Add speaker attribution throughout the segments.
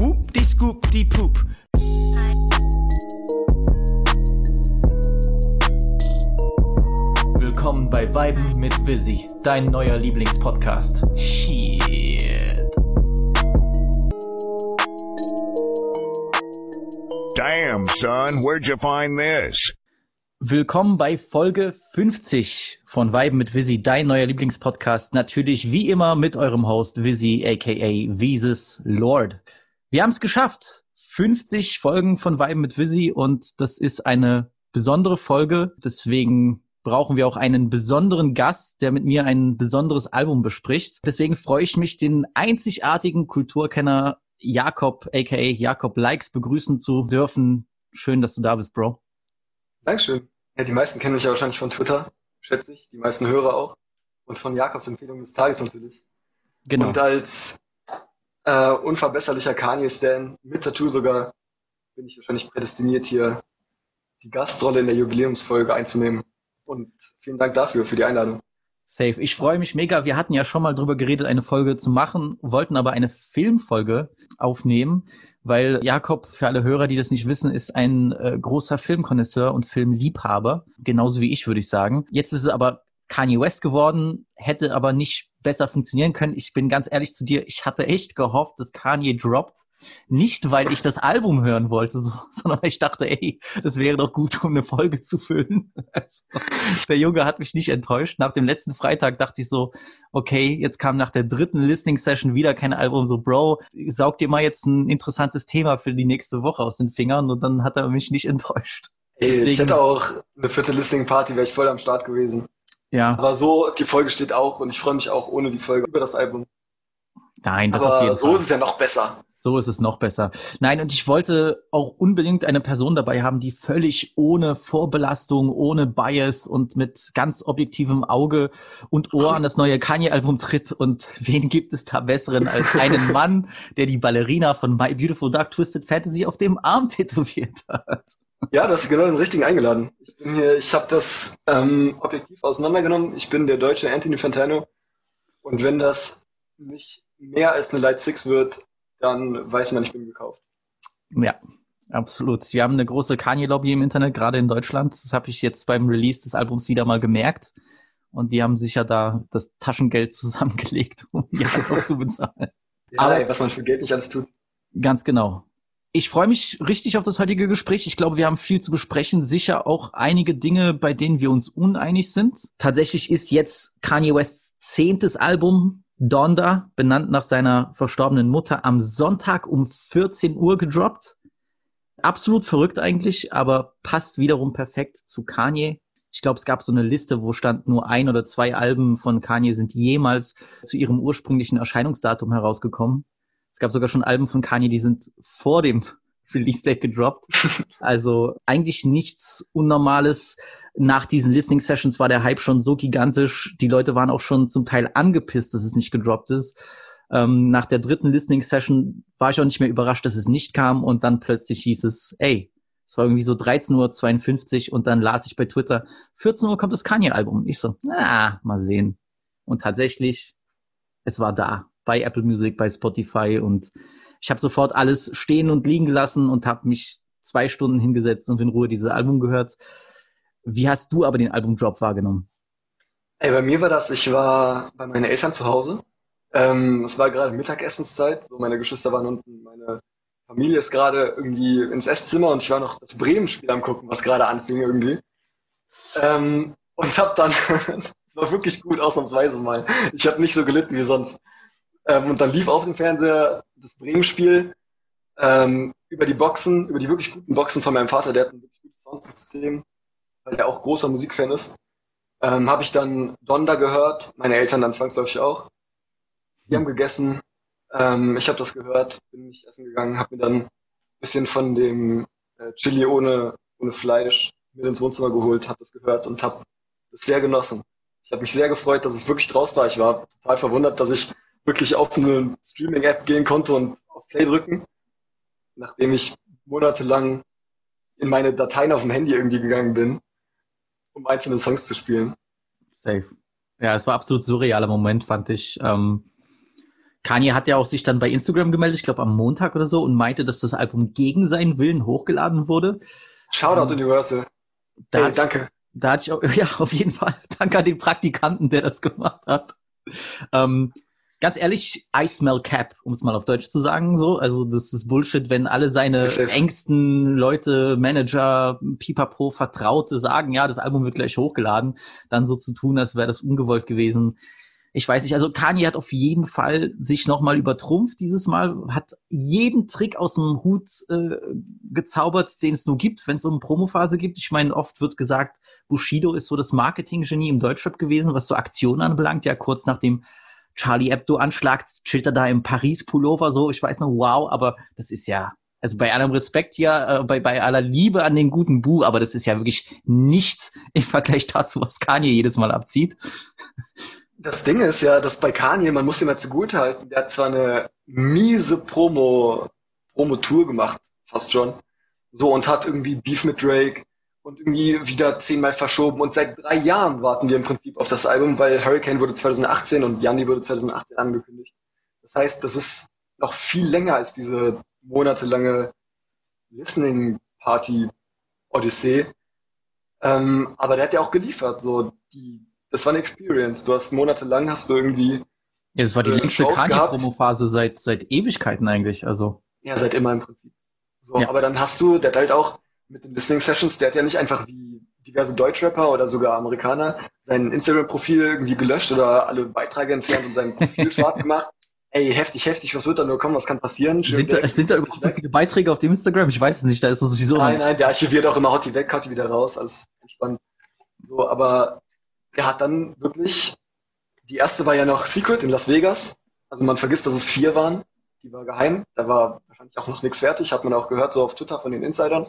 Speaker 1: Whoop die Scoop die Poop. Willkommen bei Weiben mit Visi, dein neuer Lieblingspodcast. Shit.
Speaker 2: Damn, son, where'd you find this?
Speaker 1: Willkommen bei Folge 50 von Weiben mit Visi, dein neuer Lieblingspodcast. Natürlich wie immer mit eurem Host Visi, aka Vises Lord. Wir haben es geschafft. 50 Folgen von Weiben mit Visi und das ist eine besondere Folge. Deswegen brauchen wir auch einen besonderen Gast, der mit mir ein besonderes Album bespricht. Deswegen freue ich mich, den einzigartigen Kulturkenner Jakob, aka Jakob Likes, begrüßen zu dürfen. Schön, dass du da bist, Bro.
Speaker 3: Dankeschön. Ja, die meisten kennen mich ja wahrscheinlich von Twitter, schätze ich. Die meisten Hörer auch. Und von Jakobs Empfehlung des Tages natürlich.
Speaker 1: Genau.
Speaker 3: Und als äh, unverbesserlicher Kanye-Stan, mit Tattoo sogar, bin ich wahrscheinlich prädestiniert, hier die Gastrolle in der Jubiläumsfolge einzunehmen. Und vielen Dank dafür, für die Einladung.
Speaker 1: Safe. Ich freue mich mega. Wir hatten ja schon mal drüber geredet, eine Folge zu machen, wollten aber eine Filmfolge aufnehmen, weil Jakob, für alle Hörer, die das nicht wissen, ist ein äh, großer Filmkonnoisseur und Filmliebhaber. Genauso wie ich, würde ich sagen. Jetzt ist es aber Kanye West geworden, hätte aber nicht besser funktionieren können. Ich bin ganz ehrlich zu dir, ich hatte echt gehofft, dass Kanye droppt. Nicht, weil ich das Album hören wollte, so, sondern weil ich dachte, ey, das wäre doch gut, um eine Folge zu füllen. Also, der Junge hat mich nicht enttäuscht. Nach dem letzten Freitag dachte ich so, okay, jetzt kam nach der dritten Listening-Session wieder kein Album. So, Bro, saug dir mal jetzt ein interessantes Thema für die nächste Woche aus den Fingern. Und dann hat er mich nicht enttäuscht.
Speaker 3: Ey, ich hätte auch eine vierte Listening-Party, wäre ich voll am Start gewesen.
Speaker 1: Ja,
Speaker 3: Aber so, die Folge steht auch und ich freue mich auch ohne die Folge über das Album.
Speaker 1: nein, das auf
Speaker 3: Aber
Speaker 1: jeden
Speaker 3: so
Speaker 1: Fall.
Speaker 3: ist es ja noch besser.
Speaker 1: So ist es noch besser. Nein, und ich wollte auch unbedingt eine Person dabei haben, die völlig ohne Vorbelastung, ohne Bias und mit ganz objektivem Auge und Ohr an das neue Kanye-Album tritt. Und wen gibt es da besseren als einen Mann, der die Ballerina von My Beautiful Dark Twisted Fantasy auf dem Arm tätowiert hat?
Speaker 3: Ja, du hast genau den richtigen eingeladen. Ich bin hier, ich habe das ähm, objektiv auseinandergenommen. Ich bin der deutsche Anthony Fantano. Und wenn das nicht mehr als eine Light Six wird, dann weiß man, ich bin gekauft.
Speaker 1: Ja, absolut. Wir haben eine große Kanye-Lobby im Internet, gerade in Deutschland. Das habe ich jetzt beim Release des Albums wieder mal gemerkt. Und die haben sicher da das Taschengeld zusammengelegt, um Jakob zu bezahlen.
Speaker 3: Ja,
Speaker 1: Aber-
Speaker 3: ey, was man für Geld nicht alles tut.
Speaker 1: Ganz genau. Ich freue mich richtig auf das heutige Gespräch. Ich glaube, wir haben viel zu besprechen. Sicher auch einige Dinge, bei denen wir uns uneinig sind. Tatsächlich ist jetzt Kanye Wests zehntes Album Donda, benannt nach seiner verstorbenen Mutter, am Sonntag um 14 Uhr gedroppt. Absolut verrückt eigentlich, aber passt wiederum perfekt zu Kanye. Ich glaube, es gab so eine Liste, wo stand nur ein oder zwei Alben von Kanye sind jemals zu ihrem ursprünglichen Erscheinungsdatum herausgekommen. Gab sogar schon Alben von Kanye, die sind vor dem Release Date gedroppt. Also eigentlich nichts Unnormales. Nach diesen Listening Sessions war der Hype schon so gigantisch. Die Leute waren auch schon zum Teil angepisst, dass es nicht gedroppt ist. Ähm, nach der dritten Listening Session war ich auch nicht mehr überrascht, dass es nicht kam. Und dann plötzlich hieß es, ey, es war irgendwie so 13.52 Uhr und dann las ich bei Twitter, 14 Uhr kommt das Kanye-Album. Ich so, ah, mal sehen. Und tatsächlich, es war da bei Apple Music, bei Spotify und ich habe sofort alles stehen und liegen gelassen und habe mich zwei Stunden hingesetzt und in Ruhe dieses Album gehört. Wie hast du aber den Albumdrop wahrgenommen?
Speaker 3: Ey, bei mir war das, ich war bei meinen Eltern zu Hause. Ähm, es war gerade Mittagessenszeit, so meine Geschwister waren unten, meine Familie ist gerade irgendwie ins Esszimmer und ich war noch das Bremen-Spiel am gucken, was gerade anfing irgendwie. Ähm, und hab dann, es war wirklich gut, ausnahmsweise mal. Ich habe nicht so gelitten wie sonst. Ähm, und dann lief auf dem Fernseher das Bremen-Spiel ähm, über die Boxen, über die wirklich guten Boxen von meinem Vater, der hat ein wirklich gutes Soundsystem, weil der auch großer Musikfan ist. Ähm, habe ich dann Donda gehört, meine Eltern dann zwangsläufig auch. Die haben gegessen, ähm, ich habe das gehört, bin nicht essen gegangen, habe mir dann ein bisschen von dem äh, Chili ohne, ohne Fleisch mit ins Wohnzimmer geholt, habe das gehört und habe das sehr genossen. Ich habe mich sehr gefreut, dass es wirklich draus war. Ich war total verwundert, dass ich wirklich auf eine Streaming-App gehen konnte und auf Play drücken, nachdem ich monatelang in meine Dateien auf dem Handy irgendwie gegangen bin, um einzelne Songs zu spielen.
Speaker 1: Safe. Ja, es war absolut surrealer Moment, fand ich. Ähm, Kanye hat ja auch sich dann bei Instagram gemeldet, ich glaube am Montag oder so, und meinte, dass das Album gegen seinen Willen hochgeladen wurde.
Speaker 3: Shoutout Universal.
Speaker 1: Da
Speaker 3: Hey,
Speaker 1: ich-
Speaker 3: danke.
Speaker 1: Da hatte ich auch, ja, auf jeden Fall. Danke an den Praktikanten, der das gemacht hat. Ähm, ganz ehrlich, I smell cap, um es mal auf Deutsch zu sagen, so. Also, das ist Bullshit, wenn alle seine engsten Leute, Manager, Pipapo, Vertraute sagen, ja, das Album wird gleich hochgeladen, dann so zu tun, als wäre das ungewollt gewesen. Ich weiß nicht, also Kanye hat auf jeden Fall sich nochmal übertrumpft dieses Mal, hat jeden Trick aus dem Hut äh, gezaubert, den es nur gibt, wenn es so eine Promophase gibt. Ich meine, oft wird gesagt, Bushido ist so das Marketing-Genie im Deutschrap gewesen, was so Aktionen anbelangt. Ja, kurz nach dem Charlie Hebdo-Anschlag chillt er da im Paris-Pullover so. Ich weiß noch, wow, aber das ist ja, also bei allem Respekt ja, äh, bei, bei aller Liebe an den guten Bu, aber das ist ja wirklich nichts im Vergleich dazu, was Kanye jedes Mal abzieht.
Speaker 3: Das Ding ist ja, dass bei Kanye, man muss ihm mal zugute halten, der hat zwar eine miese Promo, Promo-Tour gemacht, fast schon. So, und hat irgendwie Beef mit Drake und irgendwie wieder zehnmal verschoben. Und seit drei Jahren warten wir im Prinzip auf das Album, weil Hurricane wurde 2018 und Yanni wurde 2018 angekündigt. Das heißt, das ist noch viel länger als diese monatelange Listening Party Odyssee. Ähm, aber der hat ja auch geliefert, so die, das war eine Experience. Du hast monatelang hast du irgendwie,
Speaker 1: Ja, das war die
Speaker 3: Äh,
Speaker 1: längste. Kanye-Promo-Phase seit, seit Ewigkeiten eigentlich, also.
Speaker 3: ja, seit immer im Prinzip. So,
Speaker 1: Ja.
Speaker 3: aber dann hast du, der hat halt auch mit den Listening Sessions, der hat ja nicht einfach wie diverse Deutschrapper oder sogar Amerikaner sein Instagram-Profil irgendwie gelöscht oder alle Beiträge entfernt und sein Profil schwarz gemacht. Ey, heftig, heftig, was wird da nur kommen, was kann passieren? Schön
Speaker 1: Sind da, sind da überhaupt so viele Beiträge auf dem Instagram? Ich weiß es nicht, da ist das sowieso.
Speaker 3: Nein, nein, der archiviert auch immer, haut die weg, haut die wieder raus, alles entspannt. So, aber er hat dann wirklich, die erste war ja noch Secret in Las Vegas. Also man vergisst, dass es vier waren. Die war geheim. Da war wahrscheinlich auch noch nichts fertig, hat man auch gehört, so auf Twitter von den Insidern.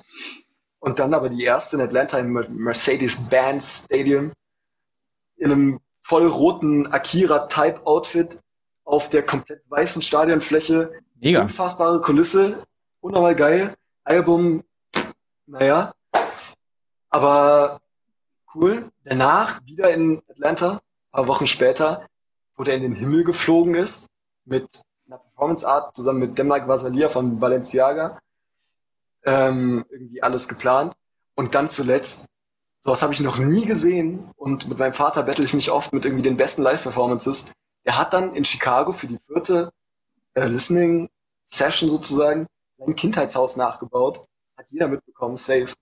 Speaker 3: Und dann aber die erste in Atlanta im Mercedes-Benz Stadium in einem voll roten Akira-Type-Outfit auf der komplett weißen Stadionfläche
Speaker 1: Mega.
Speaker 3: Unfassbare Kulisse, unnormal geil. Album, naja. Aber cool. Danach wieder in Atlanta, ein paar Wochen später, wo der in den Himmel geflogen ist, mit einer Performance Art zusammen mit Demarc Vasalia von Balenciaga. Ähm, irgendwie alles geplant. Und dann zuletzt, sowas habe ich noch nie gesehen und mit meinem Vater bettel ich mich oft mit irgendwie den besten Live-Performances. Er hat dann in Chicago für die vierte äh, Listening Session sozusagen sein Kindheitshaus nachgebaut. Hat jeder mitbekommen, safe.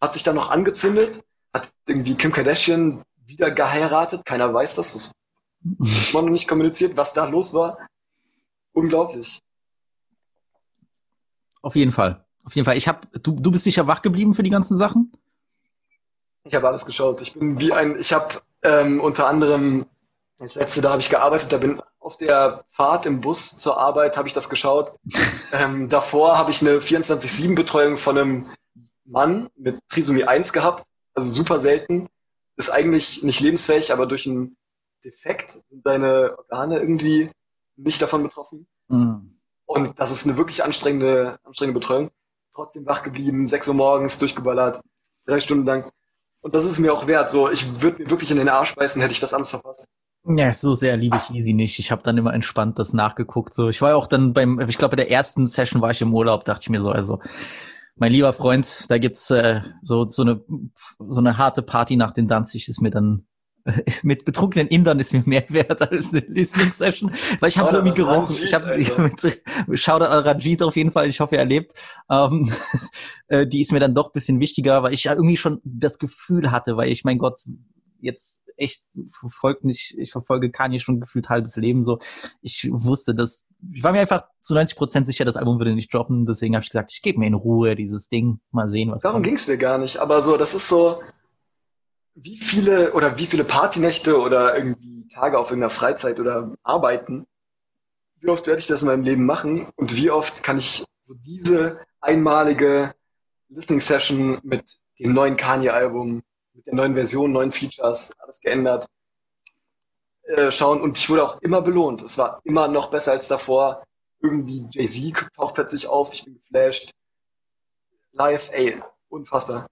Speaker 3: Hat sich dann noch angezündet, hat irgendwie Kim Kardashian wieder geheiratet. Keiner weiß das. Das ist immer noch nicht kommuniziert, was da los war. Unglaublich.
Speaker 1: Auf jeden Fall. Auf jeden Fall. Ich hab, du, du bist sicher wach geblieben für die ganzen Sachen?
Speaker 3: Ich habe alles geschaut. Ich bin wie ein, ich habe ähm, unter anderem das letzte, da habe ich gearbeitet, da bin auf der Fahrt im Bus zur Arbeit habe ich das geschaut. ähm, davor habe ich eine 24-7-Betreuung von einem Mann mit Trisomie 1 gehabt, also super selten. Ist eigentlich nicht lebensfähig, aber durch einen Defekt sind seine Organe irgendwie nicht davon betroffen.
Speaker 1: Mhm.
Speaker 3: Und das ist eine wirklich anstrengende, anstrengende Betreuung. Trotzdem wach geblieben, 6 Uhr morgens durchgeballert, drei Stunden lang. Und das ist mir auch wert. So, ich würde mir wirklich in den Arsch beißen, hätte ich das alles verpasst.
Speaker 1: Ja, so sehr liebe ich Easy nicht. Ich habe dann immer entspannt das nachgeguckt. So, ich war auch dann beim, ich glaube, bei der ersten Session war ich im Urlaub, dachte ich mir so, also mein lieber Freund, da gibt's äh, so so eine so eine harte Party nach den Danzig ist mir dann mit betrunkenen Indern ist mir mehr wert als eine Listening Session, weil ich habe so irgendwie gerochen.
Speaker 3: Ranjit,
Speaker 1: Ich habe mit Shoutout an Ranjit auf jeden Fall. Ich hoffe, er lebt. Ähm, äh, die ist mir dann doch bisschen wichtiger, weil ich ja irgendwie schon das Gefühl hatte, weil ich mein Gott jetzt echt verfolgt nicht, ich verfolge Kanye schon gefühlt halbes Leben so. Ich wusste, dass ich war mir einfach zu 90 Prozent sicher, das Album würde nicht droppen. Deswegen habe ich gesagt, ich gebe mir in Ruhe dieses Ding, mal sehen, was
Speaker 3: Darum
Speaker 1: kommt.
Speaker 3: ging's mir gar nicht. Aber so, das ist so, wie viele oder wie viele Partynächte oder irgendwie Tage auf irgendeiner Freizeit oder Arbeiten, wie oft werde ich das in meinem Leben machen und wie oft kann ich so diese einmalige Listening Session mit dem neuen Kanye-Album, mit der neuen Version, neuen Features, alles geändert, äh, schauen und ich wurde auch immer belohnt. Es war immer noch besser als davor. Irgendwie Jay-Z taucht plötzlich auf, ich bin geflasht. Live, ey, unfassbar.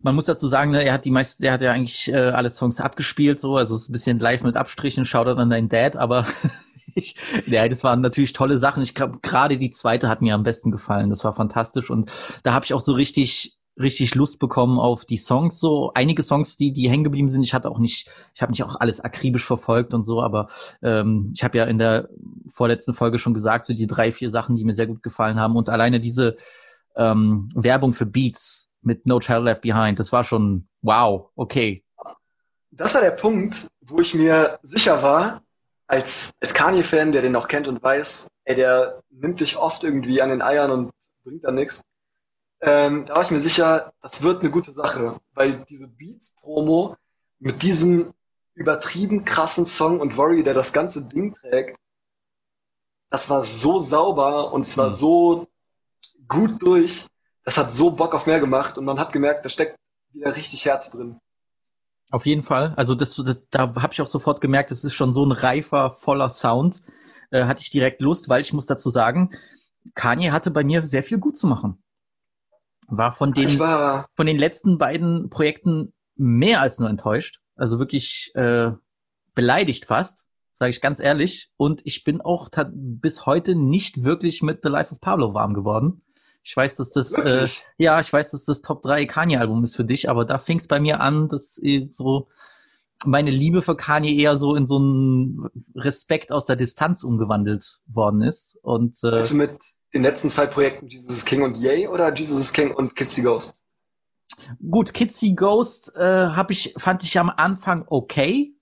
Speaker 1: Man muss dazu sagen, ne, er hat die meisten, der hat ja eigentlich äh, alle Songs abgespielt, so, also ist ein bisschen live mit Abstrichen, Shoutout an deinen Dad, aber ich, ja, das waren natürlich tolle Sachen. Ich glaube, gerade die zweite hat mir am besten gefallen. Das war fantastisch und da habe ich auch so richtig richtig Lust bekommen auf die Songs so einige Songs die die hängen geblieben sind ich hatte auch nicht ich habe nicht auch alles akribisch verfolgt und so aber ähm, ich habe ja in der vorletzten Folge schon gesagt so die drei vier Sachen die mir sehr gut gefallen haben und alleine diese ähm, Werbung für Beats mit No Child Left Behind das war schon wow okay
Speaker 3: das war der Punkt wo ich mir sicher war als als Kanye Fan der den noch kennt und weiß ey der nimmt dich oft irgendwie an den Eiern und bringt dann nichts ähm, da war ich mir sicher, das wird eine gute Sache, weil diese Beats-Promo mit diesem übertrieben krassen Song und Worry, der das ganze Ding trägt, das war so sauber und es war mhm. so gut durch. Das hat so Bock auf mehr gemacht und man hat gemerkt, da steckt wieder richtig Herz drin.
Speaker 1: Auf jeden Fall. Also das, das da habe ich auch sofort gemerkt, es ist schon so ein reifer, voller Sound. Äh, hatte ich direkt Lust, weil ich muss dazu sagen, Kanye hatte bei mir sehr viel gut zu machen war von den, war von den letzten beiden Projekten mehr als nur enttäuscht. Also wirklich äh, beleidigt fast, sage ich ganz ehrlich. Und ich bin auch bis heute nicht wirklich mit The Life of Pablo warm geworden. Ich weiß, dass das äh, ja, ich weiß, dass das Top 3 Kanye-Album ist für dich, aber da fing es bei mir an, dass so meine Liebe für Kanye eher so in so einen Respekt aus der Distanz umgewandelt worden ist. Und
Speaker 3: äh, also mit den letzten zwei Projekten Jesus is King und Yay oder Jesus is King und Kitsy Ghost?
Speaker 1: Gut, Kitsy Ghost äh, hab ich, fand ich am Anfang okay.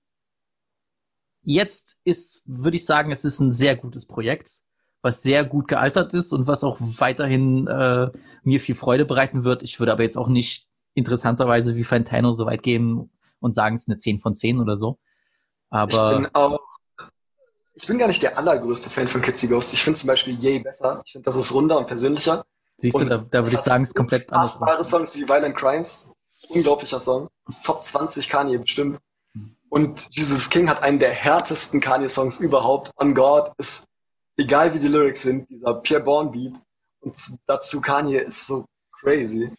Speaker 1: Jetzt ist, würde ich sagen, es ist ein sehr gutes Projekt, was sehr gut gealtert ist und was auch weiterhin äh, mir viel Freude bereiten wird. Ich würde aber jetzt auch nicht interessanterweise wie Fantano so weit gehen und sagen, es ist eine 10 von 10 oder so. Aber
Speaker 3: ich bin auch ich bin gar nicht der allergrößte Fan von Kitsy Ghost. Ich finde zum Beispiel Yay besser. Ich finde, das ist runder und persönlicher.
Speaker 1: Siehst und du, da, da würde ich sagen, es ist komplett anders.
Speaker 3: Andere Songs wie Violent Crimes, unglaublicher Song. Top 20 Kanye bestimmt. Und Jesus King hat einen der härtesten Kanye-Songs überhaupt. On God ist, egal wie die Lyrics sind, dieser Pierre Bourne Beat. Und dazu Kanye ist so crazy.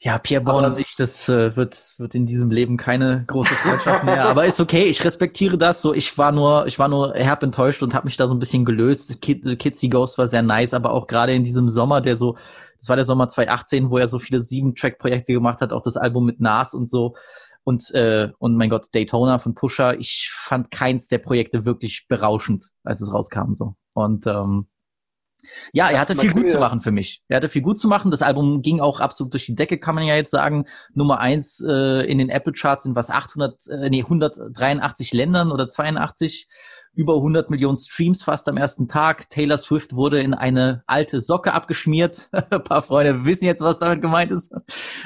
Speaker 1: Ja, Pierre Bourne und ich, das äh, wird, wird in diesem Leben keine große Freundschaft mehr. Aber ist okay, ich respektiere das. So, ich war nur, ich war nur herb enttäuscht und habe mich da so ein bisschen gelöst. Kid, Kitsy Ghost war sehr nice, aber auch gerade in diesem Sommer, der so, das war der Sommer 2018, wo er so viele sieben-Track-Projekte gemacht hat, auch das Album mit Nas und so. Und, äh, und mein Gott, Daytona von Pusher. Ich fand keins der Projekte wirklich berauschend, als es rauskam. so. Und ähm, ja, er hatte viel gut zu machen für mich. Er hatte viel gut zu machen. Das Album ging auch absolut durch die Decke, kann man ja jetzt sagen. Nummer eins äh, in den Apple Charts sind was 800, äh, nee 183 Ländern oder 82 über 100 Millionen Streams fast am ersten Tag. Taylor Swift wurde in eine alte Socke abgeschmiert. Ein paar Freunde wissen jetzt, was damit gemeint ist.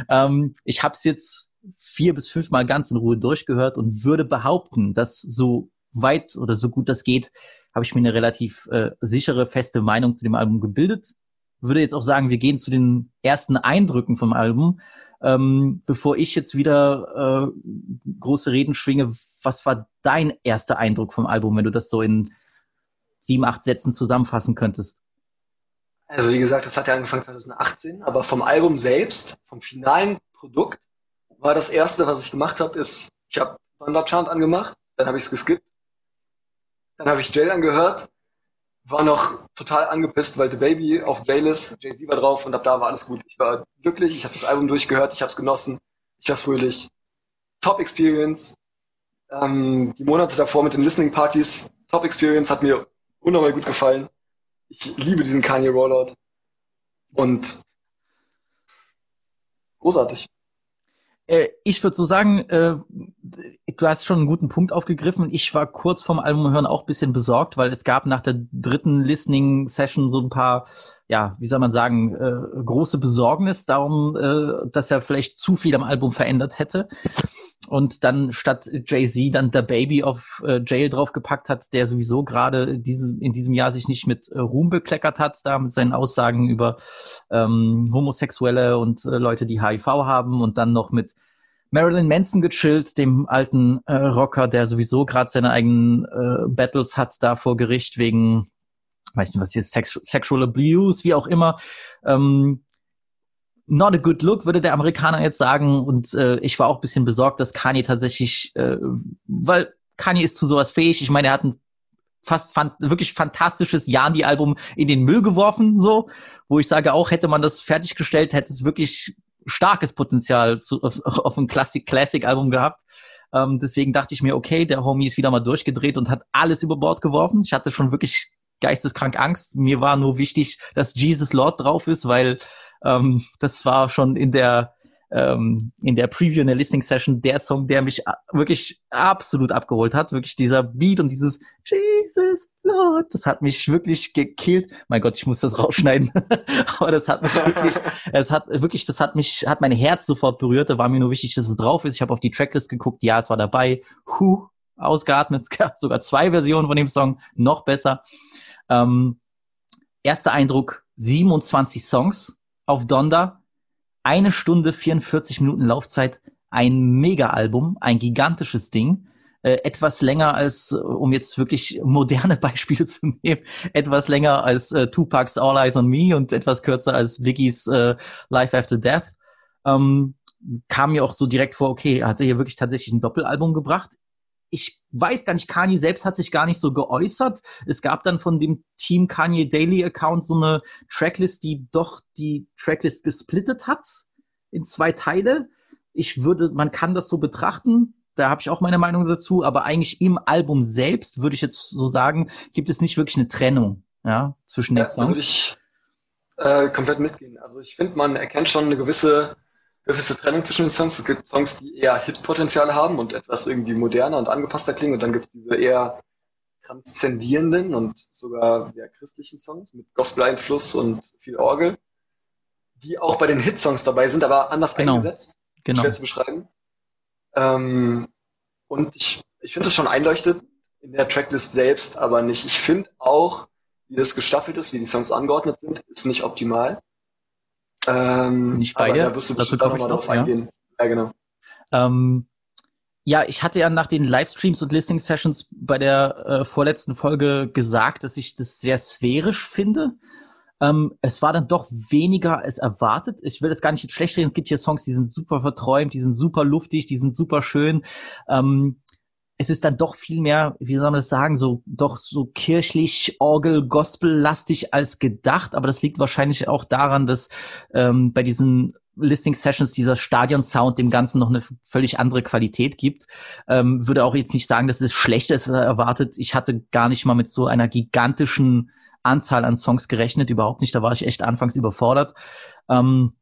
Speaker 1: Ähm, ich habe es jetzt vier bis fünfmal ganz in Ruhe durchgehört und würde behaupten, dass so weit oder so gut das geht, habe ich mir eine relativ äh, sichere, feste Meinung zu dem Album gebildet. Würde jetzt auch sagen, wir gehen zu den ersten Eindrücken vom Album. Ähm, bevor ich jetzt wieder äh, große Reden schwinge, was war dein erster Eindruck vom Album, wenn du das so in sieben, acht Sätzen zusammenfassen könntest?
Speaker 3: Also wie gesagt, das hat ja angefangen 2018, aber vom Album selbst, vom finalen Produkt, war das erste, was ich gemacht habe, ist, ich habe Thunderchant angemacht, dann habe ich es geskippt dann habe ich Jay angehört, war noch total angepisst, weil The Baby auf Playlist, Jay-Z war drauf und ab da war alles gut. Ich war glücklich, ich habe das Album durchgehört, ich habe es genossen, ich war fröhlich. Top Experience. Ähm, die Monate davor mit den Listening Partys, Top Experience, hat mir unnormal gut gefallen. Ich liebe diesen Kanye Rollout. Und großartig.
Speaker 1: Äh, ich würde so sagen, äh, du hast schon einen guten Punkt aufgegriffen. Ich war kurz vorm Album hören auch bisschen besorgt, weil es gab nach der dritten Listening-Session so ein paar, ja, wie soll man sagen, äh, große Besorgnis darum, dass er vielleicht zu viel am Album verändert hätte. Und dann statt Jay-Z dann der Baby auf äh, Jail draufgepackt hat, der sowieso gerade diese, in diesem Jahr sich nicht mit äh, Ruhm bekleckert hat, da mit seinen Aussagen über ähm, Homosexuelle und äh, Leute, die HIV haben und dann noch mit Marilyn Manson gechillt, dem alten äh, Rocker, der sowieso gerade seine eigenen äh, Battles hat da vor Gericht wegen, weiß nicht was hier, Sex Sexual Abuse, wie auch immer. Ähm, not a good look, würde der Amerikaner jetzt sagen. Und äh, ich war auch bisschen besorgt, dass Kanye tatsächlich, äh, weil Kanye ist zu sowas fähig. Ich meine, er hat ein fast fan wirklich fantastisches Yandi-Album in den Müll geworfen, so, wo ich sage, auch hätte man das fertiggestellt, hätte es wirklich starkes Potenzial zu, auf, auf ein Classic-Album gehabt. Ähm, deswegen dachte ich mir, okay, der Homie ist wieder mal durchgedreht und hat alles über Bord geworfen. Ich hatte schon wirklich geisteskrank Angst. Mir war nur wichtig, dass Jesus Lord drauf ist, weil ähm, das war schon in der ähm, in der Preview, in der Listening Session, der Song, der mich wirklich absolut abgeholt hat. Wirklich dieser Beat und dieses Jesus Lord, das hat mich wirklich gekillt. Mein Gott, ich muss das rausschneiden. Aber das hat mich wirklich, es hat wirklich, das hat mich, hat mein Herz sofort berührt. Da war mir nur wichtig, dass es drauf ist. Ich habe auf die Tracklist geguckt, ja, es war dabei. Huh, ausgeatmet. Es gab sogar zwei Versionen von dem Song, noch besser. Ähm, erster Eindruck, 27 Songs auf Donda eine Stunde 44 Minuten Laufzeit, ein Mega-Album, ein gigantisches Ding. Äh, etwas länger als, äh, um jetzt wirklich moderne Beispiele zu nehmen, etwas länger als äh, Tupac's All Eyes on Me und etwas kürzer als Biggies äh, Life After Death. Ähm, kam mir auch so direkt vor, okay, hat er hier wirklich tatsächlich ein Doppelalbum gebracht? Ich weiß gar nicht, Kanye selbst hat sich gar nicht so geäußert. Es gab dann von dem Team Kanye Daily Account so eine Tracklist, die doch die Tracklist gesplittet hat in zwei Teile. Ich würde, man kann das so betrachten. Da habe ich auch meine Meinung dazu, aber eigentlich im Album selbst würde ich jetzt so sagen, gibt es nicht wirklich eine Trennung, ja, zwischen den
Speaker 3: ja, Songs. Würde ich äh, komplett mitgehen. Also ich finde, man erkennt schon eine gewisse gewisse Trennung zwischen den Songs. Es gibt Songs, die eher Hitpotenzial haben und etwas irgendwie moderner und angepasster klingen. Und dann gibt es diese eher transzendierenden und sogar sehr christlichen Songs mit Gospel-Einfluss und viel Orgel, die auch bei den Hitsongs dabei sind, aber anders genau. eingesetzt. Genau. Schwer zu beschreiben. Ähm, und ich, ich finde es schon einleuchtet in der Tracklist selbst, aber nicht. Ich finde auch, wie das gestaffelt ist, wie die Songs angeordnet sind, ist nicht optimal.
Speaker 1: Ähm, Nicht bei dir.
Speaker 3: Da wirst du bestimmt nochmal drauf ja. eingehen. Ja, genau.
Speaker 1: Ähm, ja, ich hatte ja nach den Livestreams und Listening Sessions bei der äh, vorletzten Folge gesagt, dass ich das sehr sphärisch finde. Ähm, es war dann doch weniger als erwartet. Ich will das gar nicht schlecht reden. Es gibt hier Songs, die sind super verträumt, die sind super luftig, die sind super schön. Ähm, es ist dann doch viel mehr, wie soll man das sagen, so doch so kirchlich, Orgel, Gospel-lastig als gedacht. Aber das liegt wahrscheinlich auch daran, dass ähm, bei diesen Listing Sessions dieser Stadion-Sound dem Ganzen noch eine völlig andere Qualität gibt. Ähm, würde auch jetzt nicht sagen, dass es schlechter ist erwartet. Ich hatte gar nicht mal mit so einer gigantischen Anzahl an Songs gerechnet, überhaupt nicht. Da war ich echt anfangs überfordert. Ähm,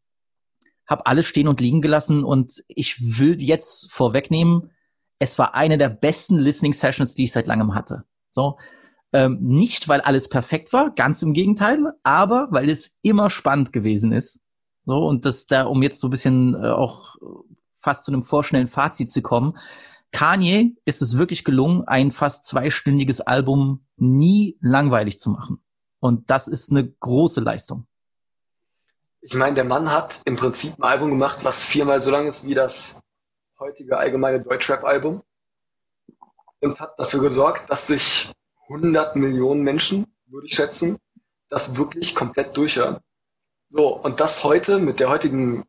Speaker 1: hab alles stehen und liegen gelassen und ich will jetzt vorwegnehmen, es war eine der besten Listening Sessions, die ich seit langem hatte. So. Ähm, nicht, weil alles perfekt war, ganz im Gegenteil, aber weil es immer spannend gewesen ist. So, und das da, um jetzt so ein bisschen äh, auch fast zu einem vorschnellen Fazit zu kommen. Kanye ist es wirklich gelungen, ein fast zweistündiges Album nie langweilig zu machen. Und das ist eine große Leistung.
Speaker 3: Ich meine, der Mann hat im Prinzip ein Album gemacht, was viermal so lang ist wie das heutige allgemeine Deutschrap-Album und hat dafür gesorgt, dass sich 100 Millionen Menschen, würde ich schätzen, das wirklich komplett durchhören. So, und das heute mit der heutigen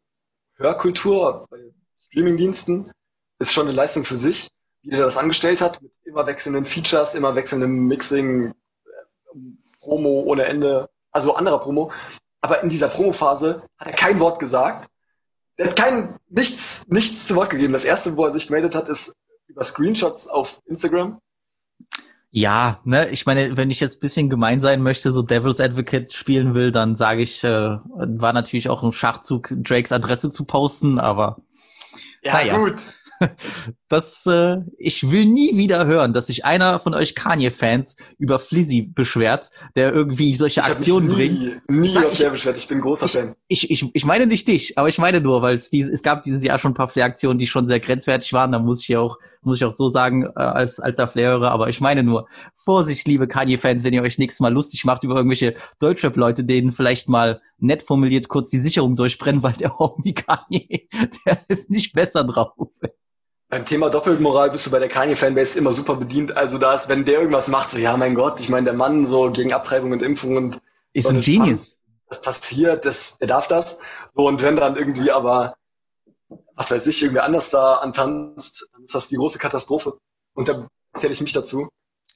Speaker 3: Hörkultur bei Streamingdiensten ist schon eine Leistung für sich, wie der das angestellt hat, mit immer wechselnden Features, immer wechselndem Mixing, Promo ohne Ende, also anderer Promo. Aber in dieser Promophase hat er kein Wort gesagt der hat kein, nichts, nichts zu Wort gegeben. Das erste, wo er sich gemeldet hat, ist über Screenshots auf Instagram.
Speaker 1: Ja, ne, ich meine, wenn ich jetzt bisschen gemein sein möchte, so Devil's Advocate spielen will, dann sage ich, äh, war natürlich auch ein Schachzug, Drakes Adresse zu posten, aber.
Speaker 3: Ja, ja. gut.
Speaker 1: Das, äh, ich will nie wieder hören, dass sich einer von euch Kanye-Fans über Flizzy beschwert, der irgendwie solche ich Aktionen
Speaker 3: nie,
Speaker 1: bringt.
Speaker 3: Nie Sag, auf der beschwert, ich bin großer
Speaker 1: ich,
Speaker 3: Fan.
Speaker 1: Ich, ich, ich meine nicht dich, aber ich meine nur, weil es, dieses, es gab dieses Jahr schon ein paar Flair-Aktionen, die schon sehr grenzwertig waren. Da muss ich ja auch, muss ich auch so sagen, äh, als alter Flair-Hörer, aber ich meine nur, Vorsicht, liebe Kanye-Fans, wenn ihr euch nächstes Mal lustig macht über irgendwelche Deutschrap-Leute, denen vielleicht mal nett formuliert kurz die Sicherung durchbrennen, weil der Homie Kanye, der ist nicht besser drauf.
Speaker 3: Beim Thema Doppelmoral bist du bei der Kanye-Fanbase immer super bedient. Also da ist, wenn der irgendwas macht, so, ja, mein Gott, ich meine, der Mann so gegen Abtreibung und Impfung und
Speaker 1: ist ein Genius.
Speaker 3: Das passiert, das, er darf das. So, und wenn dann irgendwie aber, was weiß ich, irgendwie anders da antanzt, dann ist das die große Katastrophe. Und da zähle ich mich dazu.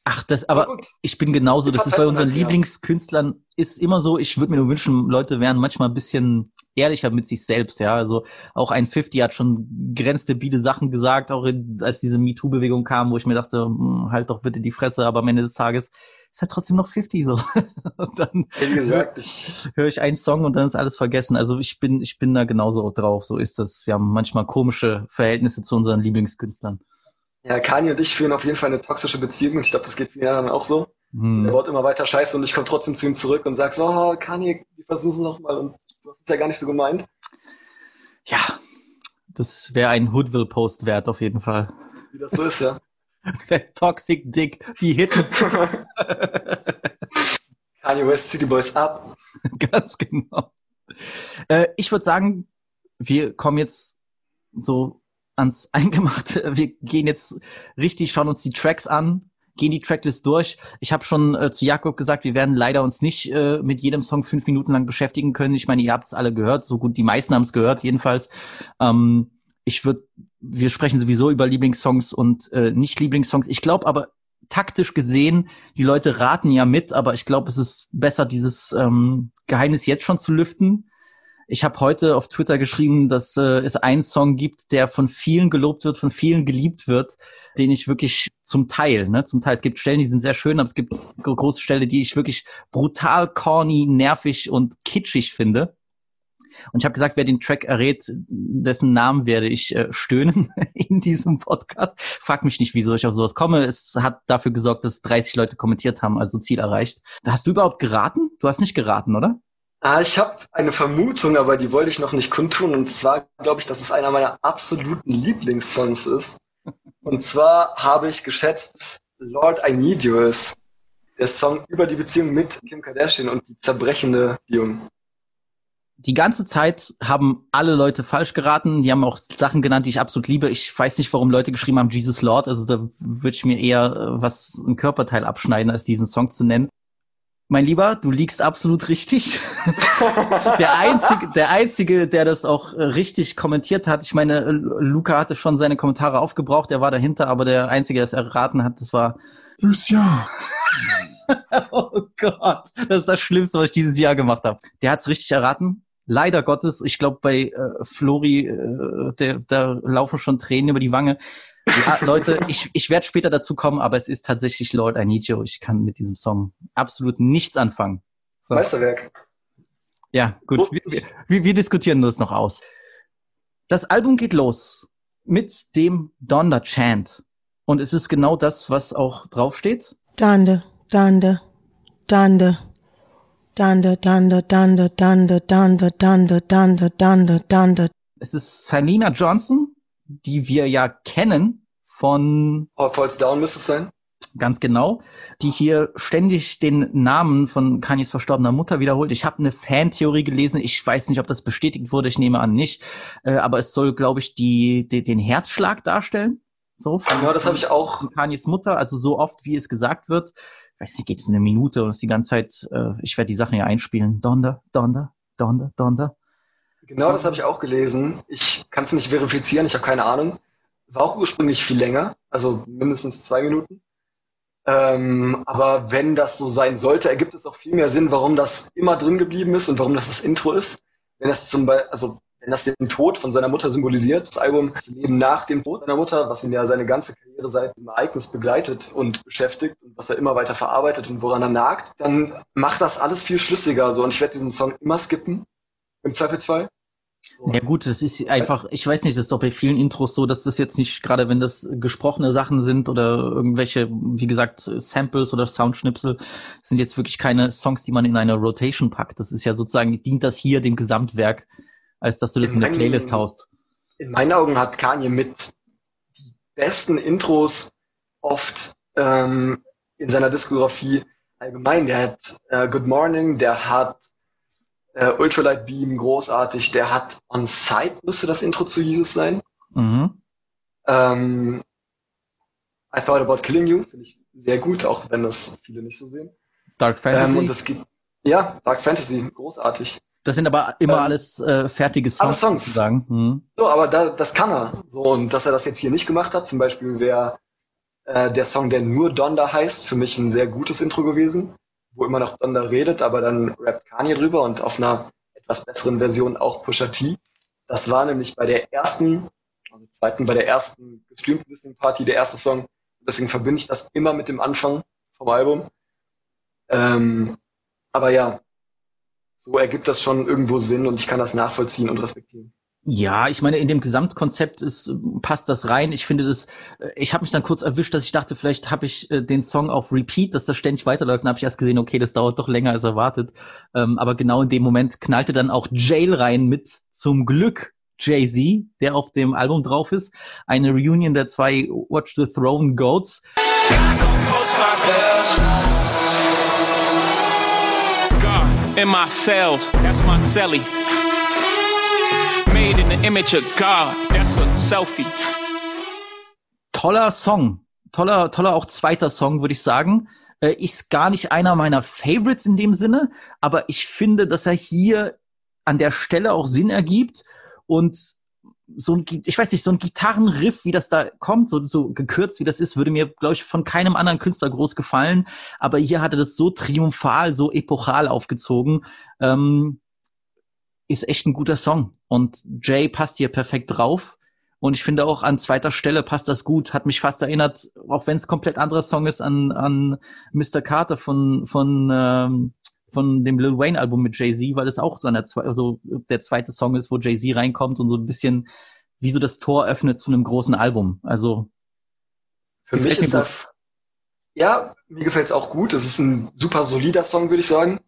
Speaker 1: Ach, das, aber ich bin genauso. Das ist bei unseren
Speaker 3: halt.
Speaker 1: Lieblingskünstlern ist immer so. Ich würde mir nur wünschen, Leute wären manchmal ein bisschen ehrlicher mit sich selbst, ja. Also auch ein 50 hat schon grenzdebile Sachen gesagt, auch in, als diese MeToo-Bewegung kam, wo ich mir dachte, hm, halt doch bitte die Fresse, aber am Ende des Tages ist halt trotzdem noch 50 so. und dann
Speaker 3: Wie gesagt,
Speaker 1: höre ich einen Song und dann ist alles vergessen. Also ich bin, ich bin da genauso drauf. So ist das. Wir haben manchmal komische Verhältnisse zu unseren Lieblingskünstlern.
Speaker 3: Ja, Kanye und ich führen auf jeden Fall eine toxische Beziehung und ich glaube, das geht vielen anderen auch so. Er
Speaker 1: Hm.
Speaker 3: baut immer weiter Scheiße und ich komme trotzdem zu ihm zurück und sag so, oh, Kanye, wir versuchen es nochmal und du hast es ja gar nicht so gemeint.
Speaker 1: Ja, das wäre ein Hoodville-Post wert auf jeden Fall.
Speaker 3: Wie das so ist, ja.
Speaker 1: Toxic Dick, wie hit.
Speaker 3: Kanye West, City Boys up.
Speaker 1: Ganz genau. Äh, ich würde sagen, wir kommen jetzt so ans Eingemachte. Wir gehen jetzt richtig, schauen uns die Tracks an, gehen die Tracklist durch. Ich habe schon äh, zu Jakob gesagt, wir werden leider uns nicht äh, mit jedem Song fünf Minuten lang beschäftigen können. Ich meine, ihr habt es alle gehört, so gut die meisten haben es gehört, jedenfalls. Ähm, ich würde, wir sprechen sowieso über Lieblingssongs und äh, nicht Lieblingssongs. Ich glaube aber taktisch gesehen, die Leute raten ja mit, aber ich glaube, es ist besser, dieses ähm, Geheimnis jetzt schon zu lüften. Ich habe heute auf Twitter geschrieben, dass äh, es einen Song gibt, der von vielen gelobt wird, von vielen geliebt wird, den ich wirklich zum Teil, ne, zum Teil, es gibt Stellen, die sind sehr schön, aber es gibt gro- große Stellen, die ich wirklich brutal corny, nervig und kitschig finde. Und ich habe gesagt, wer den Track errät, dessen Namen werde ich äh, stöhnen in diesem Podcast. Frag mich nicht, wieso ich auf sowas komme. Es hat dafür gesorgt, dass 30 Leute kommentiert haben, also Ziel erreicht. Hast du überhaupt geraten? Du hast nicht geraten, oder?
Speaker 3: Ah, ich habe eine Vermutung, aber die wollte ich noch nicht kundtun. Und zwar glaube ich, dass es einer meiner absoluten Lieblingssongs ist. Und zwar habe ich geschätzt, Lord I Need You ist. Der Song über die Beziehung mit Kim Kardashian und die zerbrechende Beziehung.
Speaker 1: Die ganze Zeit haben alle Leute falsch geraten. Die haben auch Sachen genannt, die ich absolut liebe. Ich weiß nicht, warum Leute geschrieben haben, Jesus Lord. Also da würde ich mir eher äh, was, ein Körperteil abschneiden, als diesen Song zu nennen. Mein Lieber, du liegst absolut richtig. der einzige, der einzige, der das auch äh, richtig kommentiert hat. Ich meine, Luca hatte schon seine Kommentare aufgebraucht. Er war dahinter, aber der einzige, der es erraten hat, das war
Speaker 2: Lucian.
Speaker 1: Oh Gott, das ist das Schlimmste, was ich dieses Jahr gemacht habe. Der hat es richtig erraten. Leider Gottes, ich glaube bei äh, Flori, äh, der, da laufen schon Tränen über die Wange. Ja, Leute, ich, ich werde später dazu kommen, aber es ist tatsächlich Lord I Need You. Ich kann mit diesem Song absolut nichts anfangen. So.
Speaker 3: Meisterwerk.
Speaker 1: Ja, gut. Wir, wir, wir diskutieren das noch aus. Das Album geht los mit dem Donda Chant. Und es ist genau das, was auch draufsteht.
Speaker 4: Donda, Donda, Donda, Donda, Donda, Donda, Donda, Donda, Donda, Donda, Donda, Donda.
Speaker 1: Es ist Salina Johnson, die wir ja kennen von
Speaker 3: All Falls Down müsste es sein.
Speaker 1: ganz genau, die hier ständig den Namen von Kanyes verstorbener Mutter wiederholt. Ich habe eine Fantheorie gelesen. Ich weiß nicht, ob das bestätigt wurde. Ich nehme an nicht. Äh, aber es soll, glaube ich, die, die, den Herzschlag darstellen. So von,
Speaker 3: Ja, das habe ich auch.
Speaker 1: Kanyes Mutter. Also so oft, wie es gesagt wird. Ich weiß nicht, geht es eine Minute und ist die ganze Zeit. Äh, ich werde die Sachen ja einspielen. Donder, Donder, Donder, Donder.
Speaker 3: Genau das habe ich auch gelesen. Ich kann es nicht verifizieren, ich habe keine Ahnung. War auch ursprünglich viel länger, also mindestens zwei Minuten. Ähm, aber wenn das so sein sollte, ergibt es auch viel mehr Sinn, warum das immer drin geblieben ist und warum das das Intro ist. Wenn das zum Beispiel, also wenn das den Tod von seiner Mutter symbolisiert, das Album das Leben nach dem Tod seiner Mutter, was ihn ja seine ganze Karriere seit diesem Ereignis begleitet und beschäftigt und was er immer weiter verarbeitet und woran er nagt, dann macht das alles viel schlüssiger so. Und ich werde diesen Song immer skippen, im Zweifelsfall.
Speaker 1: Ja gut, das ist einfach, ich weiß nicht, das ist doch bei vielen Intros so, dass das jetzt nicht, gerade wenn das gesprochene Sachen sind oder irgendwelche, wie gesagt, Samples oder Soundschnipsel, sind jetzt wirklich keine Songs, die man in eine Rotation packt. Das ist ja sozusagen, dient das hier dem Gesamtwerk, als dass du das in der
Speaker 3: In
Speaker 1: Playlist
Speaker 3: meinen-
Speaker 1: haust.
Speaker 3: in meinen Augen hat Kanye mit die besten Intros oft ähm, in seiner Diskografie allgemein. Der hat äh, Good Morning, der hat äh, Ultralight Beam, großartig, der hat On Site, müsste das Intro zu Jesus sein.
Speaker 1: Mhm.
Speaker 3: Ähm, I Thought About Killing You, finde ich sehr gut, auch wenn das viele nicht so sehen.
Speaker 1: Dark Fantasy.
Speaker 3: Ähm, und es gibt, ja, Dark Fantasy, großartig.
Speaker 1: das sind aber immer
Speaker 3: ähm,
Speaker 1: alles äh, fertige Songs,
Speaker 3: alles Songs.
Speaker 1: sozusagen. Mhm.
Speaker 3: So, aber da, das kann er. So, und dass er das jetzt hier nicht gemacht hat, zum Beispiel wäre Äh, der Song, der nur Donda heißt, für mich ein sehr gutes Intro gewesen, wo immer noch Donda redet, aber dann rappt Kanye drüber und auf einer etwas besseren Version auch Pusha T. Das war nämlich bei der ersten, also zweiten, bei der ersten gestreamten Listening Party der erste Song. Deswegen verbinde ich das immer mit dem Anfang vom Album. Ähm, aber ja, so ergibt das schon irgendwo Sinn und ich kann das nachvollziehen und respektieren.
Speaker 1: Ja, ich meine, in dem Gesamtkonzept ist, passt das rein. Ich finde das, äh, ich habe mich dann kurz erwischt, dass ich dachte, vielleicht habe ich äh, den Song auf Repeat, dass das ständig weiterläuft. Dann habe ich erst gesehen, okay, das dauert doch länger als erwartet. Ähm, aber genau in dem Moment knallte dann auch Jail rein mit zum Glück Jay-Z, der auf dem Album drauf ist. Eine Reunion der zwei Watch the Throne Goats.
Speaker 5: God in my cells, that's my celly. Made in the image of God, that's a selfie.
Speaker 1: Toller Song. Toller, toller auch zweiter Song, würde ich sagen. Äh, ist gar nicht einer meiner Favorites in dem Sinne, aber ich finde, dass er hier an der Stelle auch Sinn ergibt und so ein, ich weiß nicht, so ein Gitarrenriff, wie das da kommt, so, so gekürzt wie das ist, würde mir, glaube ich, von keinem anderen Künstler groß gefallen. Aber hier hatte das so triumphal, so epochal aufgezogen. Ähm, ist echt ein guter Song. Und Jay passt hier perfekt drauf. Und ich finde auch an zweiter Stelle passt das gut. Hat mich fast erinnert, auch wenn es komplett anderer Song ist, an, an Mr. Carter von, von, ähm, von dem Lil Wayne Album mit Jay-Z, weil es auch so, der, also der zweite Song ist, wo Jay-Z reinkommt und so ein bisschen wie so das Tor öffnet zu einem großen Album. Also
Speaker 3: für mich ist das ja, mir gefällt es auch gut. Es ist ein super solider Song, würde ich sagen.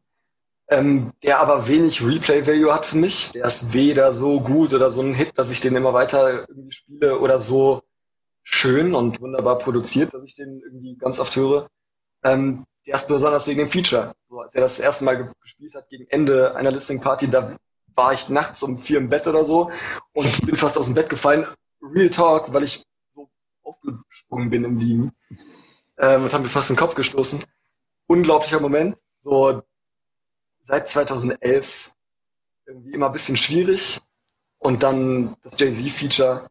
Speaker 3: Ähm, der aber wenig Replay-Value hat für mich. Der ist weder so gut oder so ein Hit, dass ich den immer weiter irgendwie spiele oder so schön und wunderbar produziert, dass ich den irgendwie ganz oft höre. Ähm, der ist besonders wegen dem Feature. So, als er das erste Mal gespielt hat gegen Ende einer Listing Party, da war ich nachts um vier im Bett oder so und bin fast aus dem Bett gefallen. Real Talk, weil ich so aufgesprungen bin im Liegen ähm, und habe mir fast den Kopf gestoßen. Unglaublicher Moment. So seit 2011 irgendwie immer ein bisschen schwierig und dann das Jay-Z-Feature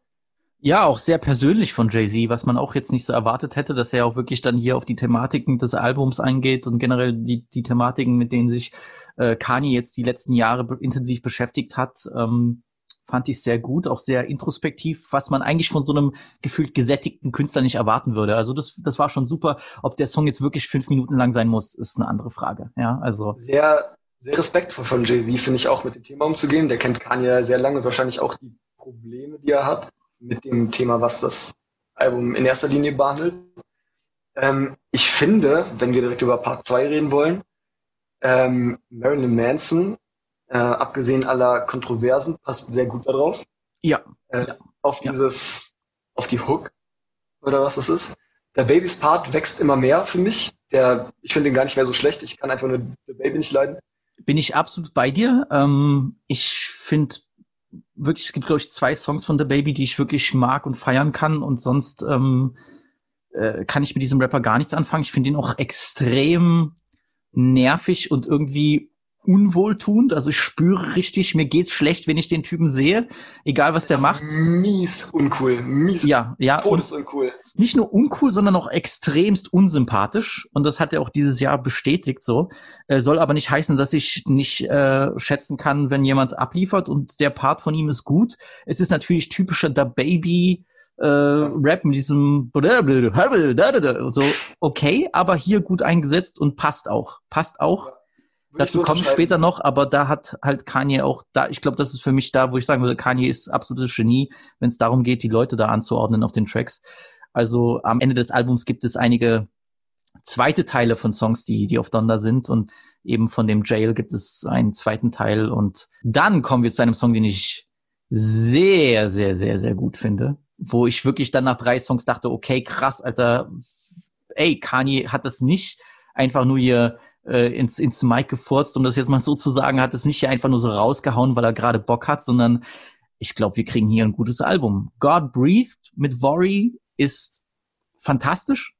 Speaker 1: ja, auch sehr persönlich von Jay-Z, was man auch jetzt nicht so erwartet hätte, dass er auch wirklich dann hier auf die Thematiken des Albums eingeht und generell die, die Thematiken, mit denen sich äh, Kanye jetzt die letzten Jahre intensiv beschäftigt hat. Ähm, fand ich sehr gut, auch sehr introspektiv, was man eigentlich von so einem gefühlt gesättigten Künstler nicht erwarten würde. Also das, das war schon super. Ob der Song jetzt wirklich fünf Minuten lang sein muss, ist eine andere Frage. Ja, also
Speaker 3: sehr, sehr respektvoll von Jay-Z finde ich auch mit dem Thema umzugehen. Der kennt Kanye sehr lange, wahrscheinlich auch die Probleme, die er hat mit dem Thema, was das Album in erster Linie behandelt. Ähm, ich finde, wenn wir direkt über Part 2 reden wollen, ähm, Marilyn Manson, äh, abgesehen aller Kontroversen, passt sehr gut darauf.
Speaker 1: Ja.
Speaker 3: Äh,
Speaker 1: ja.
Speaker 3: Auf dieses, ja. auf die Hook oder was das ist. Der Babys Part wächst immer mehr für mich. Der, ich finde ihn gar nicht mehr so schlecht. Ich kann einfach nur The Baby nicht leiden.
Speaker 1: Bin ich absolut bei dir. Ähm, ich finde wirklich, es gibt, glaube ich, zwei Songs von The Baby, die ich wirklich mag und feiern kann und sonst ähm, äh, kann ich mit diesem Rapper gar nichts anfangen. Ich finde ihn auch extrem nervig und irgendwie unwohltuend. Also ich spüre richtig, mir geht's schlecht, wenn ich den Typen sehe, egal was der macht.
Speaker 3: Mies uncool, mies.
Speaker 1: Ja, ja.
Speaker 3: Todesuncool.
Speaker 1: Nicht nur uncool, sondern auch extremst unsympathisch. Und das hat er auch dieses Jahr bestätigt so. Äh, soll aber nicht heißen, dass ich nicht äh, schätzen kann, wenn jemand abliefert und der Part von ihm ist gut. Es ist natürlich typischer Da Baby. Äh, Rap mit diesem so okay, aber hier gut eingesetzt und passt auch, passt auch. Dazu so komme ich später noch, aber da hat halt Kanye auch da, ich glaube, das ist für mich da, wo ich sagen würde, Kanye ist absolutes Genie, wenn es darum geht, die Leute da anzuordnen auf den Tracks. Also am Ende des Albums gibt es einige zweite Teile von Songs, die, die auf Donda sind und eben von dem Jail gibt es einen zweiten Teil und dann kommen wir zu einem Song, den ich sehr, sehr, sehr, sehr gut finde, wo ich wirklich dann nach drei Songs dachte, okay, krass, Alter, ey, Kanye hat das nicht einfach nur hier äh, ins, ins Mic gefurzt, um das jetzt mal so zu sagen, hat es nicht einfach nur so rausgehauen, weil er gerade Bock hat, sondern ich glaube, wir kriegen hier ein gutes Album. God Breathed mit Worry ist fantastisch.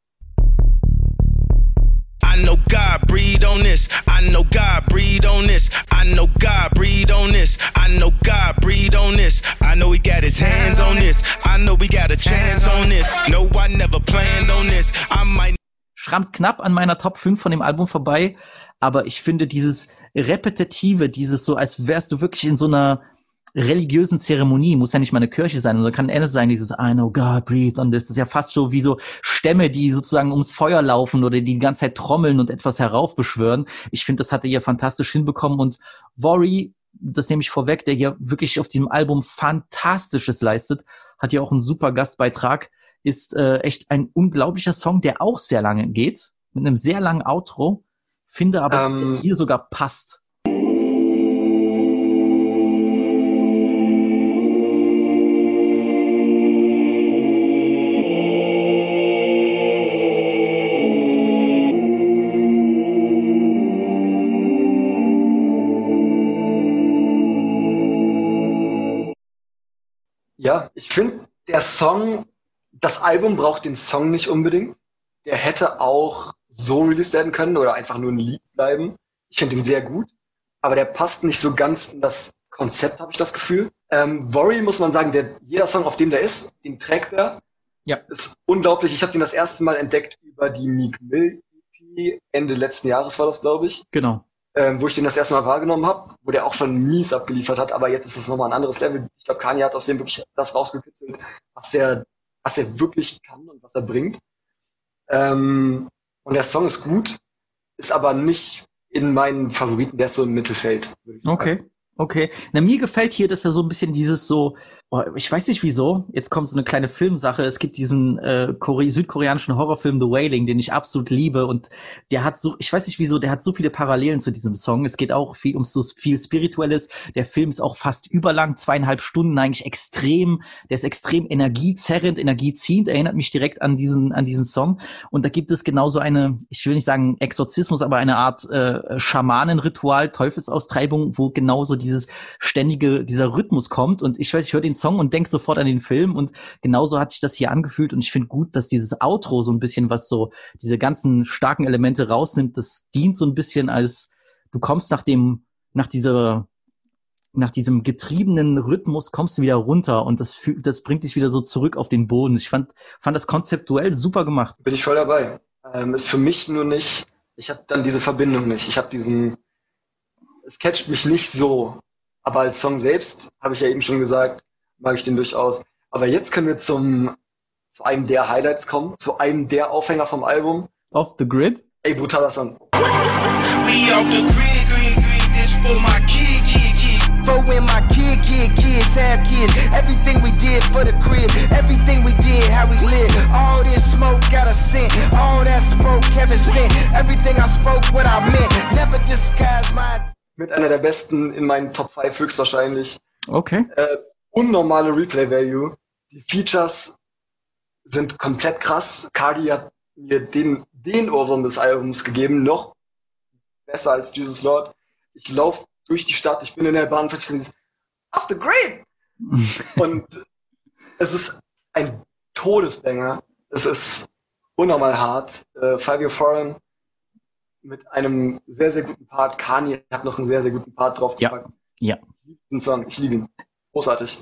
Speaker 6: I know God breathe on this. I know God breathe on this. I know God breathe on this. I know God breathe on this. I know He got His hands on this. I know we got a chance on this. No, I never planned on this. I might
Speaker 1: schrammt knapp an meiner Top 5 von dem Album vorbei, aber ich finde dieses repetitive, dieses so, als wärst du wirklich in so einer religiösen Zeremonie, muss ja nicht mal eine Kirche sein, sondern kann Ende sein, dieses I know God, breathe on this. Das ist ja fast so wie so Stämme, die sozusagen ums Feuer laufen oder die die ganze Zeit trommeln und etwas heraufbeschwören. Ich finde, das hat er hier fantastisch hinbekommen und Worry, das nehme ich vorweg, der hier wirklich auf diesem Album Fantastisches leistet, hat hier auch einen super Gastbeitrag, ist äh, echt ein unglaublicher Song, der auch sehr lange geht, mit einem sehr langen Outro, finde aber,
Speaker 3: Ähm,
Speaker 1: dass es hier sogar passt.
Speaker 3: Ja, ich finde, der Song, das Album braucht den Song nicht unbedingt. Der hätte auch so released werden können oder einfach nur ein Lied bleiben. Ich finde den sehr gut, aber der passt nicht so ganz in das Konzept, habe ich das Gefühl. Ähm, Worry muss man sagen, der, jeder Song, auf dem der ist, den trägt er.
Speaker 1: Ja.
Speaker 3: Ist unglaublich. Ich habe den das erste Mal entdeckt über die Meek Mill EP. Ende letzten Jahres war das, glaube ich
Speaker 1: Genau.
Speaker 3: ähm, wo ich den das erste Mal wahrgenommen habe, wo der auch schon mies abgeliefert hat, aber jetzt ist es nochmal ein anderes Level. Ich glaube, Kanye hat aus dem wirklich das rausgekitzelt, was der, was er wirklich kann und was er bringt. Ähm, und der Song ist gut, ist aber nicht in meinen Favoriten, der ist so im Mittelfeld.
Speaker 1: Okay. Okay. Na, mir gefällt hier, dass er so ein bisschen dieses so, ich weiß nicht wieso, jetzt kommt so eine kleine Filmsache. Es gibt diesen äh, Kore südkoreanischen Horrorfilm The Wailing, den ich absolut liebe und der hat so, ich weiß nicht wieso, der hat so viele Parallelen zu diesem Song. Es geht auch viel um so viel Spirituelles. Der Film ist auch fast überlang, zweieinhalb Stunden, eigentlich extrem, der ist extrem energiezerrend, energieziehend, erinnert mich direkt an diesen, an diesen Song. Und da gibt es genauso eine, ich will nicht sagen Exorzismus, aber eine Art äh, Schamanenritual, Teufelsaustreibung, wo genauso dieses ständige, dieser Rhythmus kommt. Und ich weiß, ich höre den Song und denke sofort an den Film. Und genauso hat sich das hier angefühlt. Und ich finde gut, dass dieses Outro so ein bisschen was so, diese ganzen starken Elemente rausnimmt. Das dient so ein bisschen als, du kommst nach dem, nach dieser, nach diesem getriebenen Rhythmus kommst du wieder runter und das, das bringt dich wieder so zurück auf den Boden. Ich fand, fand das konzeptuell super gemacht.
Speaker 3: Bin ich voll dabei. Ähm, ist für mich nur nicht, ich habe dann diese Verbindung nicht. Ich habe diesen, es catcht mich nicht so. Aber als Song selbst, habe ich ja eben schon gesagt, mag ich den durchaus. Aber jetzt können wir zum, zu einem der Highlights kommen, zu einem der Aufhänger vom Album.
Speaker 1: Off the grid.
Speaker 3: Ey, brutaler Song.
Speaker 6: We off the grid, grid, grid. This for my kid, kid, kid.
Speaker 7: For when my kid, kid, kids have kids. Everything we did for the crib. Everything we did, how we live. All this smoke got a scent. All that smoke Kevin sent. Everything I spoke, what I meant. Never disguise my
Speaker 3: Mit einer der besten in meinen Top 5 höchstwahrscheinlich.
Speaker 1: Okay.
Speaker 3: Äh, unnormale Replay-Value. Die Features sind komplett krass. Cardi hat mir den, den Ohrwurm des Albums gegeben, noch besser als Jesus Lord. Ich laufe durch die Stadt, ich bin in der Bahn, ich kann dieses the Grid! Und es ist ein Todesbanger. Es ist unnormal hart. Äh, Fabio Foreign mit einem sehr, sehr guten Part. Kanye hat noch einen sehr, sehr guten Part draufgepackt.
Speaker 1: Ja.
Speaker 3: Ich liebe diesen Song. Ich liebe ihn. Großartig.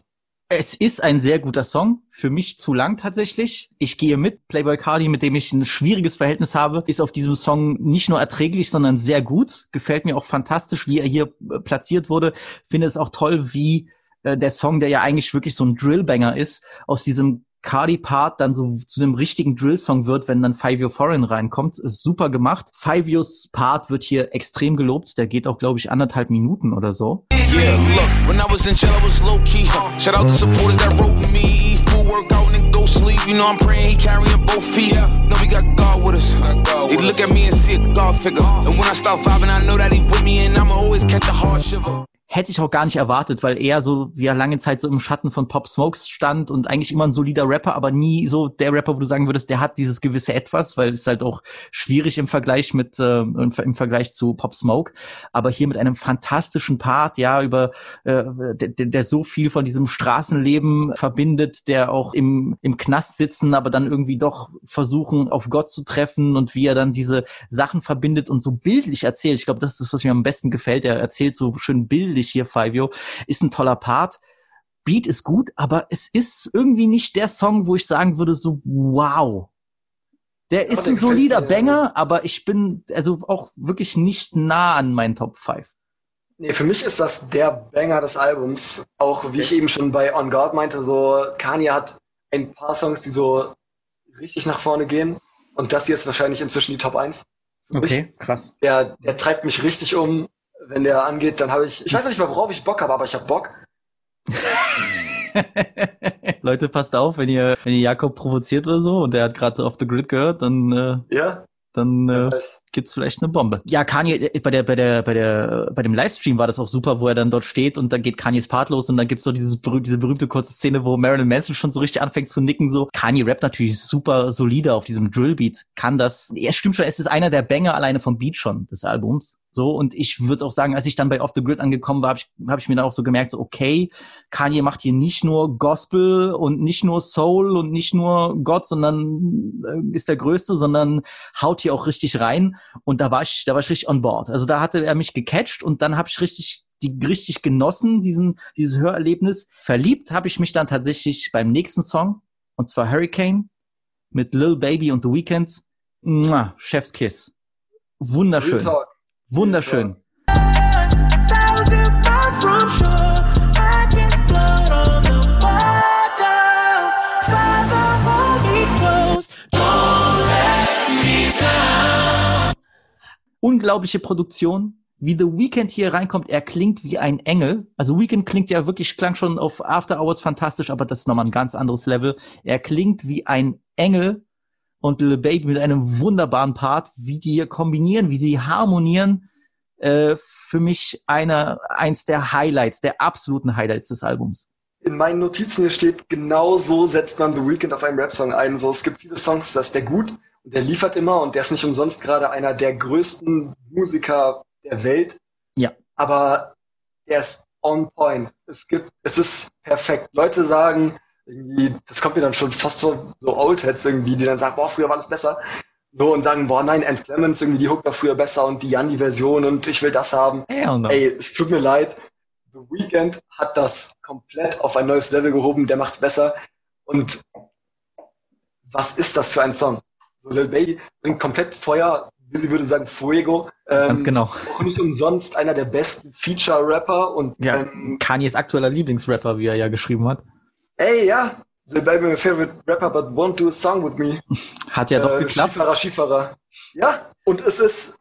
Speaker 1: Es ist ein sehr guter Song. Für mich zu lang tatsächlich. Ich gehe mit. Playboy Cardi, mit dem ich ein schwieriges Verhältnis habe, ist auf diesem Song nicht nur erträglich, sondern sehr gut. Gefällt mir auch fantastisch, wie er hier äh, platziert wurde. Finde es auch toll, wie äh, der Song, der ja eigentlich wirklich so ein Drillbanger ist, aus diesem Cardi-Part dann so zu einem richtigen Drill-Song wird, wenn dann Fivio Foreign reinkommt. Ist super gemacht. Fivios Part wird hier extrem gelobt. Der geht auch, glaube ich, anderthalb Minuten oder so.
Speaker 6: Yeah, look, when I was in jail, I was low key. Shout out to supporters that wrote me. Eat food, work out, and go sleep. You know I'm praying he carrying both feet. Know we got God with us. He look at me and see a God figure. And when I start vibing, I know that he with me, and I'ma always catch a hard shiver.
Speaker 1: Hätte ich auch gar nicht erwartet, weil er so, wie er lange Zeit so im Schatten von Pop Smokes stand und eigentlich immer ein solider Rapper, aber nie so der Rapper, wo du sagen würdest, der hat dieses gewisse Etwas, weil es halt auch schwierig im Vergleich mit, äh, im, Ver- im Vergleich zu Pop Smoke. Aber hier mit einem fantastischen Part, ja, über, äh, der, der der so viel von diesem Straßenleben verbindet, der auch im, im Knast sitzen, aber dann irgendwie doch versuchen, auf Gott zu treffen und wie er dann diese Sachen verbindet und so bildlich erzählt. Ich glaube, das ist das, was mir am besten gefällt. Er erzählt so schön bildlich hier, Fivio. Ist ein toller Part. Beat ist gut, aber es ist irgendwie nicht der Song, wo ich sagen würde, so, wow. Der ist
Speaker 3: der
Speaker 1: ein solider. Banger, aber ich bin also auch wirklich nicht nah an meinen Top 5.
Speaker 3: Nee, für mich ist das der Banger des Albums. Auch wie ich eben schon bei On Guard meinte, so Kanye hat ein paar Songs, die so richtig nach vorne gehen. Und das hier ist wahrscheinlich inzwischen die Top 1. Für mich.
Speaker 1: krass.
Speaker 3: Der, der treibt mich richtig um. Wenn der angeht, dann habe ich, ich weiß noch nicht mal, worauf ich Bock habe, aber ich habe Bock.
Speaker 1: Leute, passt auf, wenn ihr, wenn ihr Jakob provoziert oder so und der hat gerade Off the Grid gehört, dann, äh,
Speaker 3: Ja?
Speaker 1: dann äh, gibt's vielleicht eine Bombe. Ja, Kanye, äh, bei der, bei der, bei der, bei dem Livestream war das auch super, wo er dann dort steht und dann geht Kanyes Part los und dann gibt's so dieses diese berühmte kurze Szene, wo Marilyn Manson schon so richtig anfängt zu nicken, so. Kanye rappt natürlich super solide auf diesem Drillbeat, kann das, ja, stimmt schon, es ist einer der Banger alleine vom Beat schon des Albums. So, und ich würde auch sagen, als ich dann bei Off the Grid angekommen war, habe ich, hab ich mir dann auch so gemerkt, so, okay, Kanye macht hier nicht nur Gospel und nicht nur Soul und nicht nur Gott, sondern äh, ist der Größte, sondern haut hier auch richtig rein. Und da war ich, da war ich richtig on board. Also da hatte er mich gecatcht und dann habe ich richtig die richtig genossen, diesen, dieses Hörerlebnis. Verliebt habe ich mich dann tatsächlich beim nächsten Song, und zwar Hurricane mit Lil Baby und The Weeknd. Mua, Chef's Kiss.
Speaker 3: Real
Speaker 1: Wunderschön.
Speaker 3: Talk.
Speaker 1: Wunderschön. Unglaubliche Produktion. Wie The Weeknd hier reinkommt, er klingt wie ein Engel. Also Weeknd klingt ja wirklich, klang schon auf After Hours fantastisch, aber das ist nochmal ein ganz anderes Level. Er klingt wie ein Engel und Lil Baby mit einem wunderbaren Part, wie die hier kombinieren, wie sie harmonieren. Äh, für mich einer, eins der Highlights, der absoluten Highlights des Albums.
Speaker 3: In meinen Notizen hier steht, genau so setzt man The Weeknd auf einem Rap-Song ein. So, es gibt viele Songs, da ist der gut und der liefert immer und der ist nicht umsonst gerade einer der größten Musiker der Welt.
Speaker 1: Ja.
Speaker 3: Aber er ist on point. Es gibt, es ist perfekt. Leute sagen, irgendwie, das kommt mir dann schon fast so, so Oldheads irgendwie, die dann sagen, boah, früher war alles besser. So und sagen, boah, nein, Ant Clemens, irgendwie, die Hook war früher besser und die Yanni-Version und ich will das haben.
Speaker 1: No.
Speaker 3: Ey, es tut mir leid. The Weeknd hat das komplett auf ein neues Level gehoben, der macht's besser. Und was ist das für ein Song? So Lil Baby bringt komplett Feuer, wie sie würde sagen, Fuego. Ähm,
Speaker 1: Ganz genau.
Speaker 3: Auch nicht umsonst einer der besten Feature-Rapper und
Speaker 1: Ja,
Speaker 3: ähm,
Speaker 1: Kanyes aktueller Lieblingsrapper, wie er ja geschrieben hat.
Speaker 3: Ey, ja, Lil Baby my favorite rapper, but won't do a song with me.
Speaker 1: Hat ja doch
Speaker 3: Äh,
Speaker 1: geklappt.
Speaker 3: Skifahrer, Skifahrer. Ja, und es ist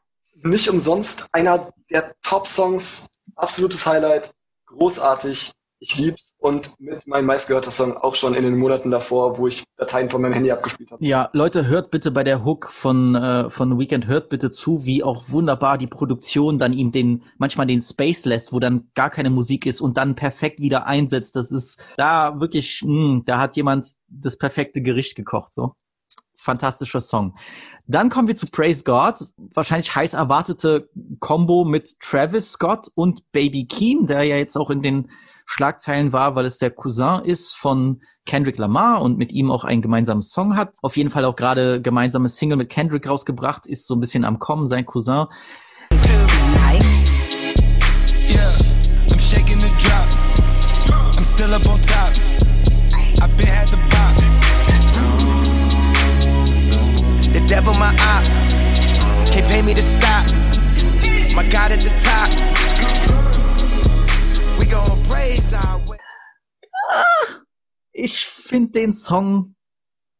Speaker 3: nicht umsonst einer der Top-Songs, absolutes Highlight, großartig, ich lieb's und mit meinem meistgehörter Song auch schon in den Monaten davor, wo ich Dateien von meinem Handy abgespielt habe.
Speaker 1: Ja, Leute, hört bitte bei der Hook von äh, von Weekend hört bitte zu, wie auch wunderbar die Produktion dann ihm den manchmal den Space lässt, wo dann gar keine Musik ist und dann perfekt wieder einsetzt. Das ist da wirklich, mh, da hat jemand das perfekte Gericht gekocht so. Fantastischer Song. Dann kommen wir zu Praise God, wahrscheinlich heiß erwartete Combo mit Travis Scott und Baby Keem, der ja jetzt auch in den Schlagzeilen war, weil es der Cousin ist von Kendrick Lamar und mit ihm auch einen gemeinsamen Song hat. Auf jeden Fall auch gerade gemeinsames Single mit Kendrick rausgebracht, ist so ein bisschen am Kommen, sein Cousin.
Speaker 7: My God at the top.
Speaker 1: Ich finde den Song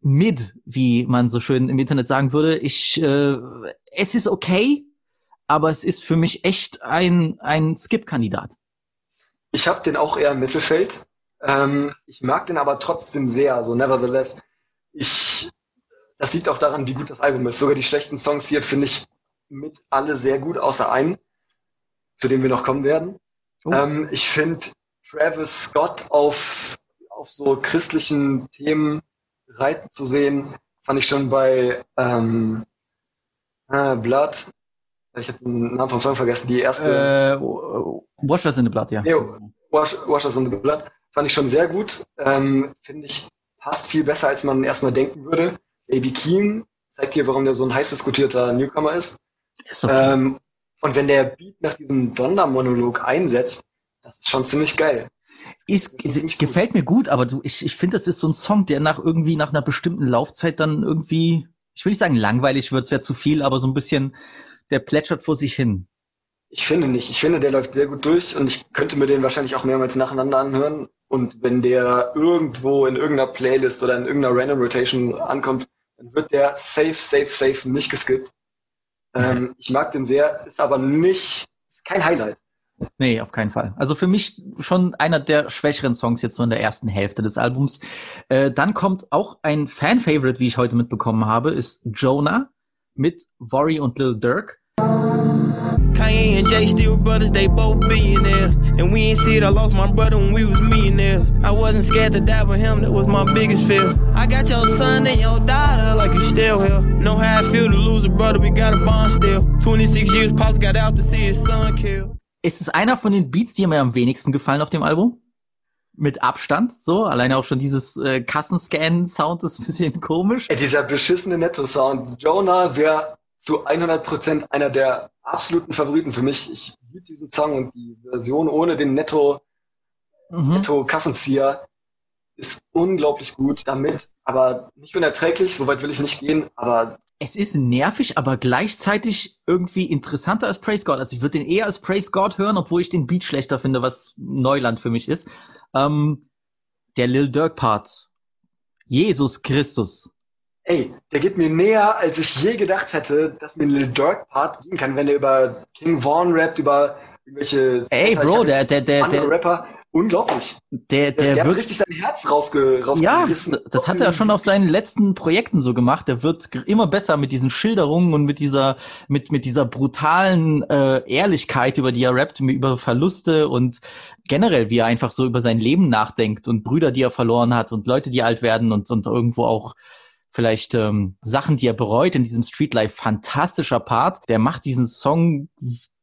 Speaker 1: mid, wie man so schön im Internet sagen würde. Ich, äh, es ist okay, aber es ist für mich echt ein, ein Skip-Kandidat.
Speaker 3: Ich habe den auch eher im Mittelfeld. Ähm, ich mag den aber trotzdem sehr, so nevertheless. Ich, das liegt auch daran, wie gut das Album ist. Sogar die schlechten Songs hier finde ich mit alle sehr gut, außer einen, zu dem wir noch kommen werden.
Speaker 1: Oh.
Speaker 3: Ähm, ich finde Travis Scott auf, auf so christlichen Themen reiten zu sehen, fand ich schon bei ähm, äh, Blood. Ich habe den Namen vom Song vergessen. Die erste.
Speaker 1: Äh, Wash Us in the Blood, ja.
Speaker 3: Nee, Wash, Wash Us in the Blood fand ich schon sehr gut. Ähm, Finde ich, passt viel besser, als man erstmal denken würde. Baby Keem zeigt hier, warum der so ein heiß diskutierter Newcomer ist.
Speaker 1: Ist okay.
Speaker 3: Ähm, und wenn der Beat nach diesem Donner-Monolog einsetzt, das ist schon ziemlich geil.
Speaker 1: Ist,
Speaker 3: Das ist ziemlich gut.
Speaker 1: gefällt mir gut, aber du, ich, ich finde, das ist so ein Song, der nach irgendwie, nach einer bestimmten Laufzeit dann irgendwie, ich will nicht sagen langweilig wird, es wäre zu viel, aber so ein bisschen, der plätschert vor sich hin.
Speaker 3: Ich finde nicht. Ich finde, der läuft sehr gut durch und ich könnte mir den wahrscheinlich auch mehrmals nacheinander anhören. Und wenn der irgendwo in irgendeiner Playlist oder in irgendeiner Random Rotation ankommt, dann wird der safe, safe, safe nicht geskippt. Ähm, ich mag den sehr, ist aber nicht, ist kein Highlight.
Speaker 1: Nee, auf keinen Fall. Also für mich schon einer der schwächeren Songs jetzt so in der ersten Hälfte des Albums. Äh, dann kommt auch ein Fan-Favorite, wie ich heute mitbekommen habe, ist Jonah mit Worry und Lil Durk.
Speaker 8: Kanye and Jay still brothers, they both billionaires. And we ain't see it, I lost my brother when we was millionaires. I wasn't scared to die with him, that was my biggest fear. I got your son and your daughter like you still here. Know how I feel to lose a brother, we got a bond still. 26 years, Pops got out to see his son killed.
Speaker 1: Ist es einer von den Beats, die mir am wenigsten gefallen auf dem Album? Mit Abstand, so. Alleine auch schon dieses äh, Kassenscan-Sound ist ein bisschen komisch.
Speaker 3: Ey, dieser beschissene Netto-Sound. Jonah wäre zu 100% einer der absoluten Favoriten für mich. Ich liebe diesen Song und die Version ohne den Netto,
Speaker 1: Mhm.
Speaker 3: Netto-Kassenzieher ist unglaublich gut damit, aber nicht unerträglich, soweit will ich nicht gehen, aber
Speaker 1: Es ist nervig, aber gleichzeitig irgendwie interessanter als Praise God. Also ich würde den eher als Praise God hören, obwohl ich den Beat schlechter finde, was Neuland für mich ist. Ähm, der Lil Durk Part. Jesus Christus.
Speaker 3: Ey, der geht mir näher, als ich je gedacht hätte, dass mir ein Lil Durk Part gehen kann, wenn er über King Vaughn rappt, über irgendwelche
Speaker 1: Ey,
Speaker 3: Ich
Speaker 1: Bro, der, der, der,
Speaker 3: andere
Speaker 1: der,
Speaker 3: Rapper, unglaublich.
Speaker 1: der,
Speaker 3: Der, der,
Speaker 1: wird,
Speaker 3: richtig sein Herz rausge,
Speaker 1: ja,
Speaker 3: rausgerissen.
Speaker 1: das hat er schon auf seinen letzten Projekten so gemacht. Der wird immer besser mit diesen Schilderungen und mit dieser, mit, mit dieser brutalen äh, Ehrlichkeit, über die er rappt, über Verluste und generell, wie er einfach so über sein Leben nachdenkt und Brüder, die er verloren hat und Leute, die alt werden und, und irgendwo auch vielleicht ähm, Sachen, die er bereut in diesem Streetlife. Fantastischer Part. Der macht diesen Song,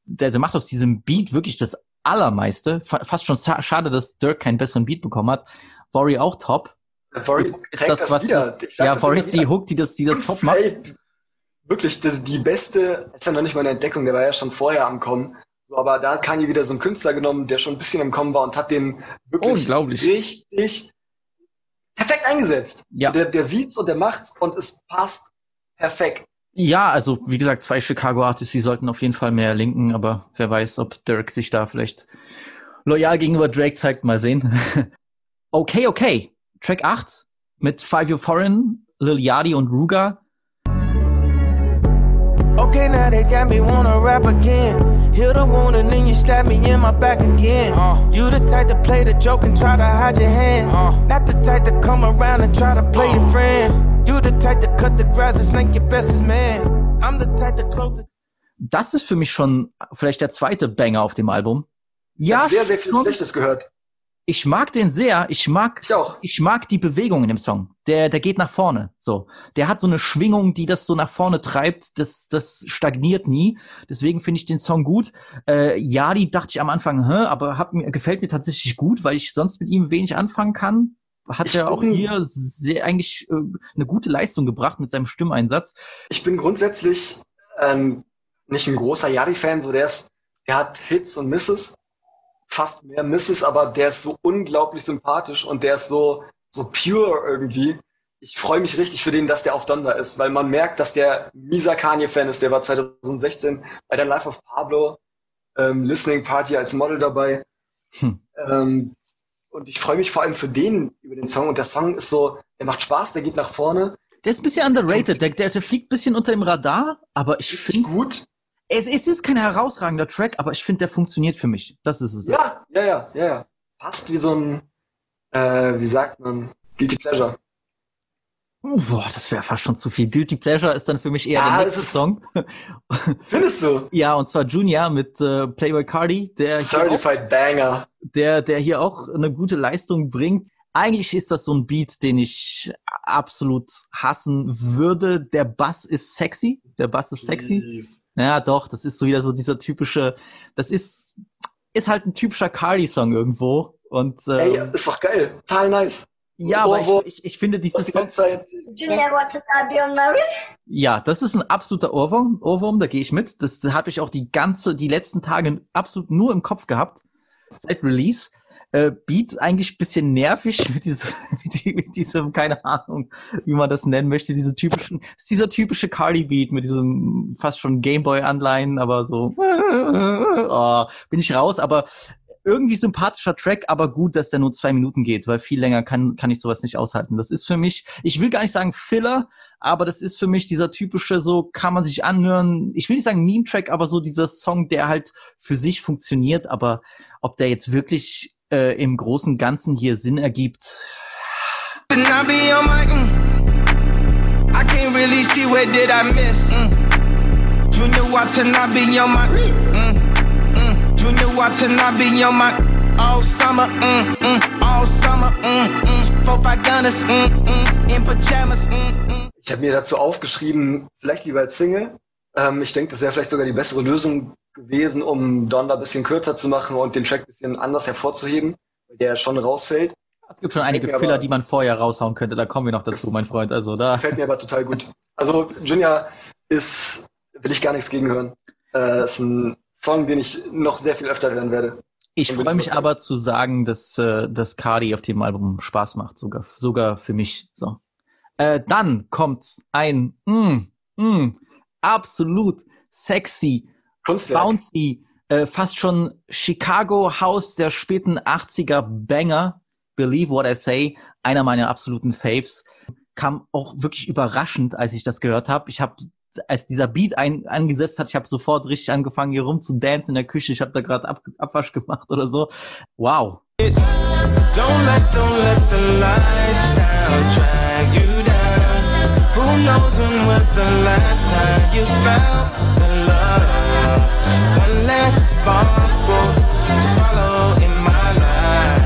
Speaker 1: der, der macht aus diesem Beat wirklich das Allermeiste. Fa fast schon schade, dass Dirk keinen besseren Beat bekommen hat. Worry auch top.
Speaker 3: Vory
Speaker 1: Ist das,
Speaker 3: das,
Speaker 1: was das, ja, Worry ist die. Hook, die das, die das top macht.
Speaker 3: Wirklich, das die beste, ist ja noch nicht mal eine Entdeckung, der war ja schon vorher am Kommen. So, aber da hat Kanye wieder so einen Künstler genommen, der schon ein bisschen im Kommen war und hat den wirklich richtig perfekt eingesetzt.
Speaker 1: Ja.
Speaker 3: Der, der sieht's und der macht's und es passt perfekt.
Speaker 1: Ja, also wie gesagt, zwei Chicago Artists, die sollten auf jeden Fall mehr linken, aber wer weiß, ob Dirk sich da vielleicht loyal gegenüber Drake zeigt, mal sehen. okay, okay. Track 8 mit Five Year Foreign, Lil Yachty und Ruga.
Speaker 7: Okay, now they got me wanna rap again. Heal the wound and then you stab me in my back again.
Speaker 6: Uh.
Speaker 7: You the type to play the joke and try to hide your hand.
Speaker 6: Uh.
Speaker 7: Not the type to come around and try to play your friend. You the type to cut the grass and snake your bestest man. I'm the type to close the
Speaker 1: Das ist für mich schon vielleicht der zweite Banger auf dem Album.
Speaker 3: Ich
Speaker 1: Ja,
Speaker 3: sehr, sehr viel
Speaker 1: schon.
Speaker 3: Schlechtes gehört.
Speaker 1: Ich mag den sehr. Ich mag,
Speaker 3: Ich
Speaker 1: ich mag die Bewegung in dem Song. Der, der geht nach vorne. So. Der hat so eine Schwingung, die das so nach vorne treibt. Das, das stagniert nie. Deswegen finde ich den Song gut. Äh, Yadi dachte ich am Anfang, hä, aber hat mir, gefällt mir tatsächlich gut, weil ich sonst mit ihm wenig anfangen kann. Hat
Speaker 3: Ich
Speaker 1: er auch
Speaker 3: bin-
Speaker 1: hier sehr, eigentlich äh, eine gute Leistung gebracht mit seinem Stimmeinsatz.
Speaker 3: Ich bin grundsätzlich ähm, nicht ein großer Yadi-Fan, so der ist, der hat Hits und Misses, fast mehr Misses, aber der ist so unglaublich sympathisch und der ist so, so pure irgendwie. Ich freue mich richtig für den, dass der auf Donda ist, weil man merkt, dass der mieser Kanye-Fan ist. Der war 2016 bei der Life of Pablo ähm, Listening Party als Model dabei.
Speaker 1: Hm.
Speaker 3: Ähm, und ich freue mich vor allem für den über den Song. Und der Song ist so, der macht Spaß, der geht nach vorne.
Speaker 1: Der ist ein bisschen underrated. Der, der, der fliegt ein bisschen unter dem Radar, aber ich finde,
Speaker 3: gut.
Speaker 1: Es, es ist kein herausragender Track, aber ich finde, der funktioniert für mich. Das ist es.
Speaker 3: Ja, ja, ja, ja, ja. Passt wie so ein, äh, wie sagt man, Guilty Pleasure.
Speaker 1: Boah, das wäre fast schon zu viel. Guilty Pleasure ist dann für mich eher
Speaker 3: Ja,
Speaker 1: der nächste
Speaker 3: ist-
Speaker 1: Song.
Speaker 3: Findest du?
Speaker 1: ja, und zwar Junior mit äh, Playboy Cardi, der hier, auch,
Speaker 3: Certified Banger.
Speaker 1: der, der hier auch eine gute Leistung bringt. Eigentlich ist das so ein Beat, den ich absolut hassen würde. Der Bass ist sexy. Der Bass ist sexy. Ja, doch, das ist so wieder so dieser typische, das ist, ist halt ein typischer Cardi-Song irgendwo. Und
Speaker 3: Ey,
Speaker 1: ähm,
Speaker 3: ist doch geil. Total nice.
Speaker 1: ja,
Speaker 3: wo-
Speaker 1: aber
Speaker 3: wo-
Speaker 1: ich, ich, ich finde dieses
Speaker 3: die ganze Zeit.
Speaker 1: Ja, das ist ein absoluter Ohrwurm, Ohrwurm, da gehe ich mit. Das habe ich auch die ganze, die letzten Tage absolut nur im Kopf gehabt, seit Release. Äh, Beat eigentlich bisschen nervig mit diesem, mit, die- mit diesem, keine Ahnung, wie man das nennen möchte, diese typischen, ist dieser typische Cardi Beat mit diesem fast schon Gameboy-Anleihen, aber so, oh, bin ich raus, aber irgendwie sympathischer Track, aber gut, dass der nur zwei Minuten geht, weil viel länger kann, kann ich sowas nicht aushalten. Das ist für mich, ich will gar nicht sagen Filler, aber das ist für mich dieser typische, so kann man sich anhören, ich will nicht sagen Meme-Track, aber so dieser Song, der halt für sich funktioniert, aber ob der jetzt wirklich äh, im großen Ganzen hier Sinn ergibt,
Speaker 7: mm. Mm. Junior Watson, I be on my mm. Mm. Junior Watson, I be on my all summer, mm. Mm. all summer, mm. Mm. Four five gunners, mm. Mm. in pajamas. Mm. Mm.
Speaker 3: Ich habe mir dazu aufgeschrieben, vielleicht lieber als Single. Ähm, ich denke, das wäre vielleicht sogar die bessere Lösung gewesen, um Donda ein bisschen kürzer zu machen und den Track ein bisschen anders hervorzuheben, weil der schon rausfällt.
Speaker 1: es gibt schon einige
Speaker 3: mir aber-
Speaker 1: Filler, die man vorher raushauen könnte, da kommen wir noch dazu, mein Freund, also da.
Speaker 3: Fällt mir aber total gut. Also Junior ist, will ich gar nichts gegen hören. Äh, ist ein Song, den ich noch sehr viel öfter hören werde.
Speaker 1: Ich freue mich aber zu sagen, dass, äh, dass Cardi auf dem Album Spaß macht, sogar, sogar für mich. So. Äh, dann kommt ein mm, mm, absolut sexy,
Speaker 3: Kunstwerk.
Speaker 1: bouncy, äh, fast schon Chicago House der späten 80er Banger, Believe What I Say, einer meiner absoluten Faves. Kam auch wirklich überraschend, als ich das gehört habe. Ich habe als dieser Beat ein, angesetzt hat, ich habe sofort richtig angefangen, hier rumzudancen in der Küche. Ich habe da gerade Ab Abwasch gemacht oder so. Wow.
Speaker 7: Don't let, don't let Who knows when was the last time you felt the love? One less sparkle to follow in my life.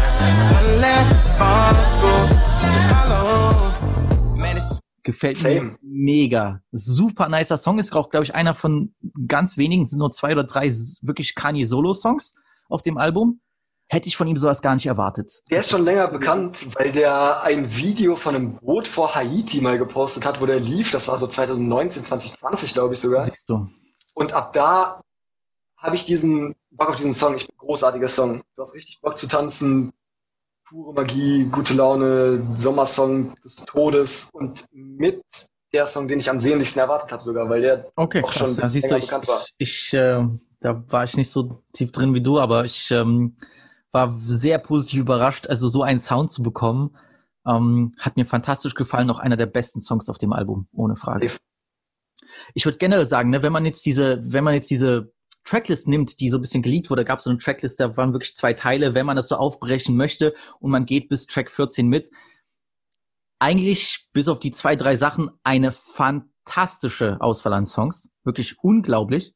Speaker 7: One less sparkle to follow. Man, it's
Speaker 1: Gefällt
Speaker 3: Same.
Speaker 1: mir mega. Super nicer Song. Ist auch, glaube ich, einer von ganz wenigen, sind nur zwei oder drei wirklich Kanye-Solo-Songs auf dem Album. Hätte ich von ihm sowas gar nicht erwartet.
Speaker 3: Der ist schon länger bekannt, weil der ein Video von einem Boot vor Haiti mal gepostet hat, wo der lief. Das war so 2019, 2020, glaube ich sogar.
Speaker 1: Siehst du.
Speaker 3: Und ab da habe ich diesen Bock auf diesen Song. Ich großartiger Song. Du hast richtig Bock zu tanzen. Pure Magie, gute Laune, Sommersong des Todes und mit der Song, den ich am sehnlichsten erwartet habe sogar, weil der
Speaker 1: Okay,
Speaker 3: auch schon
Speaker 1: krass.
Speaker 3: ein
Speaker 1: Ja,
Speaker 3: bisschen
Speaker 1: siehst du,
Speaker 3: länger
Speaker 1: ich,
Speaker 3: bekannt war.
Speaker 1: ich, ich äh, da war ich nicht so tief drin wie du, aber ich ähm, war sehr positiv überrascht. Also so einen Sound zu bekommen, ähm, hat mir fantastisch gefallen. Noch einer der besten Songs auf dem Album, ohne Frage. Ich würde generell sagen, ne, wenn man jetzt diese, wenn man jetzt diese Tracklist nimmt, die so ein bisschen geleakt wurde, gab es so eine Tracklist, da waren wirklich zwei Teile, wenn man das so aufbrechen möchte und man geht bis Track 14 mit. Eigentlich, bis auf die zwei, drei Sachen, eine fantastische Auswahl an Songs. Wirklich unglaublich.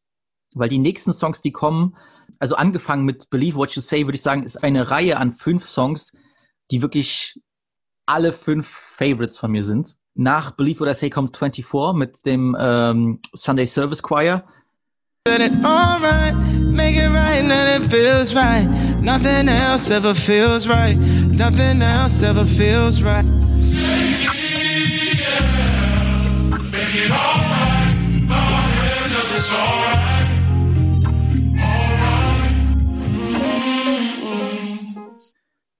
Speaker 1: Weil die nächsten Songs, die kommen, also angefangen mit Believe What You Say, würde ich sagen, ist eine Reihe an fünf Songs, die wirklich alle fünf Favorites von mir sind. Nach Believe What I Say kommt 24 mit dem ähm, Sunday Service Choir.
Speaker 7: Nothing else ever feels right. Nothing else ever feels right.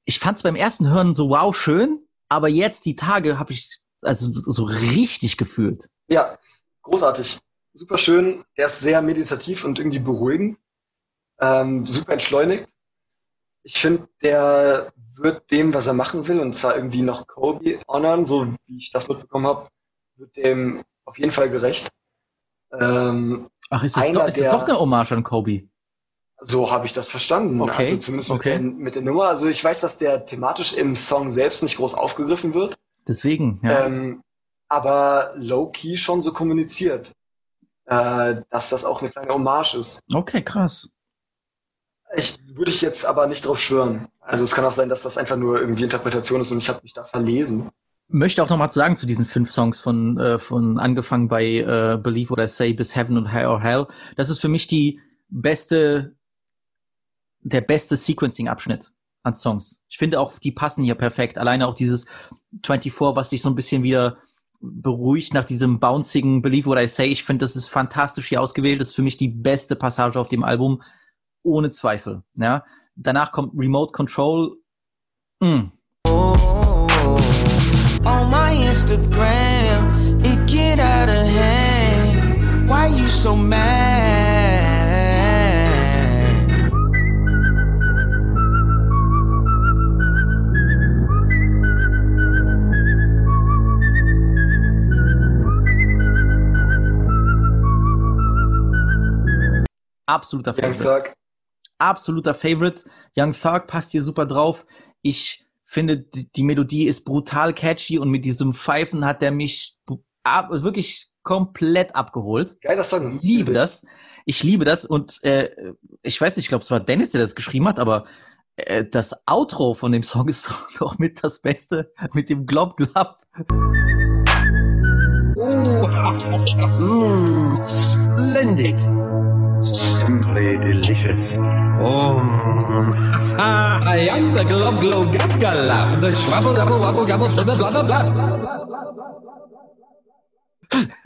Speaker 1: Ich fand es beim ersten Hören so wow schön, aber jetzt die Tage habe ich also so richtig gefühlt.
Speaker 3: Ja, großartig. Super schön. Er ist sehr meditativ und irgendwie beruhigend. Ähm, super entschleunigt. Ich finde, der wird dem, was er machen will, und zwar irgendwie noch Kobe honern, so wie ich das mitbekommen habe, wird dem auf jeden Fall gerecht. Ähm,
Speaker 1: Ach, ist
Speaker 3: Einer
Speaker 1: doch, ist
Speaker 3: der-
Speaker 1: doch eine Hommage an Kobe?
Speaker 3: So habe ich das verstanden.
Speaker 1: Okay,
Speaker 3: Also zumindest
Speaker 1: okay.
Speaker 3: mit, der, mit der Nummer. Also ich weiß, dass der thematisch im Song selbst nicht groß aufgegriffen wird,
Speaker 1: Deswegen, ja.
Speaker 3: ähm, aber low-key schon so kommuniziert, äh, dass das auch eine kleine Hommage ist.
Speaker 1: Okay, krass.
Speaker 3: Ich würde ich jetzt aber nicht drauf schwören. Also es kann auch sein, dass das einfach nur irgendwie Interpretation ist und ich habe mich da verlesen.
Speaker 1: Möchte auch noch mal sagen zu diesen fünf Songs von, äh, von angefangen bei äh, Believe What I Say bis Heaven und Hell or Hell. Das ist für mich die beste, der beste Sequencing-Abschnitt an Songs. Ich finde auch, die passen hier perfekt. Alleine auch dieses 24, was sich so ein bisschen wieder beruhigt nach diesem bouncigen Believe What I Say. Ich finde, das ist fantastisch hier ausgewählt. Das ist für mich die beste Passage auf dem Album. Ohne Zweifel. Ja. Danach kommt Remote Control. Mm.
Speaker 7: On my Instagram, it get out of hand. Why you so mad?
Speaker 1: Absoluter
Speaker 3: Young
Speaker 1: Favorite.
Speaker 3: Thug.
Speaker 1: absoluter Favorite. Young Thug passt hier super drauf. Ich finde, die, die Melodie ist brutal catchy und mit diesem Pfeifen hat er mich ab, wirklich komplett abgeholt.
Speaker 3: Geiler Song.
Speaker 1: Ich liebe das. Ich liebe das und äh, ich weiß nicht, ich glaube, es war Dennis, der das geschrieben hat, aber äh, das Outro von dem Song ist doch mit das Beste mit dem Glob Glob.
Speaker 9: Splendid. Simply delicious. Oh. I am the glob glob gab galab. The schwabble double wabble gabble stibble blah blah blah.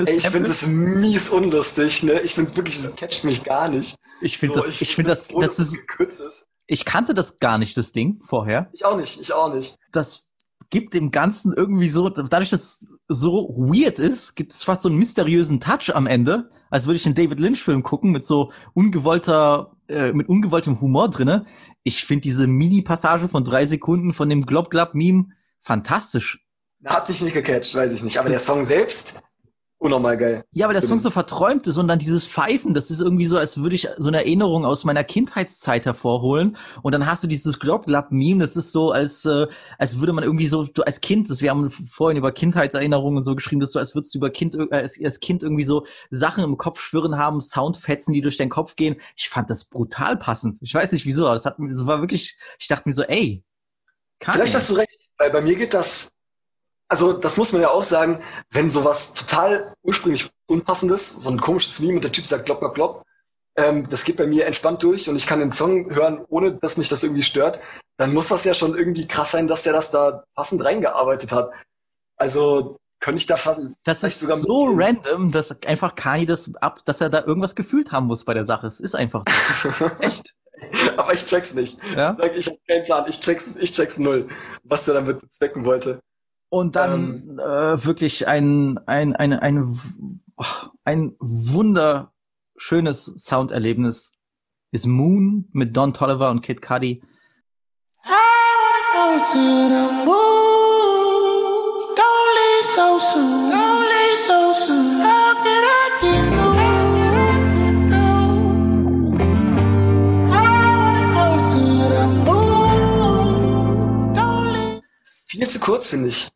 Speaker 3: Ey, ich finde das mies unlustig, ne? Ich finde wirklich, das catcht mich gar nicht.
Speaker 1: Ich finde
Speaker 3: So,
Speaker 1: das, ich finde das,
Speaker 3: froh,
Speaker 1: das
Speaker 3: es
Speaker 1: ist,
Speaker 3: gekürzt ist.
Speaker 1: ich kannte das gar nicht, das Ding vorher.
Speaker 3: Ich auch nicht, ich auch nicht.
Speaker 1: das gibt dem Ganzen irgendwie so, dadurch, dass es so weird ist, gibt es fast so einen mysteriösen Touch am Ende, als würde ich einen David Lynch-Film gucken mit so ungewollter, äh, mit ungewolltem Humor drinne. Ich finde diese Mini-Passage von drei Sekunden von dem Glob-Glob-Meme fantastisch.
Speaker 3: Hat mich nicht gecatcht, weiß ich nicht. Aber der Song selbst, unnormal geil.
Speaker 1: Ja, aber der Song so verträumt ist und dann dieses Pfeifen, das ist irgendwie so, als würde ich so eine Erinnerung aus meiner Kindheitszeit hervorholen. Und dann hast du dieses Glob-Glob-Meme, das ist so, als, äh, als würde man irgendwie so, du als Kind, das, wir haben vorhin über Kindheitserinnerungen und so geschrieben, dass du, als würdest du über Kind, äh, als, als Kind irgendwie so Sachen im Kopf schwirren haben, Soundfetzen, die durch deinen Kopf gehen. Ich fand das brutal passend. Ich weiß nicht wieso, aber das hat mir, das war wirklich, ich dachte mir so, ey, kann
Speaker 3: Vielleicht hast du recht, weil bei mir geht das, also das muss man ja auch sagen, wenn sowas total ursprünglich Unpassendes, so ein komisches Meme und der Typ sagt klopp, klopp, klopp, ähm, das geht bei mir entspannt durch und ich kann den Song hören, ohne dass mich das irgendwie stört, dann muss das ja schon irgendwie krass sein, dass der das da passend reingearbeitet hat. Also könnte ich da fast
Speaker 1: Das ist
Speaker 3: sogar
Speaker 1: so random, dass einfach Kani das ab, dass er da irgendwas gefühlt haben muss bei der Sache. Es ist einfach so. Echt.
Speaker 3: Aber ich check's nicht.
Speaker 1: Ja?
Speaker 3: Sag, ich habe keinen Plan, ich check's, ich check's null, was der damit bezwecken wollte.
Speaker 1: Und dann äh, wirklich ein, ein, ein, ein, ein wunderschönes Sounderlebnis ist Moon mit Don Tolliver und Kid Cudi.
Speaker 7: Go to the moon. Don't leave so soon. Don't leave so soon. How can I keep going? I wanna.
Speaker 3: Viel zu kurz, finde ich.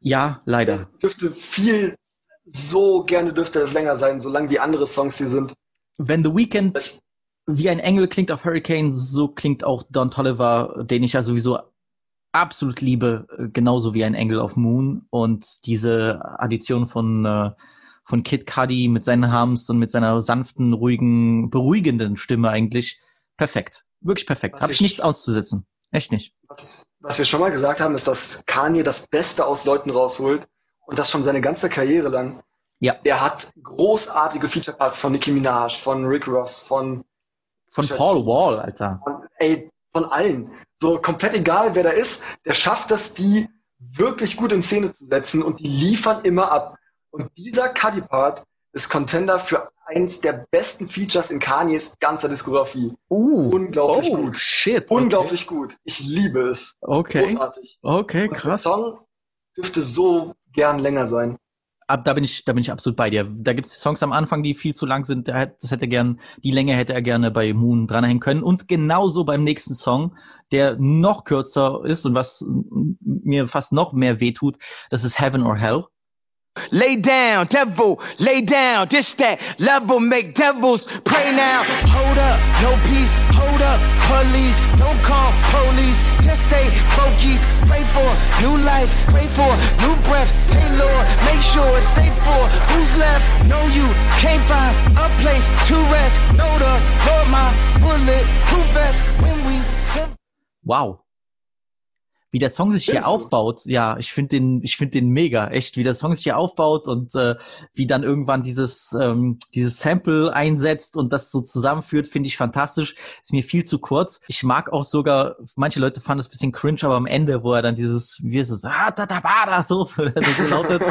Speaker 1: Ja, leider.
Speaker 3: Dürfte viel, so gerne dürfte das länger sein, solange wie andere Songs hier sind.
Speaker 1: Wenn The Weeknd wie ein Engel klingt auf Hurricane, so klingt auch Don Tolliver, den ich ja sowieso absolut liebe, genauso wie ein Engel auf Moon. Und diese Addition von, äh, von Kid Cudi mit seinen Harms und mit seiner sanften, ruhigen, beruhigenden Stimme eigentlich perfekt. Wirklich perfekt. Habe ich
Speaker 3: ich-
Speaker 1: nichts auszusetzen. Echt nicht.
Speaker 3: Was, was wir schon mal gesagt haben, ist, dass Kanye das Beste aus Leuten rausholt und das schon seine ganze Karriere lang.
Speaker 1: Ja.
Speaker 3: Der hat großartige Feature-Parts von Nicki Minaj, von Rick Ross, von,
Speaker 1: Von
Speaker 3: Shit.
Speaker 1: Paul Wall, Alter.
Speaker 3: von, ey, von allen. So komplett egal, wer da ist, der schafft es, die wirklich gut in Szene zu setzen und die liefern immer ab. Und dieser Cuddy-Part ist Contender für eins der besten Features in Kanyes ganzer Diskografie.
Speaker 1: Uh,
Speaker 3: Unglaublich
Speaker 1: oh,
Speaker 3: gut.
Speaker 1: shit.
Speaker 3: Unglaublich gut. Ich liebe es.
Speaker 1: Okay.
Speaker 3: Großartig.
Speaker 1: Okay,
Speaker 3: Und
Speaker 1: krass.
Speaker 3: Der Song dürfte so gern länger sein.
Speaker 1: Ab, da bin ich, da bin ich absolut bei dir. Da gibt es Songs am Anfang, die viel zu lang sind. Das hätte er gern, die Länge hätte er gerne bei Moon dranhängen können. Und genauso beim nächsten Song, der noch kürzer ist und was mir fast noch mehr wehtut, das ist Heaven or Hell.
Speaker 7: Lay down, devil, lay down. This that level make devils pray now. Hold up, no peace. Hold up, police. Don't call police. Just stay focused. Pray for new life. Pray for new breath. Hey Lord, make sure it's safe for who's left. Know you can't find a place to rest. Know the Lord, my bullet proof vest. When we.
Speaker 1: Wow. Wie der Song sich hier aufbaut, ja, ich finde den, ich finde den mega, echt, wie der Song sich hier aufbaut und äh, wie dann irgendwann dieses ähm, dieses Sample einsetzt und das so zusammenführt, finde ich fantastisch. Ist mir viel zu kurz. Ich mag auch sogar, manche Leute fanden es ein bisschen cringe, aber am Ende, wo er dann dieses, wie ist es, ah, da, da, da, so, so lautet,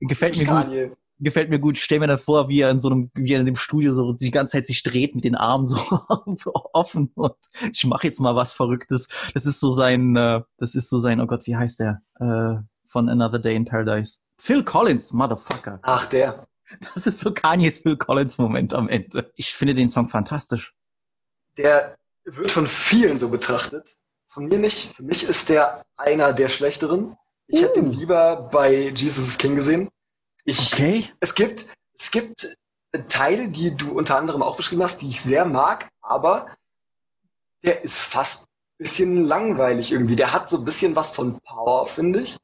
Speaker 1: gefällt mir gut. Gefällt mir gut. Ich stell mir dann vor, wie er in so einem, wie er in dem Studio so die ganze Zeit sich dreht mit den Armen so offen und ich mache jetzt mal was Verrücktes. Das ist so sein, äh, das ist so sein, oh Gott, wie heißt der? Äh, von Another Day in Paradise. Phil Collins, Motherfucker.
Speaker 3: Ach, der.
Speaker 1: Das ist so Kanyes Phil Collins Moment am Ende. Ich finde den Song fantastisch.
Speaker 3: Der wird von vielen so betrachtet. Von mir nicht. Für mich ist der einer der schlechteren. Ich hätte den lieber bei Jesus is King gesehen. Ich,
Speaker 1: Okay.
Speaker 3: Es gibt, es gibt Teile, die du unter anderem auch beschrieben hast, die ich sehr mag, aber der ist fast ein bisschen langweilig irgendwie. Der hat so ein bisschen was von Power, finde ich.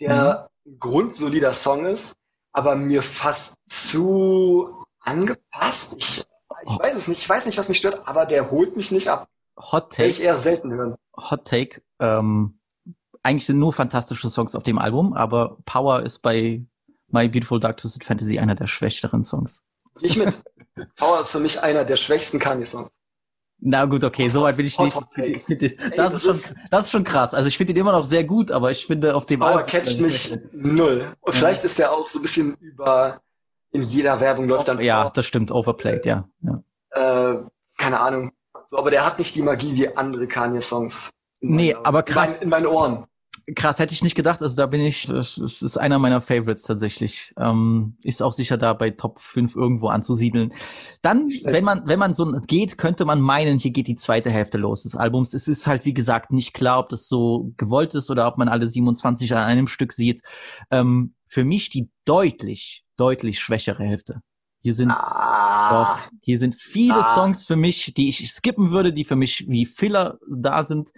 Speaker 3: Der ein grundsolider Song ist, aber mir fast zu angepasst. Ich, ich weiß es nicht. Ich weiß nicht, was mich stört, aber der holt mich nicht ab.
Speaker 1: Hot
Speaker 3: Will ich
Speaker 1: Take,
Speaker 3: eher selten hören.
Speaker 1: Hot Take. Ähm, eigentlich sind nur fantastische Songs auf dem Album, aber Power ist bei My Beautiful Dark Twisted Fantasy einer der schwächeren Songs.
Speaker 3: Ich mit. Power ist für mich einer der schwächsten Kanye-Songs.
Speaker 1: Na gut, okay, so weit will ich nicht. Das ist schon, das ist schon krass. Also ich finde ihn immer noch sehr gut, aber ich finde auf dem
Speaker 3: Power catcht mich null. Und vielleicht ist der auch so ein bisschen über, in jeder Werbung läuft dann,
Speaker 1: Ja, das stimmt, overplayed, ja. ja.
Speaker 3: äh, keine Ahnung. So, aber der hat nicht die Magie wie andere Kanye-Songs.
Speaker 1: Nee, aber krass.
Speaker 3: In, mein, in meinen Ohren.
Speaker 1: Krass, hätte ich nicht gedacht. Also da bin ich, das ist einer meiner Favorites tatsächlich. Ähm, ist auch sicher da bei Top 5 irgendwo anzusiedeln. Dann, wenn man, wenn man so geht, könnte man meinen, hier geht die zweite Hälfte los des Albums. Es ist halt, wie gesagt, nicht klar, ob das so gewollt ist oder ob man alle 27 an einem Stück sieht. Ähm, für mich die deutlich, deutlich schwächere Hälfte. Hier sind
Speaker 3: Ah,
Speaker 1: Doch, hier sind viele
Speaker 3: Ah.
Speaker 1: Songs für mich, die ich skippen würde, die für mich wie Filler da sind.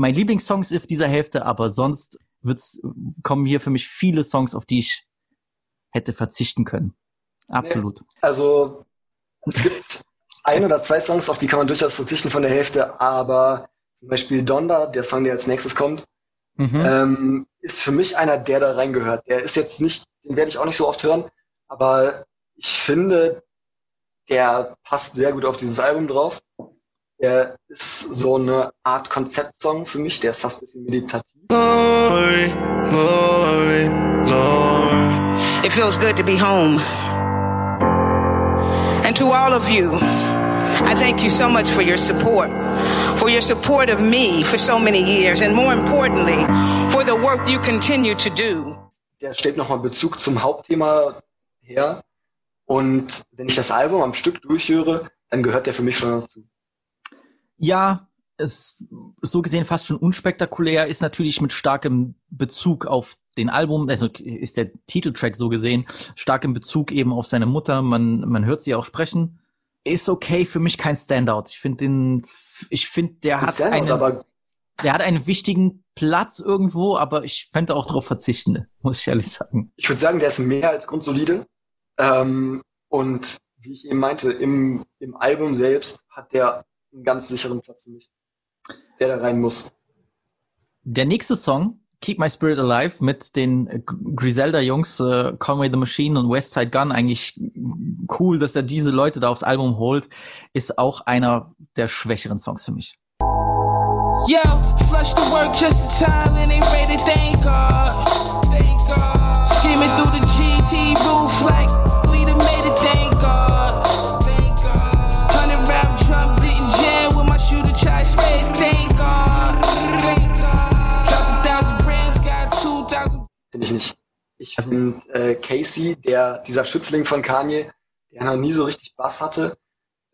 Speaker 1: Mein Lieblingssong ist dieser Hälfte, aber sonst wird's, kommen hier für mich viele Songs, auf die ich hätte verzichten können. Absolut.
Speaker 3: also, es gibt ein oder zwei Songs, auf die kann man durchaus verzichten von der Hälfte, aber zum Beispiel Donda, der Song, der als nächstes kommt,
Speaker 1: Mhm.
Speaker 3: ähm, ist für mich einer, der da reingehört. Der ist jetzt nicht, den werde ich auch nicht so oft hören, aber ich finde, der passt sehr gut auf dieses Album drauf. Der ist so eine Art Konzeptsong für mich, der ist fast ein bisschen meditativ.
Speaker 8: Glory, glory, glory.
Speaker 10: It feels good to be home. And to all of you, I thank you so much for your support, for your support of me for so many years, and more importantly, for the work you continue to do.
Speaker 3: Der stellt nochmal Bezug zum Hauptthema her. Und wenn ich das Album am Stück durchhöre, dann gehört der für mich schon dazu.
Speaker 1: Ja, es so gesehen fast schon unspektakulär, ist natürlich mit starkem Bezug auf den Album, also ist der Titeltrack so gesehen, stark im Bezug eben auf seine Mutter. Man, man hört sie auch sprechen. Ist okay, für mich kein Standout. Ich finde den, ich finde, der hat einen,
Speaker 3: aber
Speaker 1: der hat einen wichtigen Platz irgendwo, aber ich könnte auch darauf verzichten, muss ich ehrlich sagen.
Speaker 3: ich würde sagen, der ist mehr als grundsolide. Ähm, und wie ich eben meinte, im, im Album selbst hat der einen ganz sicheren Platz für mich, der da rein muss.
Speaker 1: Der nächste Song, Keep My Spirit Alive, mit den Griselda-Jungs, äh, Conway the Machine und Westside Gun, eigentlich cool, dass er diese Leute da aufs Album holt, ist auch einer der schwächeren Songs für mich.
Speaker 6: Yo, flush the work just in time and ain't ready, thank God. Thank God. Screaming through the GT roof
Speaker 3: Finde ich nicht. Ich finde äh, Casey, der, dieser Schützling von Kanye, der noch nie so richtig Bass hatte,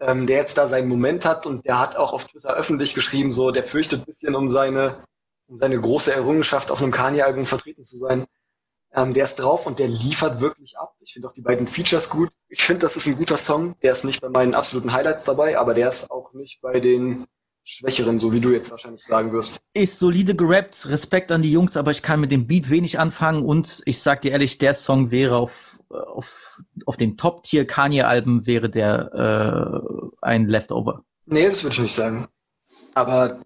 Speaker 3: ähm, der jetzt da seinen Moment hat und der hat auch auf Twitter öffentlich geschrieben, so, der fürchtet ein bisschen um seine, um seine große Errungenschaft auf einem Kanye-Album vertreten zu sein. Ähm, der ist drauf und der liefert wirklich ab. Ich finde auch die beiden Features gut. Ich finde, das ist ein guter Song. Der ist nicht bei meinen absoluten Highlights dabei, aber der ist auch nicht bei den Schwächeren, so wie du jetzt wahrscheinlich sagen wirst.
Speaker 1: Ist solide gerappt, Respekt an die Jungs, aber ich kann mit dem Beat wenig anfangen und ich sag dir ehrlich, der Song wäre auf, auf, auf den Top-Tier Kanye-Alben wäre der äh, ein Leftover.
Speaker 3: Nee, das würde ich nicht sagen. Aber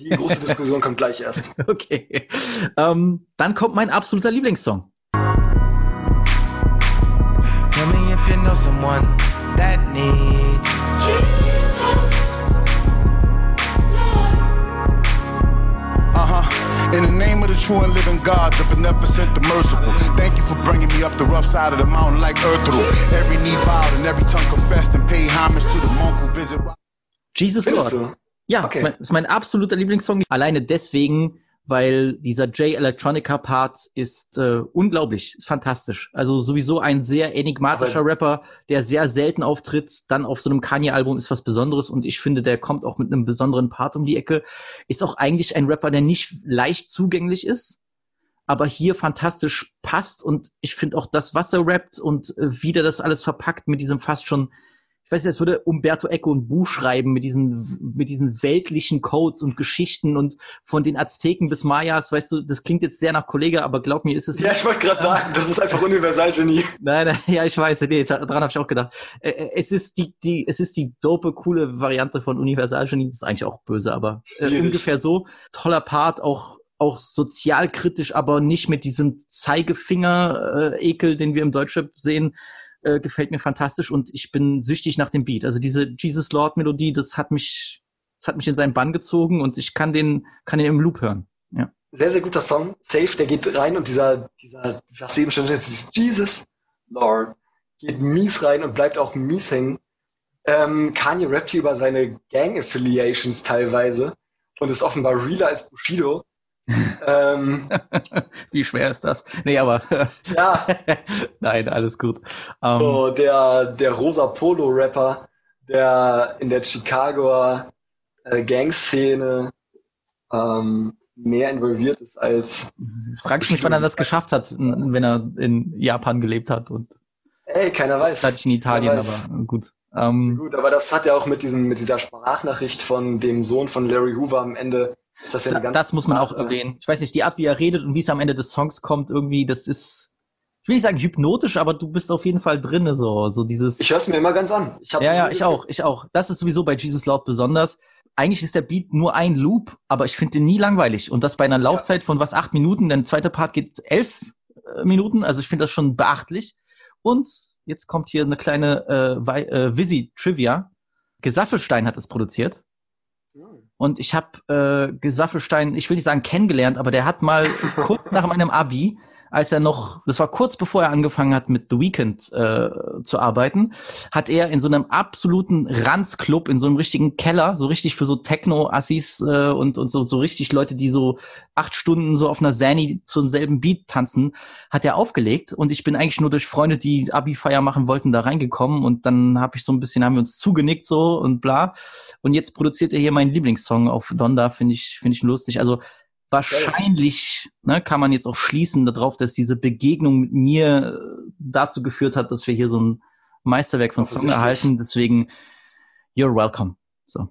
Speaker 3: Die große Diskussion kommt gleich erst.
Speaker 1: Okay. Ähm, dann kommt mein absoluter Lieblingssong.
Speaker 7: Tell me if you know someone that needs
Speaker 11: In the name of the true and living God, the beneficent, the merciful. Thank you for bringing me up the rough side of the mountain like Earthru. Every knee bowed and every tongue confessed and paid homage to the monk who visit.
Speaker 1: Jesus Lord.
Speaker 3: du?
Speaker 1: Ja,
Speaker 3: Okay.
Speaker 1: ist, mein, ist mein absoluter Lieblingssong. Alleine deswegen, weil dieser J Electronica Part ist äh, unglaublich, ist fantastisch. Also sowieso ein sehr enigmatischer
Speaker 3: Aber-
Speaker 1: Rapper, der sehr selten auftritt. Dann auf so einem Kanye Album ist was Besonderes und ich finde, der kommt auch mit einem besonderen Part um die Ecke. Ist auch eigentlich ein Rapper, der nicht leicht zugänglich ist. Aber hier fantastisch passt und ich finde auch das, was er rappt und äh, wie der das alles verpackt mit diesem fast schon ich weiß nicht, es würde Umberto Eco ein Buch schreiben mit diesen, mit diesen weltlichen Codes und Geschichten und von den Azteken bis Mayas, weißt du, das klingt jetzt sehr nach Kollege, aber glaub mir, ist es
Speaker 3: Ja, ich wollte gerade sagen, das ist einfach Universalgenie.
Speaker 1: Nein, nein, ja, ich weiß, nee, da- daran habe ich auch gedacht. Äh, äh, Es ist die, die, es ist die dope, coole Variante von Universalgenie. Das ist eigentlich auch böse, aber äh, ungefähr so. Toller Part, auch, auch sozialkritisch, aber nicht mit diesem Zeigefinger-Ekel, den wir im Deutschrap sehen. Äh, gefällt mir fantastisch und ich bin süchtig nach dem Beat. Also diese Jesus Lord Melodie, das hat mich, das hat mich in seinen Bann gezogen und ich kann den, kann den im Loop hören. Ja.
Speaker 3: Sehr, sehr guter Song. Safe, der geht rein und dieser, dieser, was du eben schon hast, dieses Jesus, Lord, geht mies rein und bleibt auch mies hängen. Ähm, Kanye rappt hier über seine Gang-Affiliations teilweise und ist offenbar realer als Bushido. Ähm,
Speaker 1: Wie schwer ist das? Nee, aber
Speaker 3: ja,
Speaker 1: nein, alles gut. Ähm,
Speaker 3: so der, der rosa Polo-Rapper, der in der Chicagoer äh, Gang-Szene ähm, mehr involviert ist als
Speaker 1: Frag ich mich, wann er das geschafft hat, wenn er in Japan gelebt hat und
Speaker 3: Ey, keiner weiß.
Speaker 1: hatte ich in Italien, aber gut. Ähm,
Speaker 3: Gut, aber das hat ja auch mit diesem, mit dieser Sprachnachricht von dem Sohn von Larry Hoover am Ende. Das ja
Speaker 1: da, das muss man auch erwähnen. Ich weiß nicht, die Art, wie er redet und wie es am Ende des Songs kommt, irgendwie, das ist, ich will nicht sagen hypnotisch, aber du bist auf jeden Fall drinne, so, so dieses.
Speaker 3: Ich höre es mir immer ganz an. Ich hab's
Speaker 1: ja, ja, ich auch, ich auch. Das ist sowieso bei Jesus Loud besonders. Eigentlich ist der Beat nur ein Loop, aber ich finde den nie langweilig. Und das bei einer Laufzeit von was, acht Minuten, denn der zweite Part geht elf äh, Minuten, also ich finde das schon beachtlich. Und jetzt kommt hier eine kleine äh, äh, Visi-Trivia. Gesaffelstein hat es produziert. Und ich habe äh, Gesaffelstein, ich will nicht sagen kennengelernt, aber der hat mal kurz nach meinem Abi, als er noch, das war kurz bevor er angefangen hat mit The Weeknd äh, zu arbeiten, hat er in so einem absoluten Ranzclub, in so einem richtigen Keller, so richtig für so Techno-Assis äh, und, und so, so richtig Leute, die so acht Stunden so auf einer Sani zum selben Beat tanzen, hat er aufgelegt. Und ich bin eigentlich nur durch Freunde, die Abi-Feier machen wollten, da reingekommen. Und dann habe ich so ein bisschen, haben wir uns zugenickt so und bla. Und jetzt produziert er hier meinen Lieblingssong auf Donda, finde ich, finde ich lustig. Also wahrscheinlich ne, kann man jetzt auch schließen darauf, dass diese Begegnung mit mir äh, dazu geführt hat, dass wir hier so ein Meisterwerk von Song erhalten. Deswegen, you're welcome. So.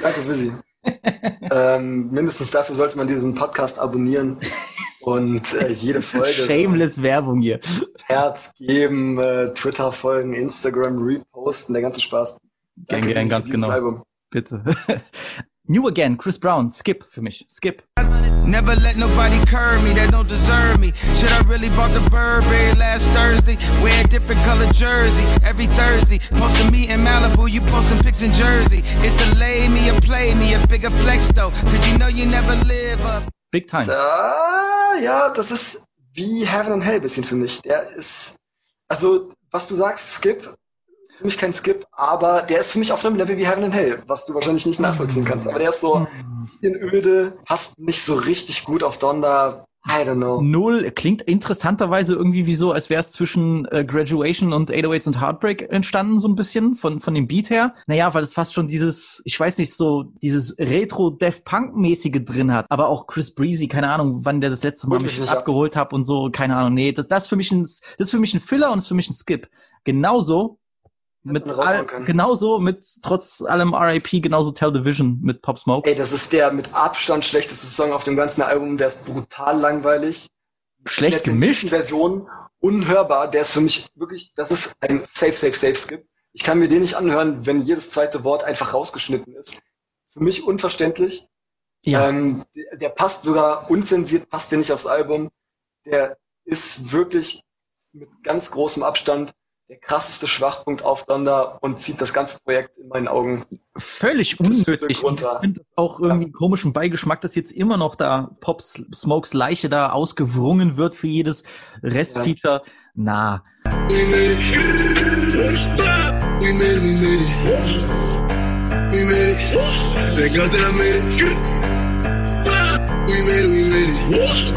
Speaker 3: Danke, Visi. ähm, mindestens dafür sollte man diesen Podcast abonnieren und äh, jede Folge
Speaker 1: Shameless Werbung hier.
Speaker 3: Herz geben, äh, Twitter folgen, Instagram reposten, der ganze Spaß.
Speaker 1: Gang, gang, ganz genau.
Speaker 3: Album.
Speaker 1: Bitte. New Again, Chris Brown, Skip für mich. Skip.
Speaker 7: Never let nobody curb me that don't deserve me. Should I really bought the Burberry last Thursday? Wear a different color jersey every Thursday. Posting me in Malibu, you posting pics in Jersey. It's the lay me or play me, a bigger flex though. Cause you know you never live up.
Speaker 1: Big time.
Speaker 3: Ah, ja, das ist wie Heaven and Hell bisschen für mich. Der ist, also, was du sagst, Skip, ist für mich kein Skip, aber der ist für mich auf einem Level wie Heaven and Hell, was du wahrscheinlich nicht nachvollziehen kannst. Aber der ist so in öde, passt nicht so richtig gut auf Donda. I don't know.
Speaker 1: Null klingt interessanterweise irgendwie wie so, als wäre es zwischen äh, Graduation und 808s und Heartbreak entstanden, so ein bisschen von, von dem Beat her. Naja, weil es fast schon dieses, ich weiß nicht, so dieses Retro-Death-Punk-mäßige drin hat. Aber auch Chris Breezy, keine Ahnung, wann der das letzte Mal
Speaker 3: Holt mich
Speaker 1: abgeholt hat und so, keine Ahnung. Nee, das, das, ist für mich ein, das ist für mich ein Filler und ist für mich ein Skip. Genauso mit all, genauso mit trotz allem RIP, genauso Tell Division mit Pop Smoke.
Speaker 3: Ey, das ist der mit Abstand schlechteste Song auf dem ganzen Album. Der ist brutal langweilig.
Speaker 1: Schlecht gemischt.
Speaker 3: Version unhörbar. Der ist für mich wirklich, das ist ein safe, safe, safe Skip. Ich kann mir den nicht anhören, wenn jedes zweite Wort einfach rausgeschnitten ist. Für mich unverständlich.
Speaker 1: Ja.
Speaker 3: Ähm, der, der passt sogar unzensiert, passt der nicht aufs Album. Der ist wirklich mit ganz großem Abstand der krasseste Schwachpunkt auf Thunder und zieht das ganze Projekt in meinen Augen
Speaker 1: Völlig unnötig. Und ich
Speaker 3: runter.
Speaker 1: finde auch irgendwie einen komischen Beigeschmack, dass jetzt immer noch da Pop Smokes Leiche da ausgewrungen wird für jedes Restfeature. Na,
Speaker 12: We made it. We made it, we made it. We made it. Thank God that I made it. We made it, we made it.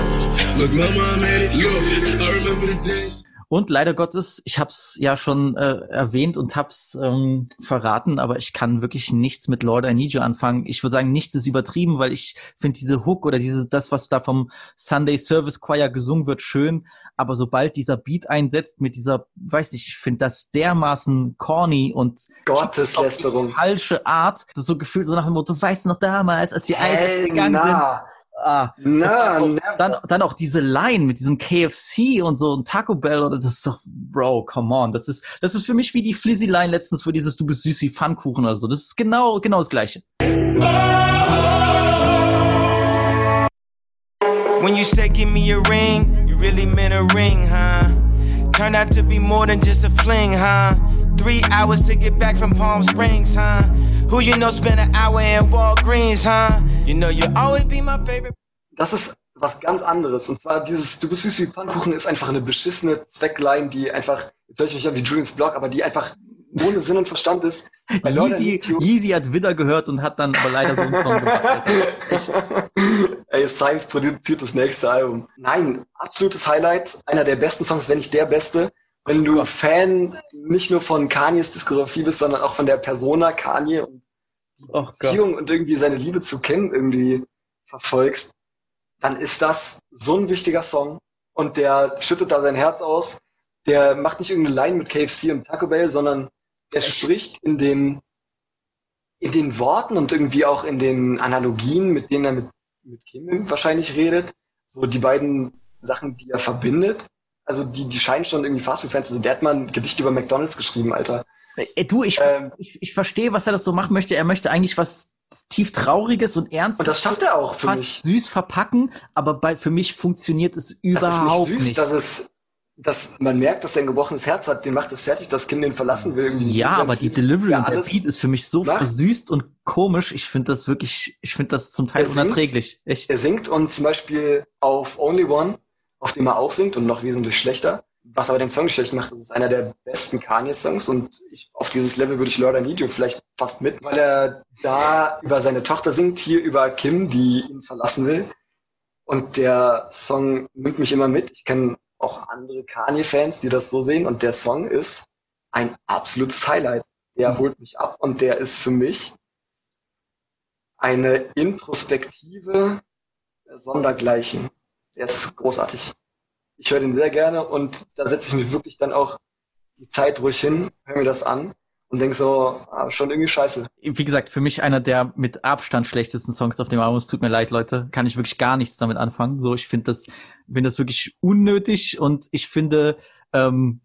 Speaker 12: Look, mama, I made it. Look, I remember the days.
Speaker 1: Und leider Gottes, ich habe es ja schon äh, erwähnt und hab's ähm, verraten, aber ich kann wirklich nichts mit Lord I Need You anfangen. Ich würde sagen, nichts ist übertrieben, weil ich finde diese Hook oder diese das, was da vom Sunday Service Choir gesungen wird, schön. Aber sobald dieser Beat einsetzt mit dieser, weiß nicht, ich finde das dermaßen corny und
Speaker 3: Gotteslästerung.
Speaker 1: falsche Art. Das ist so gefühlt so nach dem Motto, weißt du noch damals, als wir Eis gegangen sind. Ah,
Speaker 3: Na,
Speaker 1: dann, dann, dann auch diese Line mit diesem KFC und so ein Taco Bell oder das ist doch, Bro, come on. Das ist, das ist für mich wie die Flizzy Line letztens für dieses Du bist süß wie Pfannkuchen oder so. Das ist genau, genau das Gleiche.
Speaker 8: When you said give me a ring, you really meant a ring, huh? Turned out to be more than just a fling, huh? Three hours to get back from Palm Springs, huh? Who you know spent an hour in Walgreens, huh? You know you'll always be my favorite.
Speaker 3: Das ist was ganz anderes. Und zwar dieses Du bist süß wie Pfannkuchen ist einfach eine beschissene Zweckline, die einfach, jetzt höre ich mich an wie Julians Blog, aber die einfach ohne Sinn und Verstand ist.
Speaker 1: Yeezy,
Speaker 3: You-
Speaker 1: Yeezy hat Widder gehört und hat dann aber leider so einen Song gemacht.
Speaker 3: Ey, Science produziert das nächste Album. Nein, absolutes Highlight. Einer der besten Songs, wenn nicht der beste. Wenn du Fan nicht nur von Kanyes Diskografie bist, sondern auch von der Persona Kanye und
Speaker 1: Oh
Speaker 3: Beziehung und irgendwie seine Liebe zu Kim irgendwie verfolgst, dann ist das so ein wichtiger Song und der schüttet da sein Herz aus. Der macht nicht irgendeine Line mit KFC und Taco Bell, sondern der spricht in den in den Worten und irgendwie auch in den Analogien, mit denen er mit, mit Kim wahrscheinlich redet, so die beiden Sachen, die er verbindet. Also die, die scheinen schon irgendwie Fastfood-Fans zu sein. Der hat mal ein Gedicht über McDonalds geschrieben, Alter.
Speaker 1: Ey, du, ich,
Speaker 3: Ähm,
Speaker 1: ich, ich verstehe, was er das so machen möchte. Er möchte eigentlich was tief Trauriges und Ernstes.
Speaker 3: Und das schafft er auch für
Speaker 1: fast
Speaker 3: mich.
Speaker 1: süß verpacken, aber bei, für mich funktioniert es überhaupt
Speaker 3: das ist nicht süß,
Speaker 1: nicht.
Speaker 3: dass es, dass man merkt, dass er ein gebrochenes Herz hat, den macht es fertig, das Kind den verlassen will. Irgendwie
Speaker 1: Ja, aber die Delivery
Speaker 3: Ja,
Speaker 1: und der Beat ist für mich so
Speaker 3: macht.
Speaker 1: versüßt und komisch. Ich finde das wirklich, ich finde das zum Teil
Speaker 3: Er singt.
Speaker 1: unerträglich. Echt.
Speaker 3: Er singt und zum Beispiel auf Only One, auf dem er auch singt und noch wesentlich schlechter. Was aber den Song nicht schlecht macht, das ist einer der besten Kanye-Songs und ich, auf dieses Level würde ich Lord I Need You vielleicht fast mit, weil er da über seine Tochter singt, hier über Kim, die ihn verlassen will. Und der Song nimmt mich immer mit. Ich kenne auch andere Kanye-Fans, die das so sehen und der Song ist ein absolutes Highlight. Der holt mich ab und der ist für mich eine Introspektive Sondergleichen. Der ist großartig. Ich höre den sehr gerne und da setze ich mich wirklich dann auch die Zeit ruhig hin, höre mir das an und denke so, ah, schon irgendwie scheiße.
Speaker 1: Wie gesagt, für mich einer der mit Abstand schlechtesten Songs auf dem Album. Es tut mir leid, Leute. Kann ich wirklich gar nichts damit anfangen. So, ich finde das, finde das wirklich unnötig und ich finde, ähm,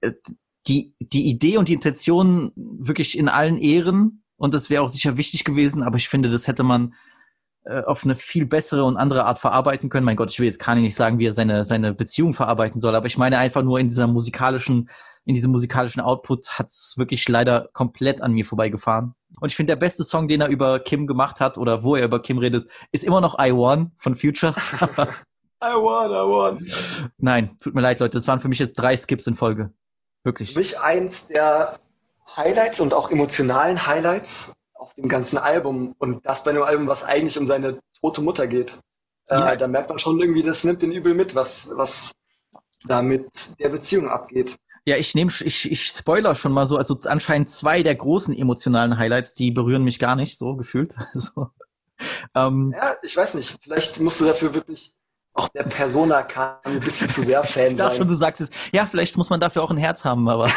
Speaker 1: äh, die, die Idee und die Intention wirklich in allen Ehren und das wäre auch sicher wichtig gewesen, aber ich finde, das hätte man auf eine viel bessere und andere Art verarbeiten können. Mein Gott, ich will jetzt gar nicht sagen, wie er seine, seine Beziehung verarbeiten soll, aber ich meine einfach nur in dieser musikalischen, in diesem musikalischen Output hat's wirklich leider komplett an mir vorbeigefahren. Und ich finde, der beste Song, den er über Kim gemacht hat oder wo er über Kim redet, ist immer noch I Won von Future.
Speaker 3: I won, I won.
Speaker 1: Nein, tut mir leid, Leute, das waren für mich jetzt drei Skips in Folge. Wirklich.
Speaker 3: Für mich eins der Highlights und auch emotionalen Highlights auf dem ganzen Album und das bei einem Album, was eigentlich um seine tote Mutter geht.
Speaker 1: Ja.
Speaker 3: Äh, da merkt man schon irgendwie, das nimmt den übel mit, was, was da mit der Beziehung abgeht.
Speaker 1: Ja, ich nehme, ich, ich spoiler schon mal so, also anscheinend zwei der großen emotionalen Highlights, die berühren mich gar nicht, so gefühlt. so. ähm,
Speaker 3: Ja, ich weiß nicht, vielleicht musst du dafür wirklich auch der Persona kann ein bisschen zu sehr Fan
Speaker 1: ich schon,
Speaker 3: sein.
Speaker 1: du sagst es. Ja, vielleicht muss man dafür auch ein Herz haben, aber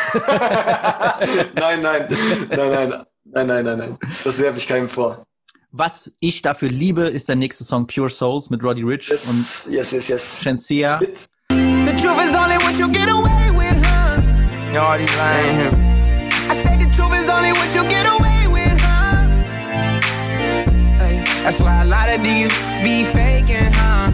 Speaker 3: nein, nein, nein, nein, nein, nein, nein, nein. Das werfe ich keinem vor.
Speaker 1: was ich dafür liebe, ist der nächste Song Pure Souls mit Roddy Rich
Speaker 3: Yes,
Speaker 1: und
Speaker 3: yes, yes, yes.
Speaker 1: Shensia.
Speaker 8: The truth is only what you get away with, huh? All these lying here. I say the truth is only what you get away with, huh? Hey, That's why a lot of these be faking, huh?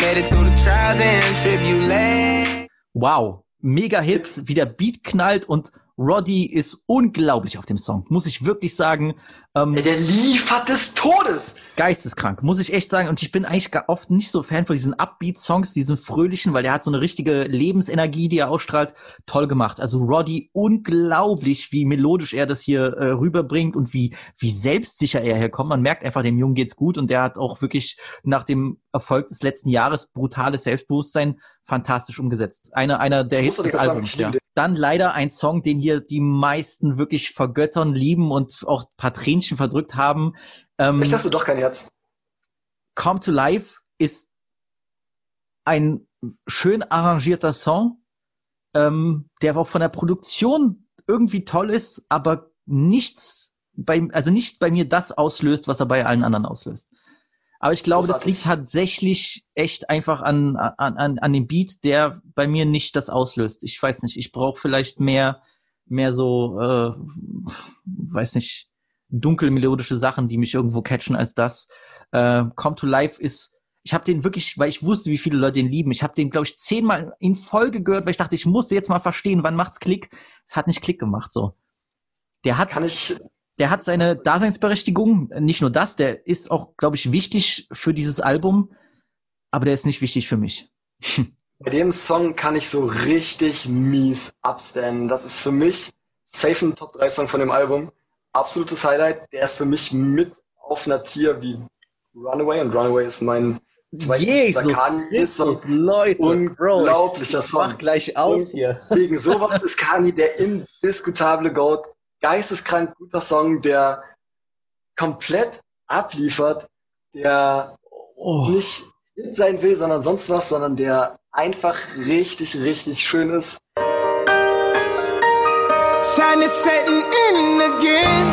Speaker 8: Made it through the trials and tribulations.
Speaker 1: Wow, mega Hit, wie der Beat knallt und Roddy ist unglaublich auf dem Song, muss ich wirklich sagen. Ähm,
Speaker 3: der liefert des Todes.
Speaker 1: Geisteskrank, muss ich echt sagen. Und ich bin eigentlich gar oft nicht so Fan von diesen Upbeat-Songs, diesen fröhlichen, weil der hat so eine richtige Lebensenergie, die er ausstrahlt. Toll gemacht. Also Roddy, unglaublich, wie melodisch er das hier äh, rüberbringt und wie, wie selbstsicher er herkommt. Man merkt einfach, dem Jungen geht's gut und der hat auch wirklich nach dem Erfolg des letzten Jahres brutales Selbstbewusstsein fantastisch umgesetzt. Einer, einer der Hits des Albums. Ja. Dann leider ein Song, den hier die meisten wirklich vergöttern, lieben und auch ein paar Tränchen verdrückt haben. Ähm,
Speaker 3: Ich dachte doch kein Herz.
Speaker 1: Come to Life ist ein schön arrangierter Song, ähm, der auch von der Produktion irgendwie toll ist, aber nichts bei, also nicht bei mir das auslöst, was er bei allen anderen auslöst. Aber ich glaube, das
Speaker 3: Großartig.
Speaker 1: liegt tatsächlich echt einfach an, an, an, an dem Beat, der bei mir nicht das auslöst. Ich weiß nicht, ich brauche vielleicht mehr, mehr so, äh, weiß nicht, dunkel melodische Sachen, die mich irgendwo catchen als das. Äh, Come to Life ist, ich habe den wirklich, weil ich wusste, wie viele Leute den lieben. Ich habe den, glaube ich, zehnmal in Folge gehört, weil ich dachte, ich musste jetzt mal verstehen, wann macht's Klick. Es hat nicht Klick gemacht, so. Der hat,
Speaker 3: Kann ich,
Speaker 1: der hat seine Daseinsberechtigung. Nicht nur das, der ist auch, glaube ich, wichtig für dieses Album, aber der ist nicht wichtig für mich.
Speaker 3: bei dem Song kann ich so richtig mies abstanden. Das ist für mich safe ein Top 3 Song von dem Album. Absolutes Highlight. Der ist für mich mit auf einer Tier wie Runaway und Runaway ist mein
Speaker 1: Jesus
Speaker 3: Kanye-Song.
Speaker 1: Christus, Leute,
Speaker 3: Unglaublicher
Speaker 1: Bro, ich
Speaker 3: Song.
Speaker 1: mach gleich aus
Speaker 3: Und
Speaker 1: hier.
Speaker 3: Wegen sowas ist Kanye der indiskutable Goat. Geisteskrank guter Song, der komplett abliefert, der
Speaker 1: Oh.
Speaker 3: nicht Hit sein will, sondern sonst was, sondern der einfach richtig, richtig schön ist.
Speaker 8: Sun is setting in again.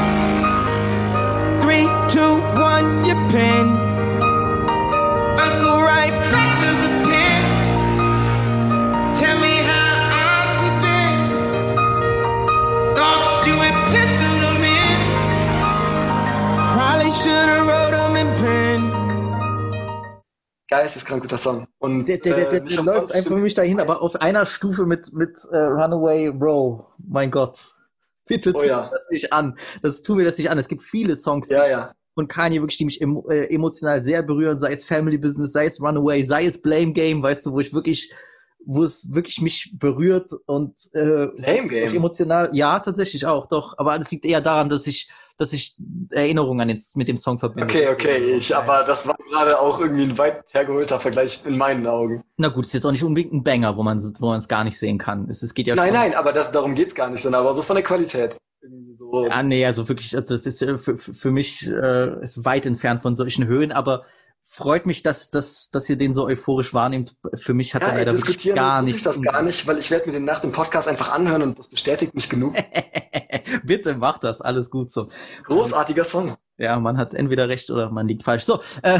Speaker 8: Three, two, one, your pen. Go right back to
Speaker 3: Geisteskrank guter Song. Und
Speaker 1: Der, der, der,
Speaker 3: äh,
Speaker 1: der, läuft einfach für mich dahin, aber auf einer Stufe mit, mit äh, Runaway Bro. Mein Gott. Bitte tu
Speaker 3: Oh ja.
Speaker 1: mir das nicht an. Das tu mir das nicht an. Es gibt viele Songs
Speaker 3: Ja, ja.
Speaker 1: von Kanye wirklich, die mich äh, emotional sehr berühren, sei es Family Business, sei es Runaway, sei es Blame Game, weißt du, wo ich wirklich, wo es wirklich mich berührt und äh,
Speaker 3: Blame Game?
Speaker 1: wo ich emotional, ja, tatsächlich auch, doch. Aber das liegt eher daran, dass ich, dass ich Erinnerungen an den, mit dem Song verbinde.
Speaker 3: Okay, okay, ich, aber das war gerade auch irgendwie ein weit hergeholter Vergleich in meinen Augen.
Speaker 1: Na gut, ist jetzt auch nicht unbedingt ein Banger, wo man wo man es gar nicht sehen kann. Es, es geht ja
Speaker 3: Nein,
Speaker 1: schon,
Speaker 3: nein, aber das, darum geht's gar nicht, sondern aber so von der Qualität. So.
Speaker 1: Ja, nee, also wirklich, also das ist äh, für, für für mich äh, ist weit entfernt von solchen Höhen, aber freut mich, dass, dass, dass ihr den so euphorisch wahrnehmt. Für mich hat er
Speaker 3: Ja,
Speaker 1: leider wirklich
Speaker 3: diskutieren
Speaker 1: gar
Speaker 3: muss ich
Speaker 1: nichts.
Speaker 3: das gar nicht, weil ich werde mir den nach dem Podcast einfach anhören und das bestätigt mich genug.
Speaker 1: Bitte mach das, alles gut so.
Speaker 3: Großartiger Song.
Speaker 1: Ja, man hat entweder recht oder man liegt falsch. So, äh,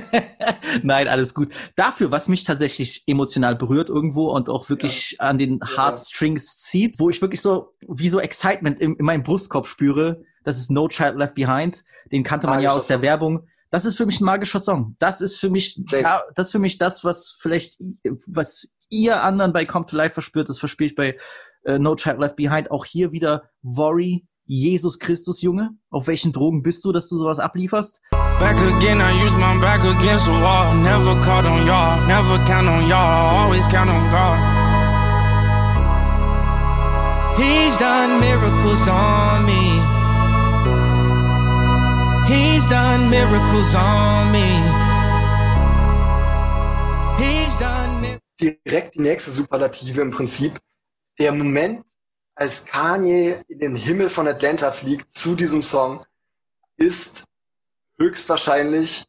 Speaker 1: nein, alles gut. Dafür, was mich tatsächlich emotional berührt irgendwo und auch wirklich an den Heartstrings zieht, wo ich wirklich so wie so Excitement in, in meinem Brustkorb spüre, das ist No Child Left Behind. Den kannte man ja
Speaker 3: Magischer
Speaker 1: aus der. Werbung. Das ist für mich ein magischer Song. Das ist für mich, ja, das ist für mich das, was vielleicht, was ihr anderen bei Come to Life verspürt, das verspüre ich bei äh, No Child Left Behind. Auch hier wieder Worry, Jesus Christus, Junge. Auf welchen Drogen bist du, dass du sowas ablieferst?
Speaker 8: Back again, I use my back against the wall. Never caught on y'all, never count on y'all, always count on God. He's done miracles on me. He's done miracles on me. He's done
Speaker 3: direkt die nächste Superlative im Prinzip. Der Moment, als Kanye in den Himmel von Atlanta fliegt zu diesem Song, ist höchstwahrscheinlich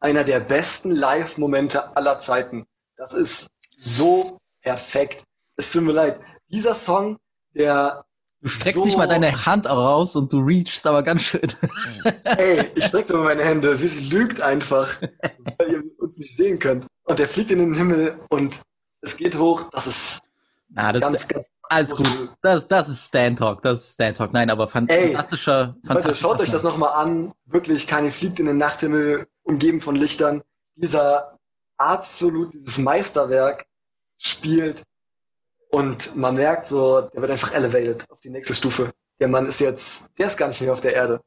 Speaker 3: einer der besten Live-Momente aller Zeiten. Das ist so perfekt. Es tut mir leid. Dieser Song, der
Speaker 1: Du streckst
Speaker 3: so,
Speaker 1: nicht mal deine Hand raus und du reachst aber ganz schön.
Speaker 3: Ey, ich strecke so meine Hände. Wie sie lügt einfach, weil ihr uns nicht sehen könnt. Und der fliegt in den Himmel und es geht hoch. Das ist
Speaker 1: Na, das,
Speaker 3: ganz, ganz
Speaker 1: Alles gut. Das, das ist Stan Talk. Das ist Stan Talk. Nein, aber fan
Speaker 3: Ey,
Speaker 1: fantastischer,
Speaker 3: Leute,
Speaker 1: fantastischer
Speaker 3: schaut euch das nochmal an. Wirklich, Kanye fliegt in den Nachthimmel, umgeben von Lichtern. Dieser absolut, dieses Meisterwerk spielt und man merkt so, der wird einfach elevated auf die nächste Stufe. Der Mann ist jetzt, der ist gar nicht mehr auf der Erde.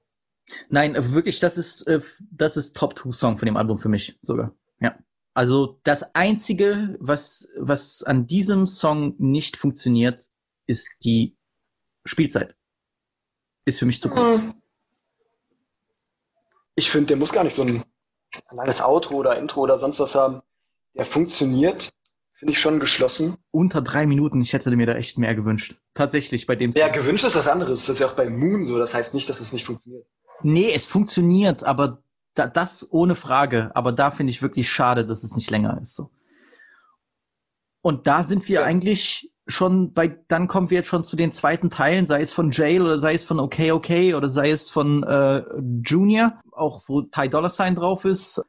Speaker 1: Nein, äh, wirklich, das ist, äh, das ist Top 2 Song von dem Album für mich sogar. Ja. Also das einzige, was, was an diesem Song nicht funktioniert, ist die Spielzeit. Ist für mich zu kurz.
Speaker 3: Ich finde, der muss gar nicht so ein langes Outro oder Intro oder sonst was haben. Der funktioniert, finde ich schon geschlossen.
Speaker 1: Unter drei Minuten, ich hätte mir da echt mehr gewünscht. Tatsächlich bei dem
Speaker 3: Ja, gewünscht ist was anderes. Das ist ja auch bei Moon so. Das heißt nicht, dass es nicht funktioniert.
Speaker 1: Nee, es funktioniert, aber da, das ohne Frage. Aber da finde ich wirklich schade, dass es nicht länger ist. So. Und da sind wir eigentlich schon bei, dann kommen wir jetzt schon zu den zweiten Teilen, sei es von Jail oder sei es von Okay Okay oder sei es von äh, Junior, auch wo Ty Dollar Sign drauf ist.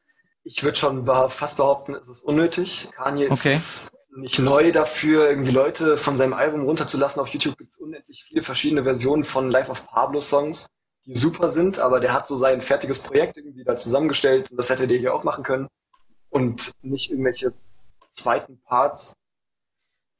Speaker 3: Ich würde schon fast behaupten, es ist unnötig. Kanye
Speaker 1: Okay.
Speaker 3: ist nicht neu dafür, irgendwie Leute von seinem Album runterzulassen. Auf YouTube gibt es unendlich viele verschiedene Versionen von Life of Pablo Songs, die super sind, aber der hat so sein fertiges Projekt irgendwie da zusammengestellt. Und das hätte der hier auch machen können. Und nicht irgendwelche zweiten Parts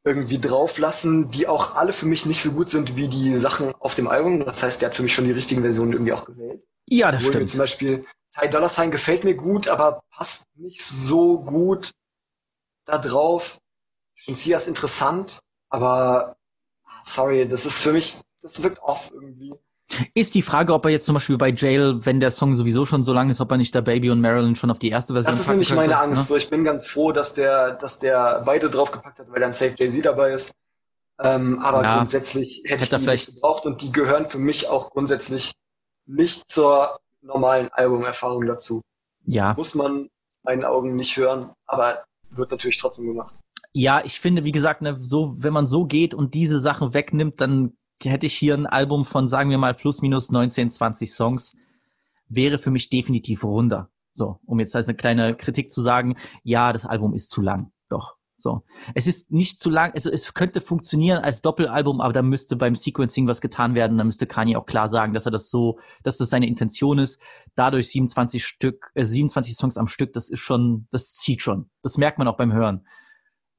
Speaker 3: irgendwie drauflassen, die auch alle für mich nicht so gut sind wie die Sachen auf dem Album. Das heißt, der hat für mich schon die richtigen Versionen irgendwie auch gewählt.
Speaker 1: Ja, das
Speaker 3: Obwohl mir
Speaker 1: stimmt.
Speaker 3: zum Beispiel Ty Dollar Sign gefällt mir gut, aber passt nicht so gut da drauf. Shinsia ist interessant, aber ah, sorry, das ist für mich, das wirkt off irgendwie.
Speaker 1: Ist die Frage, ob er jetzt zum Beispiel bei Jail, wenn der Song sowieso schon so lang ist, ob er nicht da Baby und Marilyn schon auf die erste Version
Speaker 3: Das ist nämlich meine Angst.
Speaker 1: ne?
Speaker 3: So, ich bin ganz froh, dass der, dass der beide draufgepackt hat, weil dann Safe Jay-Z dabei ist. Ähm, aber
Speaker 1: Ja.
Speaker 3: grundsätzlich hätte,
Speaker 1: Hätte
Speaker 3: ich die
Speaker 1: vielleicht-
Speaker 3: nicht gebraucht und die gehören für mich auch grundsätzlich nicht zur normalen Albumerfahrung dazu.
Speaker 1: Ja.
Speaker 3: Muss man in meinen Augen nicht hören, aber wird natürlich trotzdem gemacht.
Speaker 1: Ja, ich finde, wie gesagt, ne, so, wenn man so geht und diese Sachen wegnimmt, dann hätte ich hier ein Album von, sagen wir mal, plus minus 19, 20 Songs, wäre für mich definitiv runder. So, um jetzt als eine kleine Kritik zu sagen, ja, das Album ist zu lang. Doch. So. Es ist nicht zu lang, also es könnte funktionieren als Doppelalbum, aber da müsste beim Sequencing was getan werden. Da müsste Kanye auch klar sagen, dass er das so, dass das seine Intention ist. Dadurch 27 Stück, äh, 27 Songs am Stück, das ist schon, das zieht schon. Das merkt man auch beim Hören.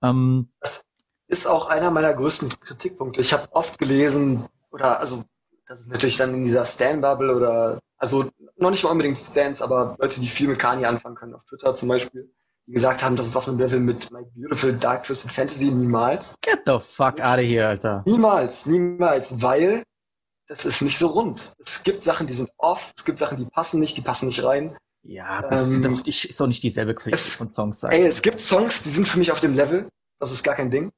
Speaker 1: Ähm,
Speaker 3: Das ist auch einer meiner größten Kritikpunkte. Ich habe oft gelesen, oder also, das ist natürlich dann in dieser Stan-Bubble oder, also noch nicht mal unbedingt Stans, aber Leute, die viel mit Kanye anfangen können, auf Twitter zum Beispiel, die gesagt haben, das ist auf einem Level mit My Beautiful Dark Twisted Fantasy niemals.
Speaker 1: Get the fuck out of here, Alter.
Speaker 3: Niemals, niemals, weil das ist nicht so rund. Es gibt Sachen, die sind off, es gibt Sachen, die passen nicht, die passen nicht rein.
Speaker 1: Ja, gut, das ist,
Speaker 3: Ähm,
Speaker 1: doch, nicht- ist doch nicht dieselbe Qualität von Songs.
Speaker 3: Ey, es gibt Songs, die sind für mich auf dem Level. Das ist gar kein Ding.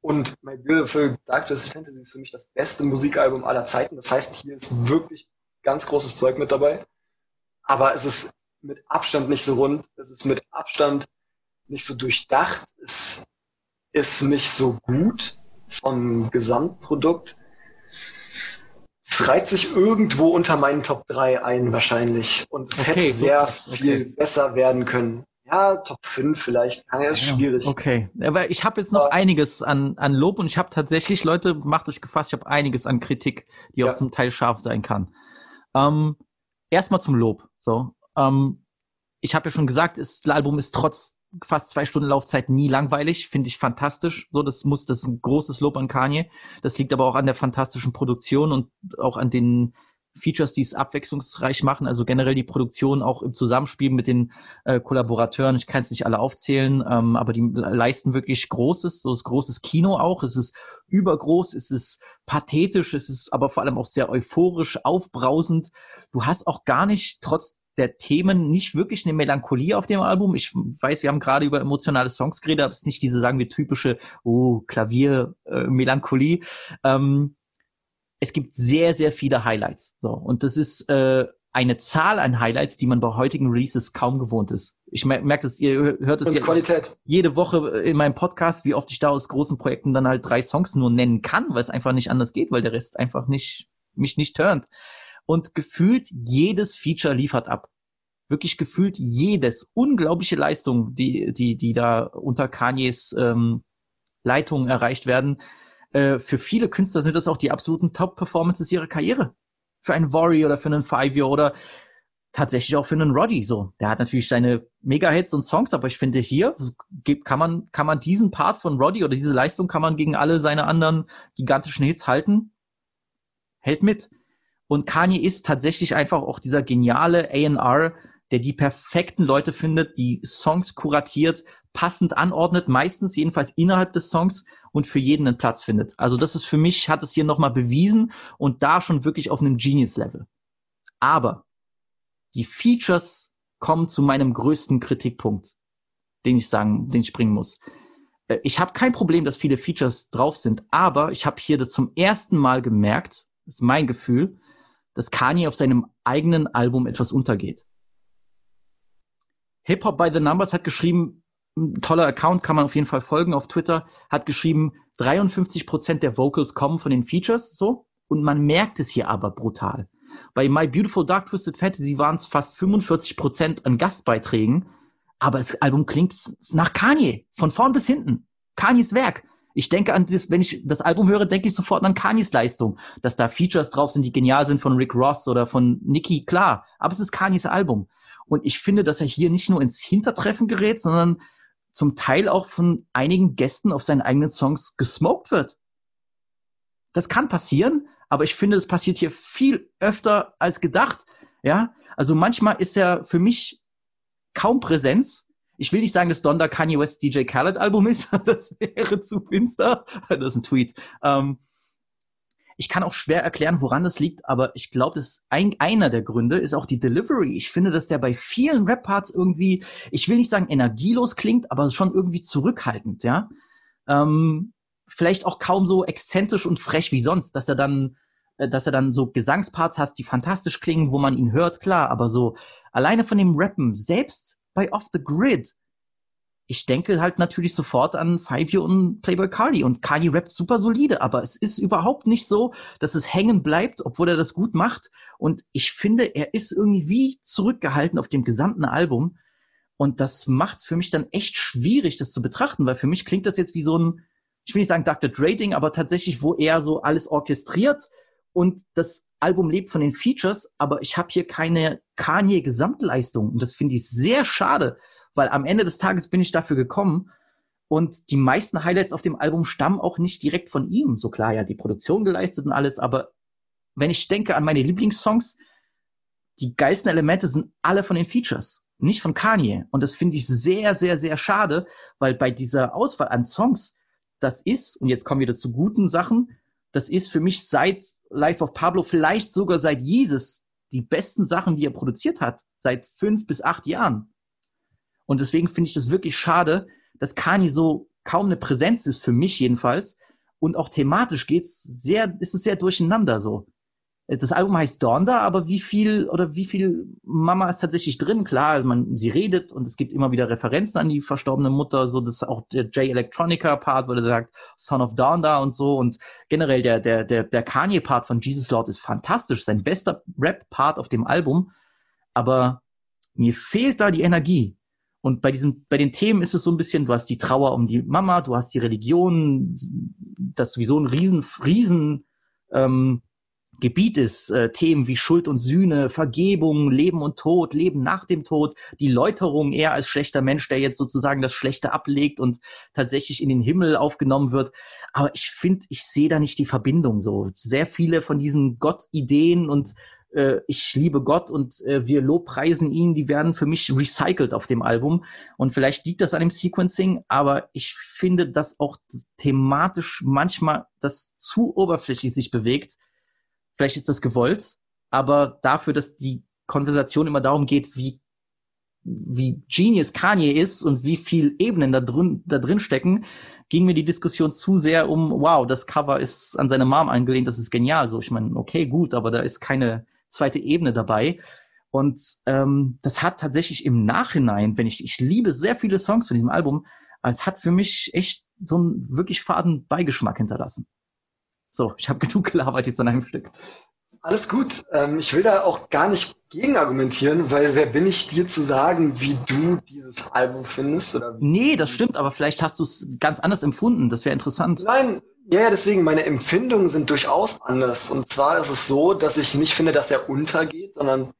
Speaker 3: Und My Beautiful Dark Twisted Fantasy ist für mich das beste Musikalbum aller Zeiten. Das heißt, hier ist wirklich ganz großes Zeug mit dabei. Aber es ist mit Abstand nicht so rund. Es ist mit Abstand nicht so durchdacht. Es ist nicht so gut vom Gesamtprodukt. Es reiht sich irgendwo unter meinen Top 3 ein, wahrscheinlich. Und es
Speaker 1: Okay,
Speaker 3: hätte sehr
Speaker 1: super,
Speaker 3: viel
Speaker 1: okay.
Speaker 3: besser werden können. Ja, Top 5 vielleicht. Ja, ist schwierig.
Speaker 1: Okay, aber ich habe jetzt noch einiges an, an Lob und ich habe tatsächlich, Leute, macht euch gefasst, ich habe einiges an Kritik, die auch zum Teil scharf sein kann. Ähm, Erstmal zum Lob. So, ähm, ich habe ja schon gesagt, das Album ist trotz fast zwei Stunden Laufzeit nie langweilig, finde ich fantastisch. So, das muss das ist ein großes Lob an Kanye. Das liegt aber auch an der fantastischen Produktion und auch an den Features, die es abwechslungsreich machen, also generell die Produktion auch im Zusammenspiel mit den äh, Kollaborateuren. Ich kann es nicht alle aufzählen, ähm, aber die leisten wirklich Großes, so ist großes Kino auch. Es ist übergroß, es ist pathetisch, es ist aber vor allem auch sehr euphorisch, aufbrausend. Du hast auch gar nicht, trotz der Themen, nicht wirklich eine Melancholie auf dem Album. Ich weiß, wir haben gerade über emotionale Songs geredet, aber es ist nicht diese, sagen wir, typische, oh, Klavier-Melancholie. ähm, es gibt sehr, sehr viele Highlights. So, und das ist äh, eine Zahl an Highlights, die man bei heutigen Releases kaum gewohnt ist. Ich mer merke das, ihr hört es ja
Speaker 3: Qualität.
Speaker 1: jede Woche in meinem Podcast, wie oft ich da aus großen Projekten dann halt drei Songs nur nennen kann, weil es einfach nicht anders geht, weil der Rest einfach nicht mich nicht turnt. Und gefühlt jedes Feature liefert ab. Wirklich gefühlt jedes. Unglaubliche Leistung, die, die, die da unter Kanyes ähm, Leitung erreicht werden. äh, für viele Künstler sind das auch die absoluten Top-Performances ihrer Karriere. Für einen Worry oder für einen Five-Year oder tatsächlich auch für einen Roddy so. Der hat natürlich seine Mega-Hits und Songs, aber ich finde hier kann man, kann man diesen Part von Roddy oder diese Leistung kann man gegen alle seine anderen gigantischen Hits halten. Hält mit. Und Kanye ist tatsächlich einfach auch dieser geniale A&R, der die perfekten Leute findet, die Songs kuratiert, passend anordnet, meistens jedenfalls innerhalb des Songs und für jeden einen Platz findet. Also das ist für mich, hat es hier nochmal bewiesen und da schon wirklich auf einem Genius-Level. Aber die Features kommen zu meinem größten Kritikpunkt, den ich sagen, den ich bringen muss. Äh, ich habe kein Problem, dass viele Features drauf sind, aber ich habe hier das zum ersten Mal gemerkt, ist mein Gefühl, dass Kanye auf seinem eigenen Album etwas untergeht. Hip Hop by the Numbers hat geschrieben, toller Account, kann man auf jeden Fall folgen auf Twitter, hat geschrieben, 53 Prozent der Vocals kommen von den Features, so. Und man merkt es hier aber brutal. Bei My Beautiful Dark Twisted Fantasy waren es fast 45 Prozent an Gastbeiträgen, aber das Album klingt nach Kanye, von vorn bis hinten. Kanyes Werk. Ich denke an das, wenn ich das Album höre, denke ich sofort an Kanyes Leistung. Dass da Features drauf sind, die genial sind von Rick Ross oder von Nicki, klar. Aber es ist Kanyes Album. Und ich finde, dass er hier nicht nur ins Hintertreffen gerät, sondern zum Teil auch von einigen Gästen auf seinen eigenen Songs gesmoked wird. Das kann passieren, aber ich finde, es passiert hier viel öfter als gedacht. Ja, also manchmal ist er für mich kaum Präsenz. Ich will nicht sagen, dass Donda Kanye West DJ Khaled Album ist. Das wäre zu finster. Das ist ein Tweet. Ähm, ich kann auch schwer erklären, woran das liegt, aber ich glaube, das ein, einer der Gründe ist auch die Delivery. Ich finde, dass der bei vielen Rap-Parts irgendwie, ich will nicht sagen energielos klingt, aber schon irgendwie zurückhaltend, ja. Ähm, vielleicht auch kaum so exzentrisch und frech wie sonst, dass er dann äh, dass er dann so Gesangsparts hast, die fantastisch klingen, wo man ihn hört, klar, aber so alleine von dem Rappen, selbst bei Off the Grid, ich denke halt natürlich sofort an Five Year und Playboy Cardi und Cardi rappt super solide, aber es ist überhaupt nicht so, dass es hängen bleibt, obwohl er das gut macht. Und ich finde, er ist irgendwie zurückgehalten auf dem gesamten Album. Und das macht es für mich dann echt schwierig, das zu betrachten, weil für mich klingt das jetzt wie so ein, ich will nicht sagen Dr. Dre aber tatsächlich, wo er so alles orchestriert, und das Album lebt von den Features, aber ich habe hier keine Kanye-Gesamtleistung. Und das finde ich sehr schade, weil am Ende des Tages bin ich dafür gekommen. Und die meisten Highlights auf dem Album stammen auch nicht direkt von ihm. So klar, ja, die Produktion geleistet und alles, aber wenn ich denke an meine Lieblingssongs, die geilsten Elemente sind alle von den Features, nicht von Kanye. Und das finde ich sehr, sehr, sehr schade, weil bei dieser Auswahl an Songs, das ist, und jetzt kommen wir zu guten Sachen, das ist für mich seit Life of Pablo, vielleicht sogar seit Jesus, die besten Sachen, die er produziert hat, seit fünf bis acht Jahren. Und deswegen finde ich das wirklich schade, dass Kanye so kaum eine Präsenz ist, für mich jedenfalls. Und auch thematisch geht's sehr, ist es sehr durcheinander so das Album heißt Donda, aber wie viel oder wie viel Mama ist tatsächlich drin? Klar, man, sie redet und es gibt immer wieder Referenzen an die verstorbene Mutter, so das auch der J Electronica Part, wo er sagt Son of Donda und so und generell der der der der Kanye Part von Jesus Lord ist fantastisch, sein bester Rap Part auf dem Album, aber mir fehlt da die Energie. Und bei diesem, bei den Themen ist es so ein bisschen, du hast die Trauer um die Mama, du hast die Religion, das sowieso ein riesen, riesen ähm, Gebiet ist, äh, Themen wie Schuld und Sühne, Vergebung, Leben und Tod, Leben nach dem Tod, die Läuterung eher als schlechter Mensch, der jetzt sozusagen das Schlechte ablegt und tatsächlich in den Himmel aufgenommen wird. Aber ich finde, ich sehe da nicht die Verbindung so. Sehr viele von diesen Gott-Ideen und äh, ich liebe Gott und äh, wir lobpreisen ihn, die werden für mich recycelt auf dem Album. Und vielleicht liegt das an dem Sequencing, aber ich finde, dass auch thematisch manchmal das zu oberflächlich sich bewegt Vielleicht ist das gewollt, aber dafür, dass die Konversation immer darum geht, wie wie Genius Kanye ist und wie viel Ebenen da drin, da drin stecken, ging mir die Diskussion zu sehr um, wow, das Cover ist an seine Mom angelehnt, das ist genial. So, ich meine, okay, gut, aber da ist keine zweite Ebene dabei. Und ähm, das hat tatsächlich im Nachhinein, wenn ich, ich liebe sehr viele Songs von diesem Album, aber es hat für mich echt so einen wirklich faden Beigeschmack hinterlassen. So, ich habe genug gelabert jetzt an einem Stück.
Speaker 3: Alles gut. Ähm, ich will da auch gar nicht gegen argumentieren, weil wer bin ich dir zu sagen, wie du dieses Album findest? Oder
Speaker 1: nee, das stimmt, aber vielleicht hast du es ganz anders empfunden. Das wäre interessant.
Speaker 3: Nein, Ja, ja, deswegen, meine Empfindungen sind durchaus anders. Und zwar ist es so, dass ich nicht finde, dass er untergeht, sondern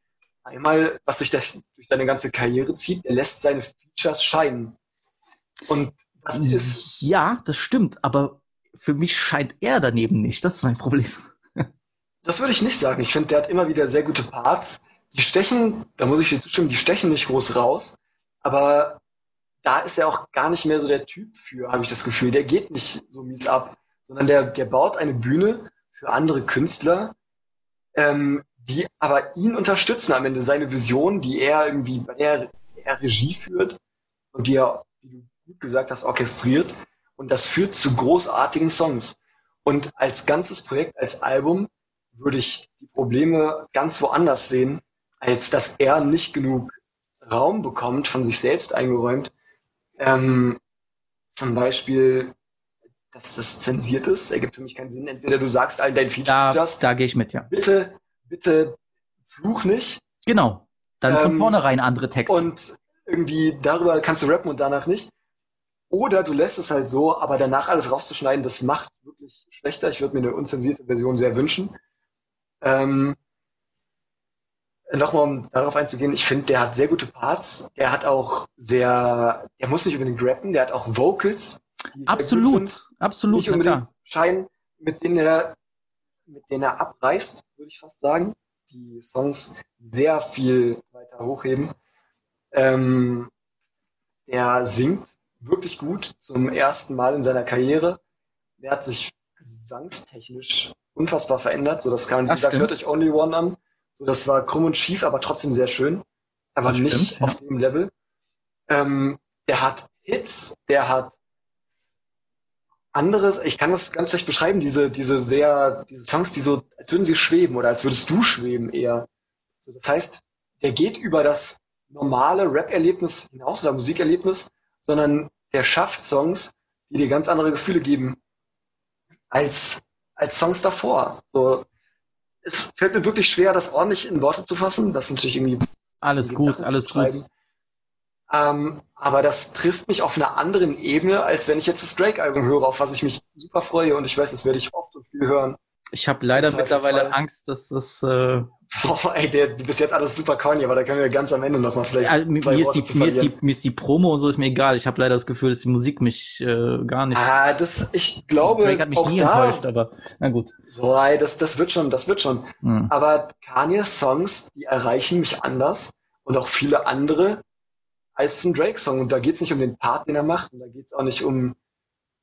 Speaker 3: einmal, was sich das durch seine ganze Karriere zieht, er lässt seine Features scheinen. Und das ist.
Speaker 1: Ja, das stimmt, aber für mich scheint er daneben nicht. Das ist mein Problem.
Speaker 3: Das würde ich nicht sagen. Ich finde, der hat immer wieder sehr gute Parts. Die stechen, da muss ich dir zustimmen, die stechen nicht groß raus. Aber da ist er auch gar nicht mehr so der Typ für, habe ich das Gefühl. Der geht nicht so mies ab, sondern der, der baut eine Bühne für andere Künstler, ähm, die aber ihn unterstützen am Ende, seine Vision, die er irgendwie, bei der er Regie führt und die er, wie du gut gesagt hast, orchestriert. Und das führt zu großartigen Songs. Und als ganzes Projekt, als Album, würde ich die Probleme ganz woanders sehen, als dass er nicht genug Raum bekommt, von sich selbst eingeräumt. Ähm, zum Beispiel, dass das zensiert ist, ergibt für mich keinen Sinn. Entweder du sagst all deinen Features,
Speaker 1: Da, da gehe ich mit, ja.
Speaker 3: bitte, bitte fluch nicht.
Speaker 1: Genau. Dann von
Speaker 3: Ähm,
Speaker 1: vornherein andere Texte.
Speaker 3: Und irgendwie darüber kannst du rappen und danach nicht. Oder du lässt es halt so, aber danach alles rauszuschneiden, das macht wirklich schlechter. Ich würde mir eine unzensierte Version sehr wünschen. Ähm, Nochmal, um darauf einzugehen, ich finde, der hat sehr gute Parts. Der hat auch sehr, der muss nicht unbedingt rappen, der hat auch Vocals.
Speaker 1: Absolut,
Speaker 3: sind.
Speaker 1: absolut,
Speaker 3: Nicht unbedingt
Speaker 1: klar.
Speaker 3: scheinen, mit denen er, mit denen er abreißt, würde ich fast sagen. Die Songs sehr viel weiter hochheben. Ähm, der singt wirklich gut zum ersten Mal in seiner Karriere. Der hat sich gesangstechnisch unfassbar verändert. So, das kann, wie gesagt, hört euch Only One an. So, das war krumm und schief, aber trotzdem sehr schön. Aber
Speaker 1: Das
Speaker 3: nicht
Speaker 1: stimmt, ja.
Speaker 3: auf dem Level. Ähm, der hat Hits, der hat anderes, ich kann das ganz schlecht beschreiben, diese, diese sehr, diese Songs, die so, als würden sie schweben oder als würdest du schweben eher. So, das heißt, der geht über das normale Rap-Erlebnis hinaus oder Musikerlebnis, sondern der schafft Songs, die dir ganz andere Gefühle geben als, als Songs davor. So, es fällt mir wirklich schwer, das ordentlich in Worte zu fassen. Das ist natürlich irgendwie
Speaker 1: Alles gut,
Speaker 3: Sachen
Speaker 1: alles gut.
Speaker 3: schreiben. Ähm, aber das trifft mich auf einer anderen Ebene, als wenn ich jetzt das Drake-Album höre, auf was ich mich super freue und ich weiß, das werde ich oft und viel hören.
Speaker 1: Ich habe leider mittlerweile Angst, dass das. Äh,
Speaker 3: Boah, ey, der, bis jetzt alles super corny, aber da können wir ganz am Ende nochmal vielleicht
Speaker 1: also, mir,
Speaker 3: zwei
Speaker 1: ist die, mir, ist die, mir ist die Promo und so ist mir egal. Ich habe leider das Gefühl, dass die Musik mich äh, gar nicht.
Speaker 3: Ah, das, ich glaube,
Speaker 1: Drake hat mich
Speaker 3: auch
Speaker 1: nie
Speaker 3: da,
Speaker 1: enttäuscht, aber na gut.
Speaker 3: so, ey, das, das wird schon, das wird schon.
Speaker 1: Hm.
Speaker 3: Aber Kanye's Songs, die erreichen mich anders und auch viele andere als ein Drake-Song. Und da geht's nicht um den Part, den er macht, und da geht's auch nicht um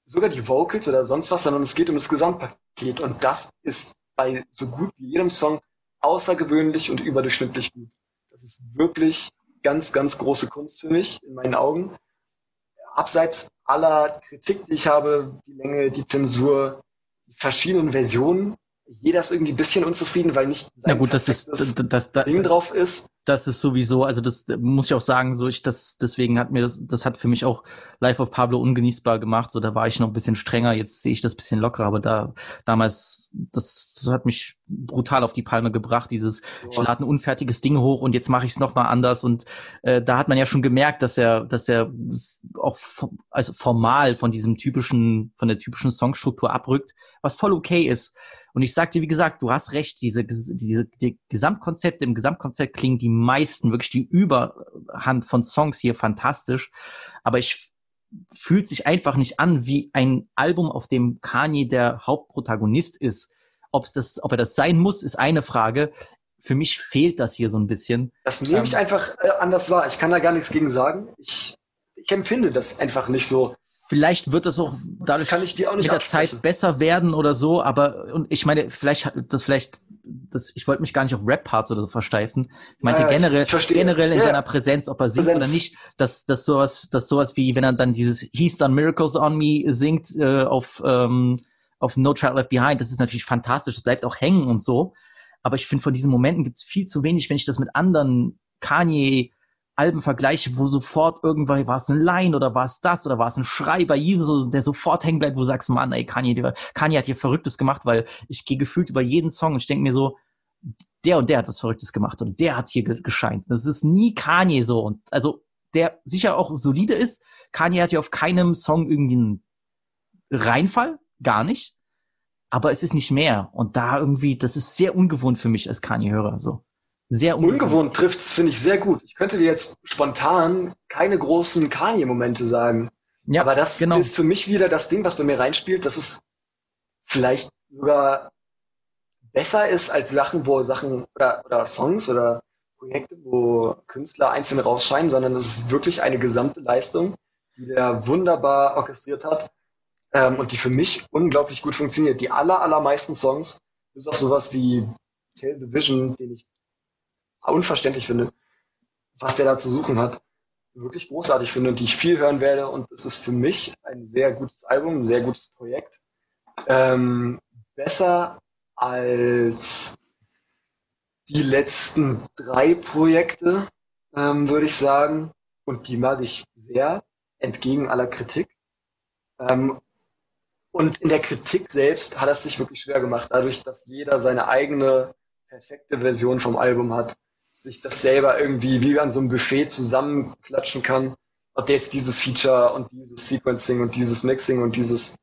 Speaker 3: sogar die Vocals oder sonst was, sondern es geht um das Gesamtpaket. Und das ist bei so gut wie jedem Song außergewöhnlich und überdurchschnittlich gut. Das ist wirklich ganz, ganz große Kunst für mich, in meinen Augen. Abseits aller Kritik, die ich habe, die Länge, die Zensur, die verschiedenen Versionen, jeder ist irgendwie ein bisschen unzufrieden, weil nicht
Speaker 1: Na
Speaker 3: sein
Speaker 1: gut, das ist das, das, das,
Speaker 3: Ding drauf ist.
Speaker 1: das ist sowieso, also das muss ich auch sagen, so ich das deswegen hat mir das das hat für mich auch Life of Pablo ungenießbar gemacht, so da war ich noch ein bisschen strenger, jetzt sehe ich das bisschen lockerer, aber da damals das, das hat mich brutal auf die Palme gebracht, dieses ich lade ein unfertiges Ding hoch und jetzt mache ich es noch mal anders und äh, da hat man ja schon gemerkt, dass er dass er auch also formal von diesem typischen von der typischen Songstruktur abrückt, was voll okay ist. Und ich sag dir, wie gesagt, du hast recht, diese, diese die Gesamtkonzepte, im Gesamtkonzept klingen die meisten, wirklich die Überhand von Songs hier fantastisch. Aber ich fühlt sich einfach nicht an wie ein Album, auf dem Kanye der Hauptprotagonist ist. Ob's das, ob er das sein muss, ist eine Frage. Für mich fehlt das hier so ein bisschen.
Speaker 3: Das nehme ich
Speaker 1: Ähm,
Speaker 3: einfach äh, anders wahr. Ich kann da gar nichts gegen sagen. Ich, ich empfinde das einfach nicht so.
Speaker 1: Vielleicht wird das auch dadurch
Speaker 3: kann ich dir auch nicht
Speaker 1: mit der. Zeit besser werden oder so, aber und ich meine, vielleicht hat das vielleicht das ich wollte mich gar nicht auf Rap-Parts oder so versteifen. Ich meinte
Speaker 3: Ja,
Speaker 1: generell
Speaker 3: ich
Speaker 1: generell in
Speaker 3: ja.
Speaker 1: seiner Präsenz, ob er singt
Speaker 3: Präsenz.
Speaker 1: oder nicht, dass dass sowas dass sowas wie wenn er dann dieses He's Done Miracles on Me singt äh, auf ähm, auf No Child Left Behind, das ist natürlich fantastisch, das bleibt auch hängen und so. Aber ich finde, von diesen Momenten gibt es viel zu wenig, wenn ich das mit anderen Kanye Alben vergleiche, wo sofort irgendwann war es eine Line oder war es das oder war es ein Schrei bei Jesus, der sofort hängen bleibt, wo du sagst, Mann, ey, Kanye, Kanye hat hier Verrücktes gemacht, weil ich gehe gefühlt über jeden Song und ich denke mir so, der und der hat was Verrücktes gemacht oder der hat hier ge gescheint. Das ist nie Kanye so und also der sicher auch solide ist. Kanye hat ja auf keinem Song irgendwie einen Reinfall. gar nicht. Aber es ist nicht mehr. Und da irgendwie, das ist sehr ungewohnt für mich als Kanye-Hörer. So. Sehr ungewohnt.
Speaker 3: Ungewohnt trifft's, finde ich, sehr gut. Ich könnte dir jetzt spontan keine großen Kanye-Momente sagen.
Speaker 1: Ja,
Speaker 3: Aber das
Speaker 1: genau.
Speaker 3: ist für mich wieder das Ding, was bei mir reinspielt, dass es vielleicht sogar besser ist als Sachen, wo Sachen oder, oder Songs oder Projekte, wo Künstler einzeln rausscheinen, sondern es ist wirklich eine gesamte Leistung, die der wunderbar orchestriert hat ähm, und die für mich unglaublich gut funktioniert. Die aller, allermeisten Songs, bis auf sowas wie Tale the Vision, den ich unverständlich finde, was der da zu suchen hat, wirklich großartig finde und die ich viel hören werde. Und es ist für mich ein sehr gutes Album, ein sehr gutes Projekt. Ähm, besser als die letzten drei Projekte, ähm, würde ich sagen. Und die mag ich sehr, entgegen aller Kritik. Ähm, und in der Kritik selbst hat es sich wirklich schwer gemacht, dadurch, dass jeder seine eigene perfekte Version vom Album hat, sich das selber irgendwie wie an so einem Buffet zusammenklatschen kann, ob der jetzt dieses Feature und dieses Sequencing und dieses Mixing und dieses,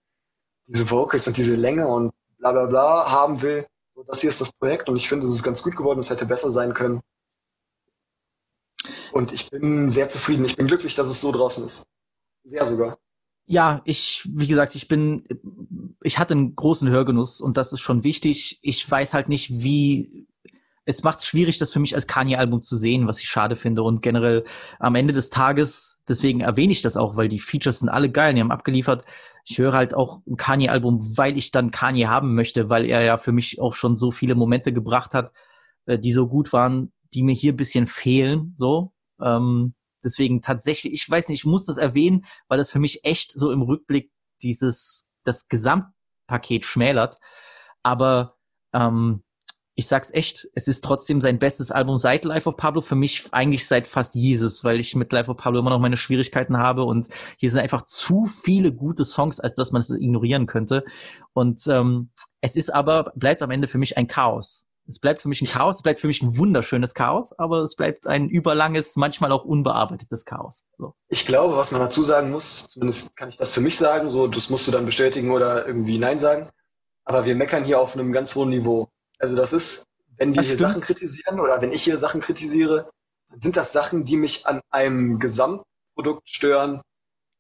Speaker 3: diese Vocals und diese Länge und bla bla bla haben will. So, das hier ist das Projekt und ich finde, es ist ganz gut geworden, es hätte besser sein können. Und ich bin sehr zufrieden. Ich bin glücklich, dass es so draußen ist. Sehr sogar.
Speaker 1: Ja, ich, wie gesagt, ich bin, ich hatte einen großen Hörgenuss und das ist schon wichtig. Ich weiß halt nicht, wie, es macht es schwierig, das für mich als Kanye-Album zu sehen, was ich schade finde. Und generell am Ende des Tages, deswegen erwähne ich das auch, weil die Features sind alle geil, die haben abgeliefert. Ich höre halt auch ein Kanye-Album, weil ich dann Kanye haben möchte, weil er ja für mich auch schon so viele Momente gebracht hat, äh, die so gut waren, die mir hier ein bisschen fehlen, so. Ähm, deswegen tatsächlich, ich weiß nicht, ich muss das erwähnen, weil das für mich echt so im Rückblick dieses, das Gesamtpaket schmälert. Aber ähm, ich sag's echt, es ist trotzdem sein bestes Album seit Life of Pablo, für mich eigentlich seit fast Jesus, weil ich mit Life of Pablo immer noch meine Schwierigkeiten habe und hier sind einfach zu viele gute Songs, als dass man es ignorieren könnte. Und ähm, es ist aber, bleibt am Ende für mich ein Chaos. Es bleibt für mich ein Chaos, es bleibt für mich ein wunderschönes Chaos, aber es bleibt ein überlanges, manchmal auch unbearbeitetes Chaos. So.
Speaker 3: Ich glaube, was man dazu sagen muss, zumindest kann ich das für mich sagen, so, das musst du dann bestätigen oder irgendwie Nein sagen. Aber wir meckern hier auf einem ganz hohen Niveau. Also das ist, wenn wir
Speaker 1: Das
Speaker 3: hier
Speaker 1: stimmt.
Speaker 3: Sachen kritisieren oder wenn ich hier Sachen kritisiere, dann sind das Sachen, die mich an einem Gesamtprodukt stören,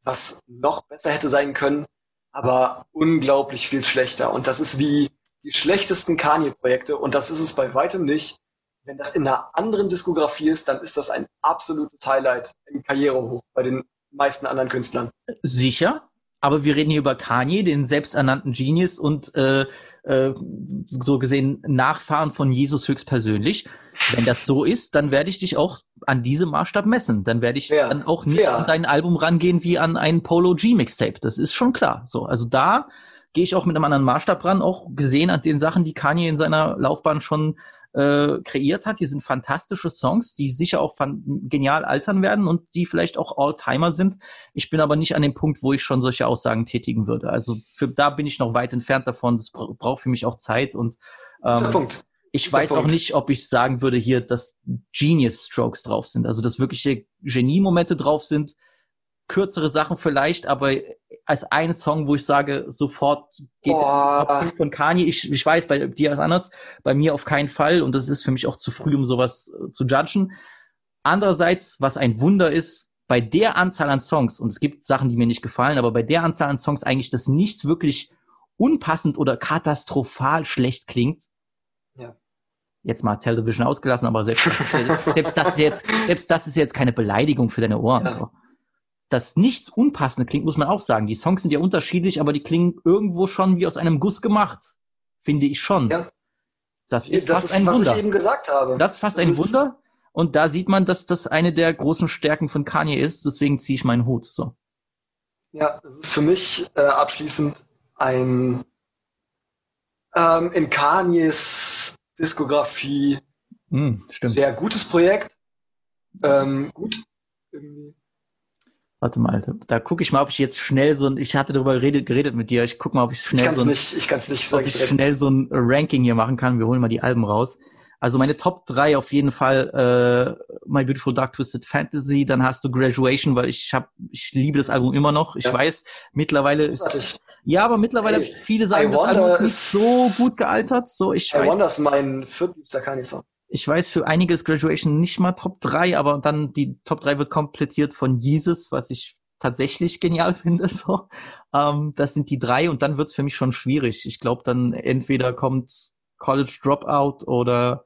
Speaker 3: was noch besser hätte sein können, aber unglaublich viel schlechter. Und das ist wie die schlechtesten Kanye-Projekte und das ist es bei weitem nicht. Wenn das in einer anderen Diskografie ist, dann ist das ein absolutes Highlight im Karrierehoch bei den meisten anderen Künstlern.
Speaker 1: Sicher, aber wir reden hier über Kanye, den selbsternannten Genius und äh, äh, so gesehen Nachfahren von Jesus höchstpersönlich. Wenn das so ist, dann werde ich dich auch an diesem Maßstab messen. Dann werde ich
Speaker 3: Fair.
Speaker 1: dann auch nicht
Speaker 3: Fair.
Speaker 1: an dein Album rangehen wie an ein Polo G Mixtape. Das ist schon klar. So, also da gehe ich auch mit einem anderen Maßstab ran, auch gesehen an den Sachen, die Kanye in seiner Laufbahn schon äh, kreiert hat. Hier sind fantastische Songs, die sicher auch genial altern werden und die vielleicht auch All-Timer sind. Ich bin aber nicht an dem Punkt, wo ich schon solche Aussagen tätigen würde. Also für, da bin ich noch weit entfernt davon. Das bra braucht für mich auch Zeit und ähm,
Speaker 3: Punkt.
Speaker 1: ich weiß auch nicht, ob ich sagen würde hier, dass Genius Strokes drauf sind. Also dass wirkliche Genie-Momente drauf sind. Kürzere Sachen vielleicht, aber als ein Song, wo ich sage, sofort geht
Speaker 3: Boah.
Speaker 1: Top 5 von Kanye. Ich, ich weiß, bei dir ist anders, bei mir auf keinen Fall und das ist für mich auch zu früh, um sowas äh, zu judgen. Andererseits, was ein Wunder ist, bei der Anzahl an Songs, und es gibt Sachen, die mir nicht gefallen, aber bei der Anzahl an Songs eigentlich, dass nichts wirklich unpassend oder katastrophal schlecht klingt.
Speaker 3: Ja.
Speaker 1: Jetzt mal Television ausgelassen, aber selbst, selbst das ist jetzt, selbst das ist jetzt keine Beleidigung für deine Ohren.
Speaker 3: Ja.
Speaker 1: So. Dass nichts Unpassende klingt, muss man auch sagen. Die Songs sind ja unterschiedlich, aber die klingen irgendwo schon wie aus einem Guss gemacht. Finde ich schon.
Speaker 3: Ja.
Speaker 1: Das ist
Speaker 3: das
Speaker 1: fast
Speaker 3: ist,
Speaker 1: ein
Speaker 3: was
Speaker 1: Wunder.
Speaker 3: ich eben gesagt habe.
Speaker 1: Das ist fast
Speaker 3: Das
Speaker 1: ein
Speaker 3: ist-
Speaker 1: Wunder. Und da sieht man, dass das eine der großen Stärken von Kanye ist. Deswegen ziehe ich meinen Hut. So.
Speaker 3: Ja, das ist für mich äh, abschließend ein ähm, in Kanyes Diskografie
Speaker 1: Hm, stimmt.
Speaker 3: sehr gutes Projekt. Ähm, gut. Irgendwie.
Speaker 1: Warte mal, Alter. Da gucke ich mal, ob ich jetzt schnell so ein, ich hatte darüber geredet, geredet mit dir. Ich guck mal, ob ich
Speaker 3: Ich
Speaker 1: schnell
Speaker 3: kann
Speaker 1: so ein,
Speaker 3: nicht, ich kann es nicht,
Speaker 1: ob
Speaker 3: ich
Speaker 1: ich
Speaker 3: direkt.
Speaker 1: schnell so ein Ranking hier machen kann. Wir holen mal die Alben raus. Also meine Top 3 auf jeden Fall äh, My Beautiful Dark Twisted Fantasy, dann hast du Graduation, weil ich hab, ich liebe das Album immer noch. Ich
Speaker 3: Ja.
Speaker 1: weiß, mittlerweile ist
Speaker 3: Großartig.
Speaker 1: ja, aber mittlerweile
Speaker 3: Hey,
Speaker 1: viele sagen,
Speaker 3: I
Speaker 1: das Album ist nicht so gut gealtert. So, ich
Speaker 3: I
Speaker 1: weiß,
Speaker 3: Wonder ist mein viertliebster Kanye-Song.
Speaker 1: Ich weiß, für einige ist Graduation nicht mal Top 3, aber dann die Top 3 wird komplettiert von Jesus, was ich tatsächlich genial finde. So. Ähm, das sind die drei und dann wird's für mich schon schwierig. Ich glaube, dann entweder kommt College Dropout oder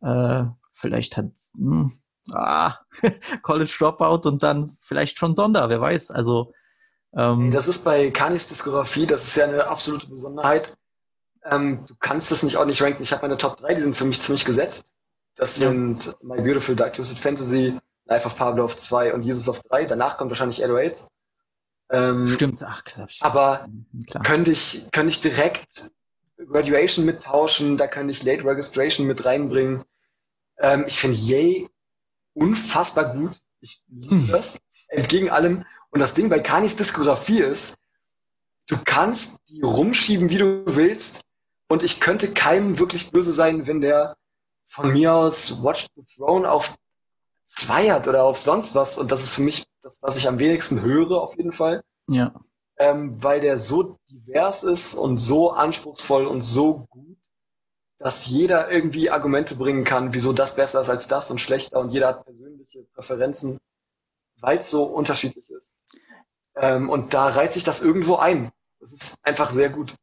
Speaker 1: äh, vielleicht hat hm, ah, College Dropout und dann vielleicht schon Donda, wer weiß. Also ähm,
Speaker 3: Das ist bei Kanyes Diskografie, das ist ja eine absolute Besonderheit. Ähm, du kannst das nicht nicht ranken. Ich habe meine Top 3, die sind für mich ziemlich gesetzt. Das
Speaker 1: Ja.
Speaker 3: sind My Beautiful Dark Twisted Fantasy, Life of Pablo auf 2 und Jesus auf 3. Danach kommt wahrscheinlich 808. Ähm,
Speaker 1: stimmt, ach, ich.
Speaker 3: aber
Speaker 1: klar.
Speaker 3: könnte ich, könnte ich direkt Graduation mittauschen, da könnte ich Late Registration mit reinbringen. Ähm, ich finde Yay unfassbar gut. Ich liebe
Speaker 1: Hm.
Speaker 3: das. Entgegen allem. Und das Ding bei Kanis Diskografie ist, du kannst die rumschieben, wie du willst. Und ich könnte keinem wirklich böse sein, wenn der von mir aus Watch the Throne auf zwei hat oder auf sonst was. Und das ist für mich das, was ich am wenigsten höre, auf jeden Fall
Speaker 1: Ja.
Speaker 3: ähm, weil der so divers ist und so anspruchsvoll und so gut, dass jeder irgendwie Argumente bringen kann, wieso das besser ist als das und schlechter und jeder hat persönliche Präferenzen, weil es so unterschiedlich ist. Ähm, und da reiht sich das irgendwo ein. Das ist einfach sehr gut.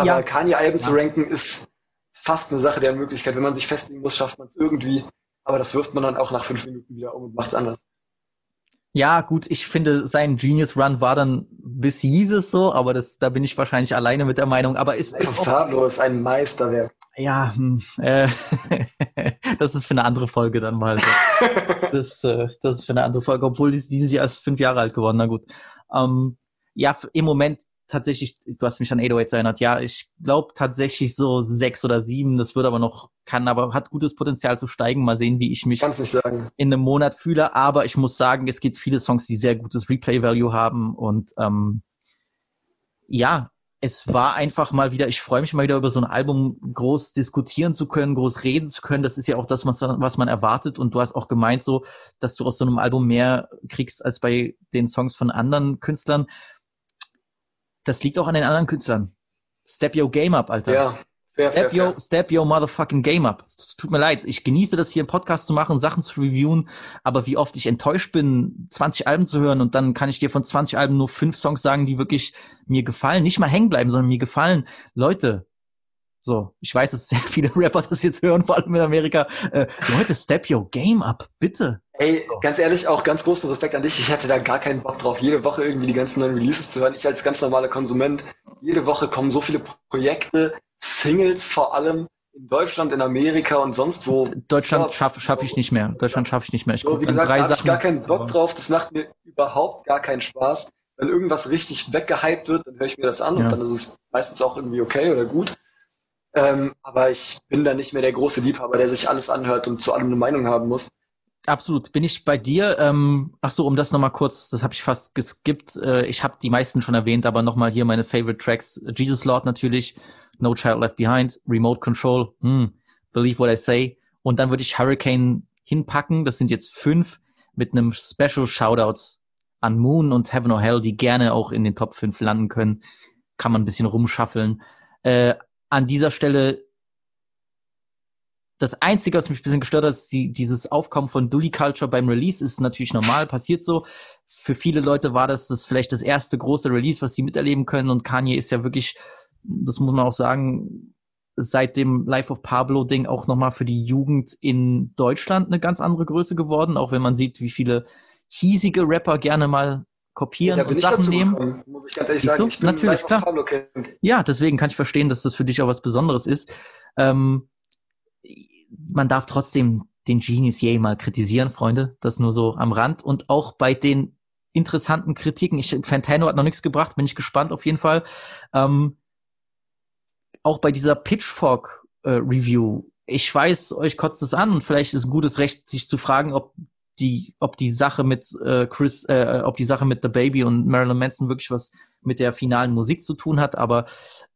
Speaker 3: Aber
Speaker 1: Ja.
Speaker 3: Kanye-Alben zu
Speaker 1: Ja.
Speaker 3: ranken ist fast eine Sache der Möglichkeit. Wenn man sich festlegen muss, schafft man es irgendwie. Aber das wirft man dann auch nach fünf Minuten wieder um und macht's anders.
Speaker 1: Ja, gut, ich finde, sein Genius Run war dann bis Jesus so, aber das, da bin ich wahrscheinlich alleine mit der Meinung. Aber ist, ist auch,
Speaker 3: Pablo ist ein Meisterwerk.
Speaker 1: ja, hm, äh, das ist für eine andere Folge dann mal. Das, äh, das ist für eine andere Folge, obwohl dies- dieses Jahr ist fünf Jahre alt geworden. Na gut. Ähm, ja, im Moment tatsächlich, du hast mich an 808 erinnert. Ja, ich glaube tatsächlich so sechs oder sieben. Das wird aber noch, kann aber, hat gutes Potenzial zu steigen. Mal sehen, wie ich mich in einem Monat fühle, aber ich muss sagen, es gibt viele Songs, die sehr gutes Replay-Value haben und ähm, ja, es war einfach mal wieder, ich freue mich mal wieder über so ein Album groß diskutieren zu können, groß reden zu können. Das ist ja auch das, was, was man erwartet. Und du hast auch gemeint so, dass du aus so einem Album mehr kriegst als bei den Songs von anderen Künstlern. Das liegt auch an den anderen Künstlern. Step your game up, Alter.
Speaker 3: Ja, fair, fair,
Speaker 1: Step your,
Speaker 3: fair.
Speaker 1: step your motherfucking game up. Es tut mir leid. Ich genieße das hier im Podcast zu machen, Sachen zu reviewen, aber wie oft ich enttäuscht bin, 20 Alben zu hören und dann kann ich dir von 20 Alben nur fünf Songs sagen, die wirklich mir gefallen. Nicht mal hängen bleiben, sondern mir gefallen. Leute, so, ich weiß, dass sehr viele Rapper das jetzt hören, vor allem in Amerika. Äh, Leute, step your game up, bitte.
Speaker 3: Ey, ganz ehrlich, auch ganz großen Respekt an dich. Ich hatte da gar keinen Bock drauf, jede Woche irgendwie die ganzen neuen Releases zu hören. Ich als ganz normaler Konsument, jede Woche kommen so viele Projekte, Singles vor allem in Deutschland, in Amerika und sonst wo.
Speaker 1: Deutschland schaffe schaff ich nicht mehr. Deutschland schaffe ich nicht mehr. Ich
Speaker 3: So, wie gesagt,
Speaker 1: drei
Speaker 3: da habe ich
Speaker 1: Sachen.
Speaker 3: gar keinen Bock drauf. Das macht mir überhaupt gar keinen Spaß. Wenn irgendwas richtig weggehypt wird, dann höre ich mir das an
Speaker 1: Ja.
Speaker 3: und dann ist es meistens auch irgendwie okay oder gut. Ähm, aber ich bin da nicht mehr der große Liebhaber, der sich alles anhört und zu allem eine Meinung haben muss.
Speaker 1: Absolut, bin ich bei dir. Ähm, ach so, um das nochmal kurz, das habe ich fast geskippt. Äh, ich habe die meisten schon erwähnt, aber nochmal hier meine Favorite Tracks. Jesus Lord natürlich, No Child Left Behind, Remote Control, hm, Believe What I Say. Und dann würde ich Hurricane hinpacken. Das sind jetzt fünf mit einem Special Shoutout an Moon und Heaven or Hell, die gerne auch in den Top 5 landen können. Kann man ein bisschen rumschaffeln. Äh, an dieser Stelle das Einzige, was mich ein bisschen gestört hat, ist die, dieses Aufkommen von Dully Culture beim Release ist natürlich normal, passiert so. Für viele Leute war das, das vielleicht das erste große Release, was sie miterleben können. Und Kanye ist ja wirklich, das muss man auch sagen, seit dem Life of Pablo Ding auch nochmal für die Jugend in Deutschland eine ganz andere Größe geworden, auch wenn man sieht, wie viele hiesige Rapper gerne mal kopieren
Speaker 3: bin
Speaker 1: und Sachen nehmen.
Speaker 3: gekommen, muss ich ganz ehrlich sagen. Ich bin
Speaker 1: Natürlich,
Speaker 3: Life
Speaker 1: klar.
Speaker 3: Pablo Kind.
Speaker 1: Ja, deswegen kann ich verstehen, dass das für dich auch was Besonderes ist. Ähm, man darf trotzdem den Genius Ye mal kritisieren, Freunde. Das nur so am Rand. Und auch bei den interessanten Kritiken. Ich, Fantano hat noch nichts gebracht, bin ich gespannt auf jeden Fall. Ähm, auch bei dieser Pitchfork äh, Review. Ich weiß, euch kotzt es an und vielleicht ist ein gutes Recht, sich zu fragen, ob die, ob die Sache mit äh, Chris, äh, ob die Sache mit The Baby und Marilyn Manson wirklich was mit der finalen Musik zu tun hat, aber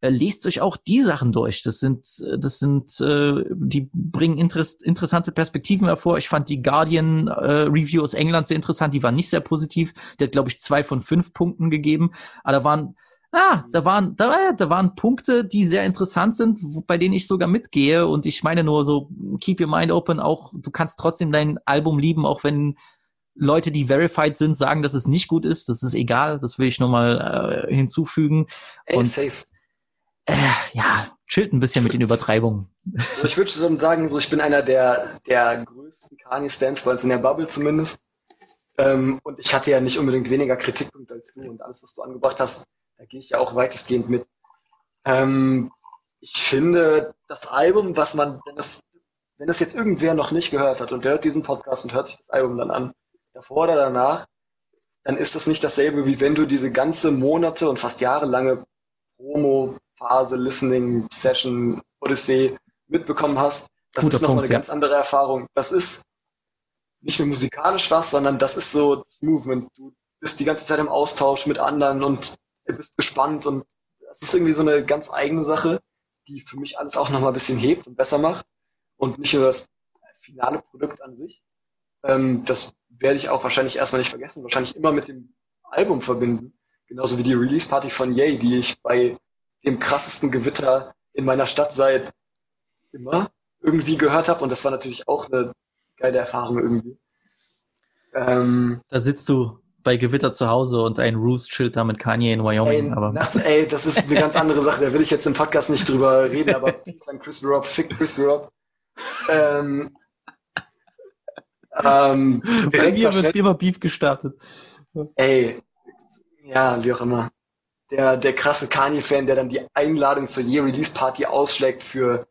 Speaker 1: äh, lest euch auch die Sachen durch. Das sind, äh, das sind, äh, die bringen interess interessante Perspektiven hervor. Ich fand die Guardian äh, Review aus England sehr interessant, die war nicht sehr positiv. Der hat, glaube ich, zwei von fünf Punkten gegeben. Aber da waren Ah, da waren, da, da waren Punkte, die sehr interessant sind, bei denen ich sogar mitgehe. Und ich meine nur so, keep your mind open. Auch du kannst trotzdem dein Album lieben, auch wenn Leute, die verified sind, sagen, dass es nicht gut ist. Das ist egal. Das will ich nur mal äh, hinzufügen.
Speaker 3: Ey,
Speaker 1: und
Speaker 3: safe.
Speaker 1: Äh, ja, chillt ein bisschen mit den Übertreibungen.
Speaker 3: Also ich würde schon sagen, so ich bin einer der, der größten uns in der Bubble zumindest. Ähm, und ich hatte ja nicht unbedingt weniger Kritikpunkte als du und alles, was du angebracht hast, da gehe ich ja auch weitestgehend mit. Ähm, ich finde, das Album, was man, wenn das, wenn das jetzt irgendwer noch nicht gehört hat und der hört diesen Podcast und hört sich das Album dann an, davor oder danach, dann ist das nicht dasselbe, wie wenn du diese ganze Monate und fast jahrelange Promo-Phase, Listening, Session, Odyssey mitbekommen hast. Das
Speaker 1: Guter
Speaker 3: ist nochmal eine
Speaker 1: ja.
Speaker 3: ganz andere Erfahrung. Das ist nicht nur musikalisch was, sondern das ist so das Movement. Du bist die ganze Zeit im Austausch mit anderen und du bist gespannt und das ist irgendwie so eine ganz eigene Sache, die für mich alles auch nochmal ein bisschen hebt und besser macht und nicht nur das finale Produkt an sich. Ähm, das werde ich auch wahrscheinlich erstmal nicht vergessen, wahrscheinlich immer mit dem Album verbinden. Genauso wie die Release-Party von Yay, die ich bei dem krassesten Gewitter in meiner Stadt seit immer irgendwie gehört habe. Und das war natürlich auch eine geile Erfahrung irgendwie. Ähm,
Speaker 1: Da sitzt du bei Gewitter zu Hause und ein Roost chillt da mit Kanye in Wyoming.
Speaker 3: ey,
Speaker 1: aber
Speaker 3: nachts, ey, das ist eine ganz andere Sache. Da will ich jetzt im Podcast nicht drüber reden, aber Crispy Rob, fick Crispy Rob. Ähm, ähm,
Speaker 1: bei
Speaker 3: direkt
Speaker 1: mir wird immer Beef gestartet.
Speaker 3: ey, ja, wie auch immer. Der, der krasse Kanye-Fan, der dann die Einladung zur Year-Release-Party ausschlägt für,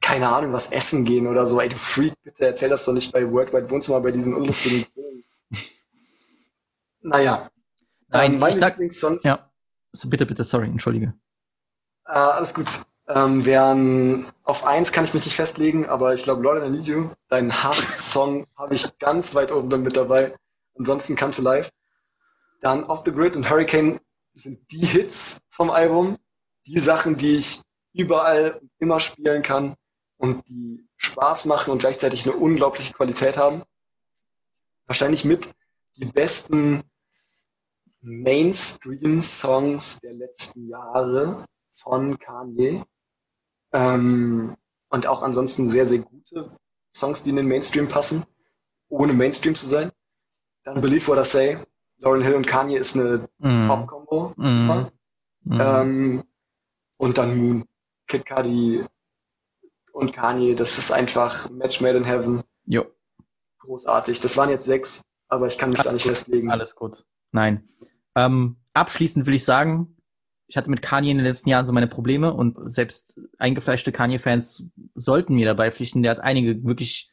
Speaker 3: keine Ahnung, was essen gehen oder so. Ey, du Freak, bitte erzähl das doch nicht bei Worldwide Wohnzimmer bei diesen unlustigen Szenen. Naja.
Speaker 1: Nein,
Speaker 3: Ähm,
Speaker 1: ich sag,
Speaker 3: Lieblingssongs-
Speaker 1: ja, so, bitte, bitte, sorry, entschuldige.
Speaker 3: Äh, alles gut. Ähm, wären, auf eins kann ich mich nicht festlegen, aber ich glaube, Lord I Need You, dein Hass-Song habe ich ganz weit oben dann mit dabei. Ansonsten Come to Life. Dann Off the Grid und Hurricane sind die Hits vom Album. Die Sachen, die ich überall und immer spielen kann und die Spaß machen und gleichzeitig eine unglaubliche Qualität haben. Wahrscheinlich mit die besten Mainstream-Songs der letzten Jahre von Kanye. Ähm, und auch ansonsten sehr, sehr gute Songs, die in den Mainstream passen, ohne Mainstream zu sein. Dann Believe What I Say. Lauryn Hill und Kanye ist eine
Speaker 1: Mm.
Speaker 3: Top-Kombo.
Speaker 1: Mm. Mm.
Speaker 3: Ähm, und dann Moon. Kid Cudi und Kanye. Das ist einfach Match Made in Heaven.
Speaker 1: Jo.
Speaker 3: Großartig. Das waren jetzt sechs, aber ich kann mich da nicht festlegen.
Speaker 1: Alles gut. Nein. Ähm, abschließend will ich sagen, ich hatte mit Kanye in den letzten Jahren so meine Probleme und selbst eingefleischte Kanye-Fans sollten mir dabei pflichten. Der hat einige wirklich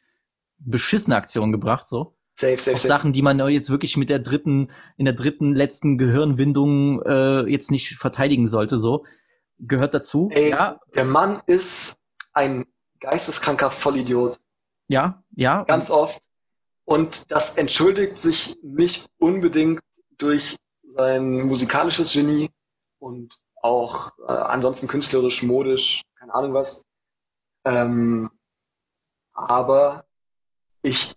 Speaker 1: beschissene Aktionen gebracht, so.
Speaker 3: Safe, safe,
Speaker 1: Auch
Speaker 3: safe.
Speaker 1: Sachen, die man jetzt wirklich mit der dritten, in der dritten letzten Gehirnwindung äh, jetzt nicht verteidigen sollte, so. Gehört dazu.
Speaker 3: Ey,
Speaker 1: Ja,
Speaker 3: der Mann ist ein geisteskranker Vollidiot.
Speaker 1: ja, ja.
Speaker 3: Ganz oft. Und das entschuldigt sich nicht unbedingt durch sein musikalisches Genie und auch äh, ansonsten künstlerisch, modisch, keine Ahnung was. Ähm, aber ich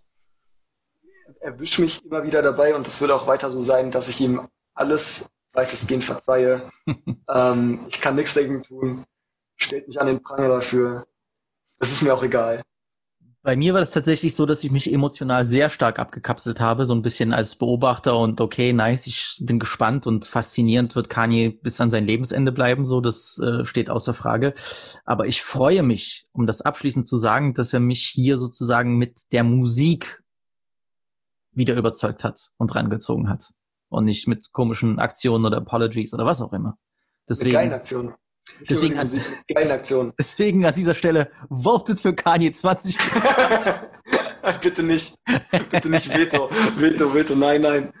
Speaker 3: erwische mich immer wieder dabei und das wird auch weiter so sein, dass ich ihm alles weitestgehend verzeihe. ähm, ich kann nichts dagegen tun. Stellt mich an den Pranger dafür. Das ist mir auch egal.
Speaker 1: Bei mir war das tatsächlich so, dass ich mich emotional sehr stark abgekapselt habe, so ein bisschen als Beobachter und okay, nice, ich bin gespannt und faszinierend wird Kanye bis an sein Lebensende bleiben, so das äh, steht außer Frage. Aber ich freue mich, um das abschließend zu sagen, dass er mich hier sozusagen mit der Musik wieder überzeugt hat und rangezogen hat und nicht mit komischen Aktionen oder Apologies oder was auch immer.
Speaker 3: Mit
Speaker 1: Deswegen,
Speaker 3: Aktionen.
Speaker 1: Deswegen an-
Speaker 3: geilen Aktionen.
Speaker 1: deswegen an dieser Stelle votet für Kanye 20.
Speaker 3: Bitte nicht. Bitte nicht Veto. Veto, Veto. Nein, nein.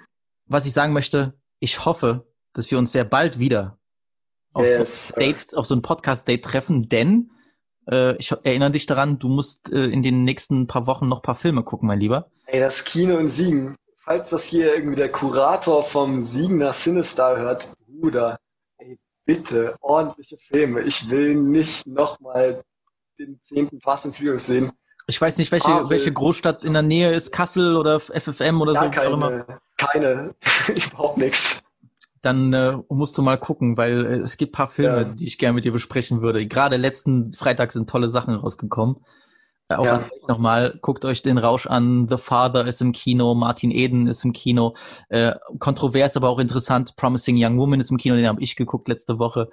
Speaker 1: was ich sagen möchte, ich hoffe, dass wir uns sehr bald wieder auf,
Speaker 3: Yes,
Speaker 1: so, ein Date, auf so ein Podcast-Date treffen, denn äh, ich erinnere dich daran, du musst äh, in den nächsten paar Wochen noch paar Filme gucken, mein Lieber.
Speaker 3: Ey, das Kino in Siegen. Falls das hier irgendwie der Kurator vom Siegener Cinestar hört, Bruder, bitte, ordentliche Filme. Ich will nicht nochmal den zehnten Fast and Furious sehen.
Speaker 1: Ich weiß nicht, welche,
Speaker 3: Marvel.
Speaker 1: welche Großstadt in der Nähe ist, Kassel oder FFM oder
Speaker 3: Gar
Speaker 1: so. auch immer.
Speaker 3: keine, keine, überhaupt nichts.
Speaker 1: Dann äh, musst du mal gucken, weil äh, es gibt paar Filme,
Speaker 3: Ja.
Speaker 1: die ich gerne mit dir besprechen würde. Gerade letzten Freitag sind tolle Sachen rausgekommen. Auch
Speaker 3: Ja.
Speaker 1: nochmal, guckt euch den Rausch an. The Father ist im Kino, Martin Eden ist im Kino. Äh, kontrovers, aber auch interessant. Promising Young Woman ist im Kino, den habe ich geguckt letzte Woche.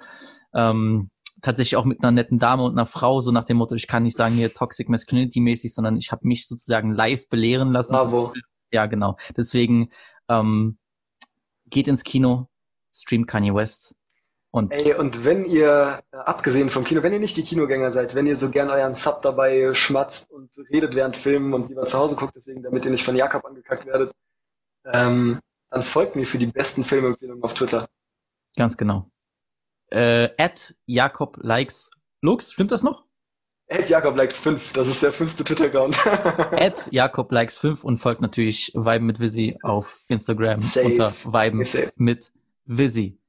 Speaker 1: Ähm, tatsächlich auch mit einer netten Dame und einer Frau, so nach dem Motto, ich kann nicht sagen hier Toxic Masculinity mäßig, sondern ich habe mich sozusagen live belehren lassen.
Speaker 3: Bravo.
Speaker 1: Ja, genau. Deswegen ähm, geht ins Kino, streamt Kanye West und
Speaker 3: Ey, und wenn ihr, äh, abgesehen vom Kino, wenn ihr nicht die Kinogänger seid, wenn ihr so gern euren Sub dabei schmatzt und redet während Filmen und lieber zu Hause guckt, deswegen, damit ihr nicht von Jakob angekackt werdet, ähm, dann folgt mir für die besten Filmempfehlungen auf Twitter.
Speaker 1: ganz genau. Äh, at Jakob likes Lux, stimmt das noch?
Speaker 3: Ed Jakob likes 5, das ist der fünfte Twitter-Account.
Speaker 1: at Jakob likes 5 und folgt natürlich Vibe mit Visi auf Instagram
Speaker 3: Safe.
Speaker 1: unter Vibe mit Visi.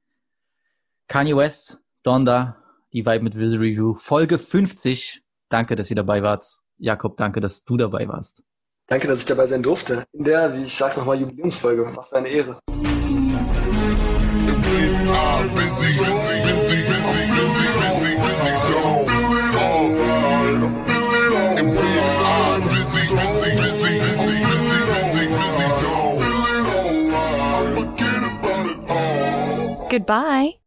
Speaker 1: Kanye West, Donda, die Vibe mit Visi Review, Folge 50. Danke, dass ihr dabei wart. Jakob, danke, dass du dabei warst.
Speaker 3: Danke, dass ich dabei sein durfte. In der, wie ich sag's nochmal, Jubiläumsfolge. Was für eine Ehre.
Speaker 13: Goodbye.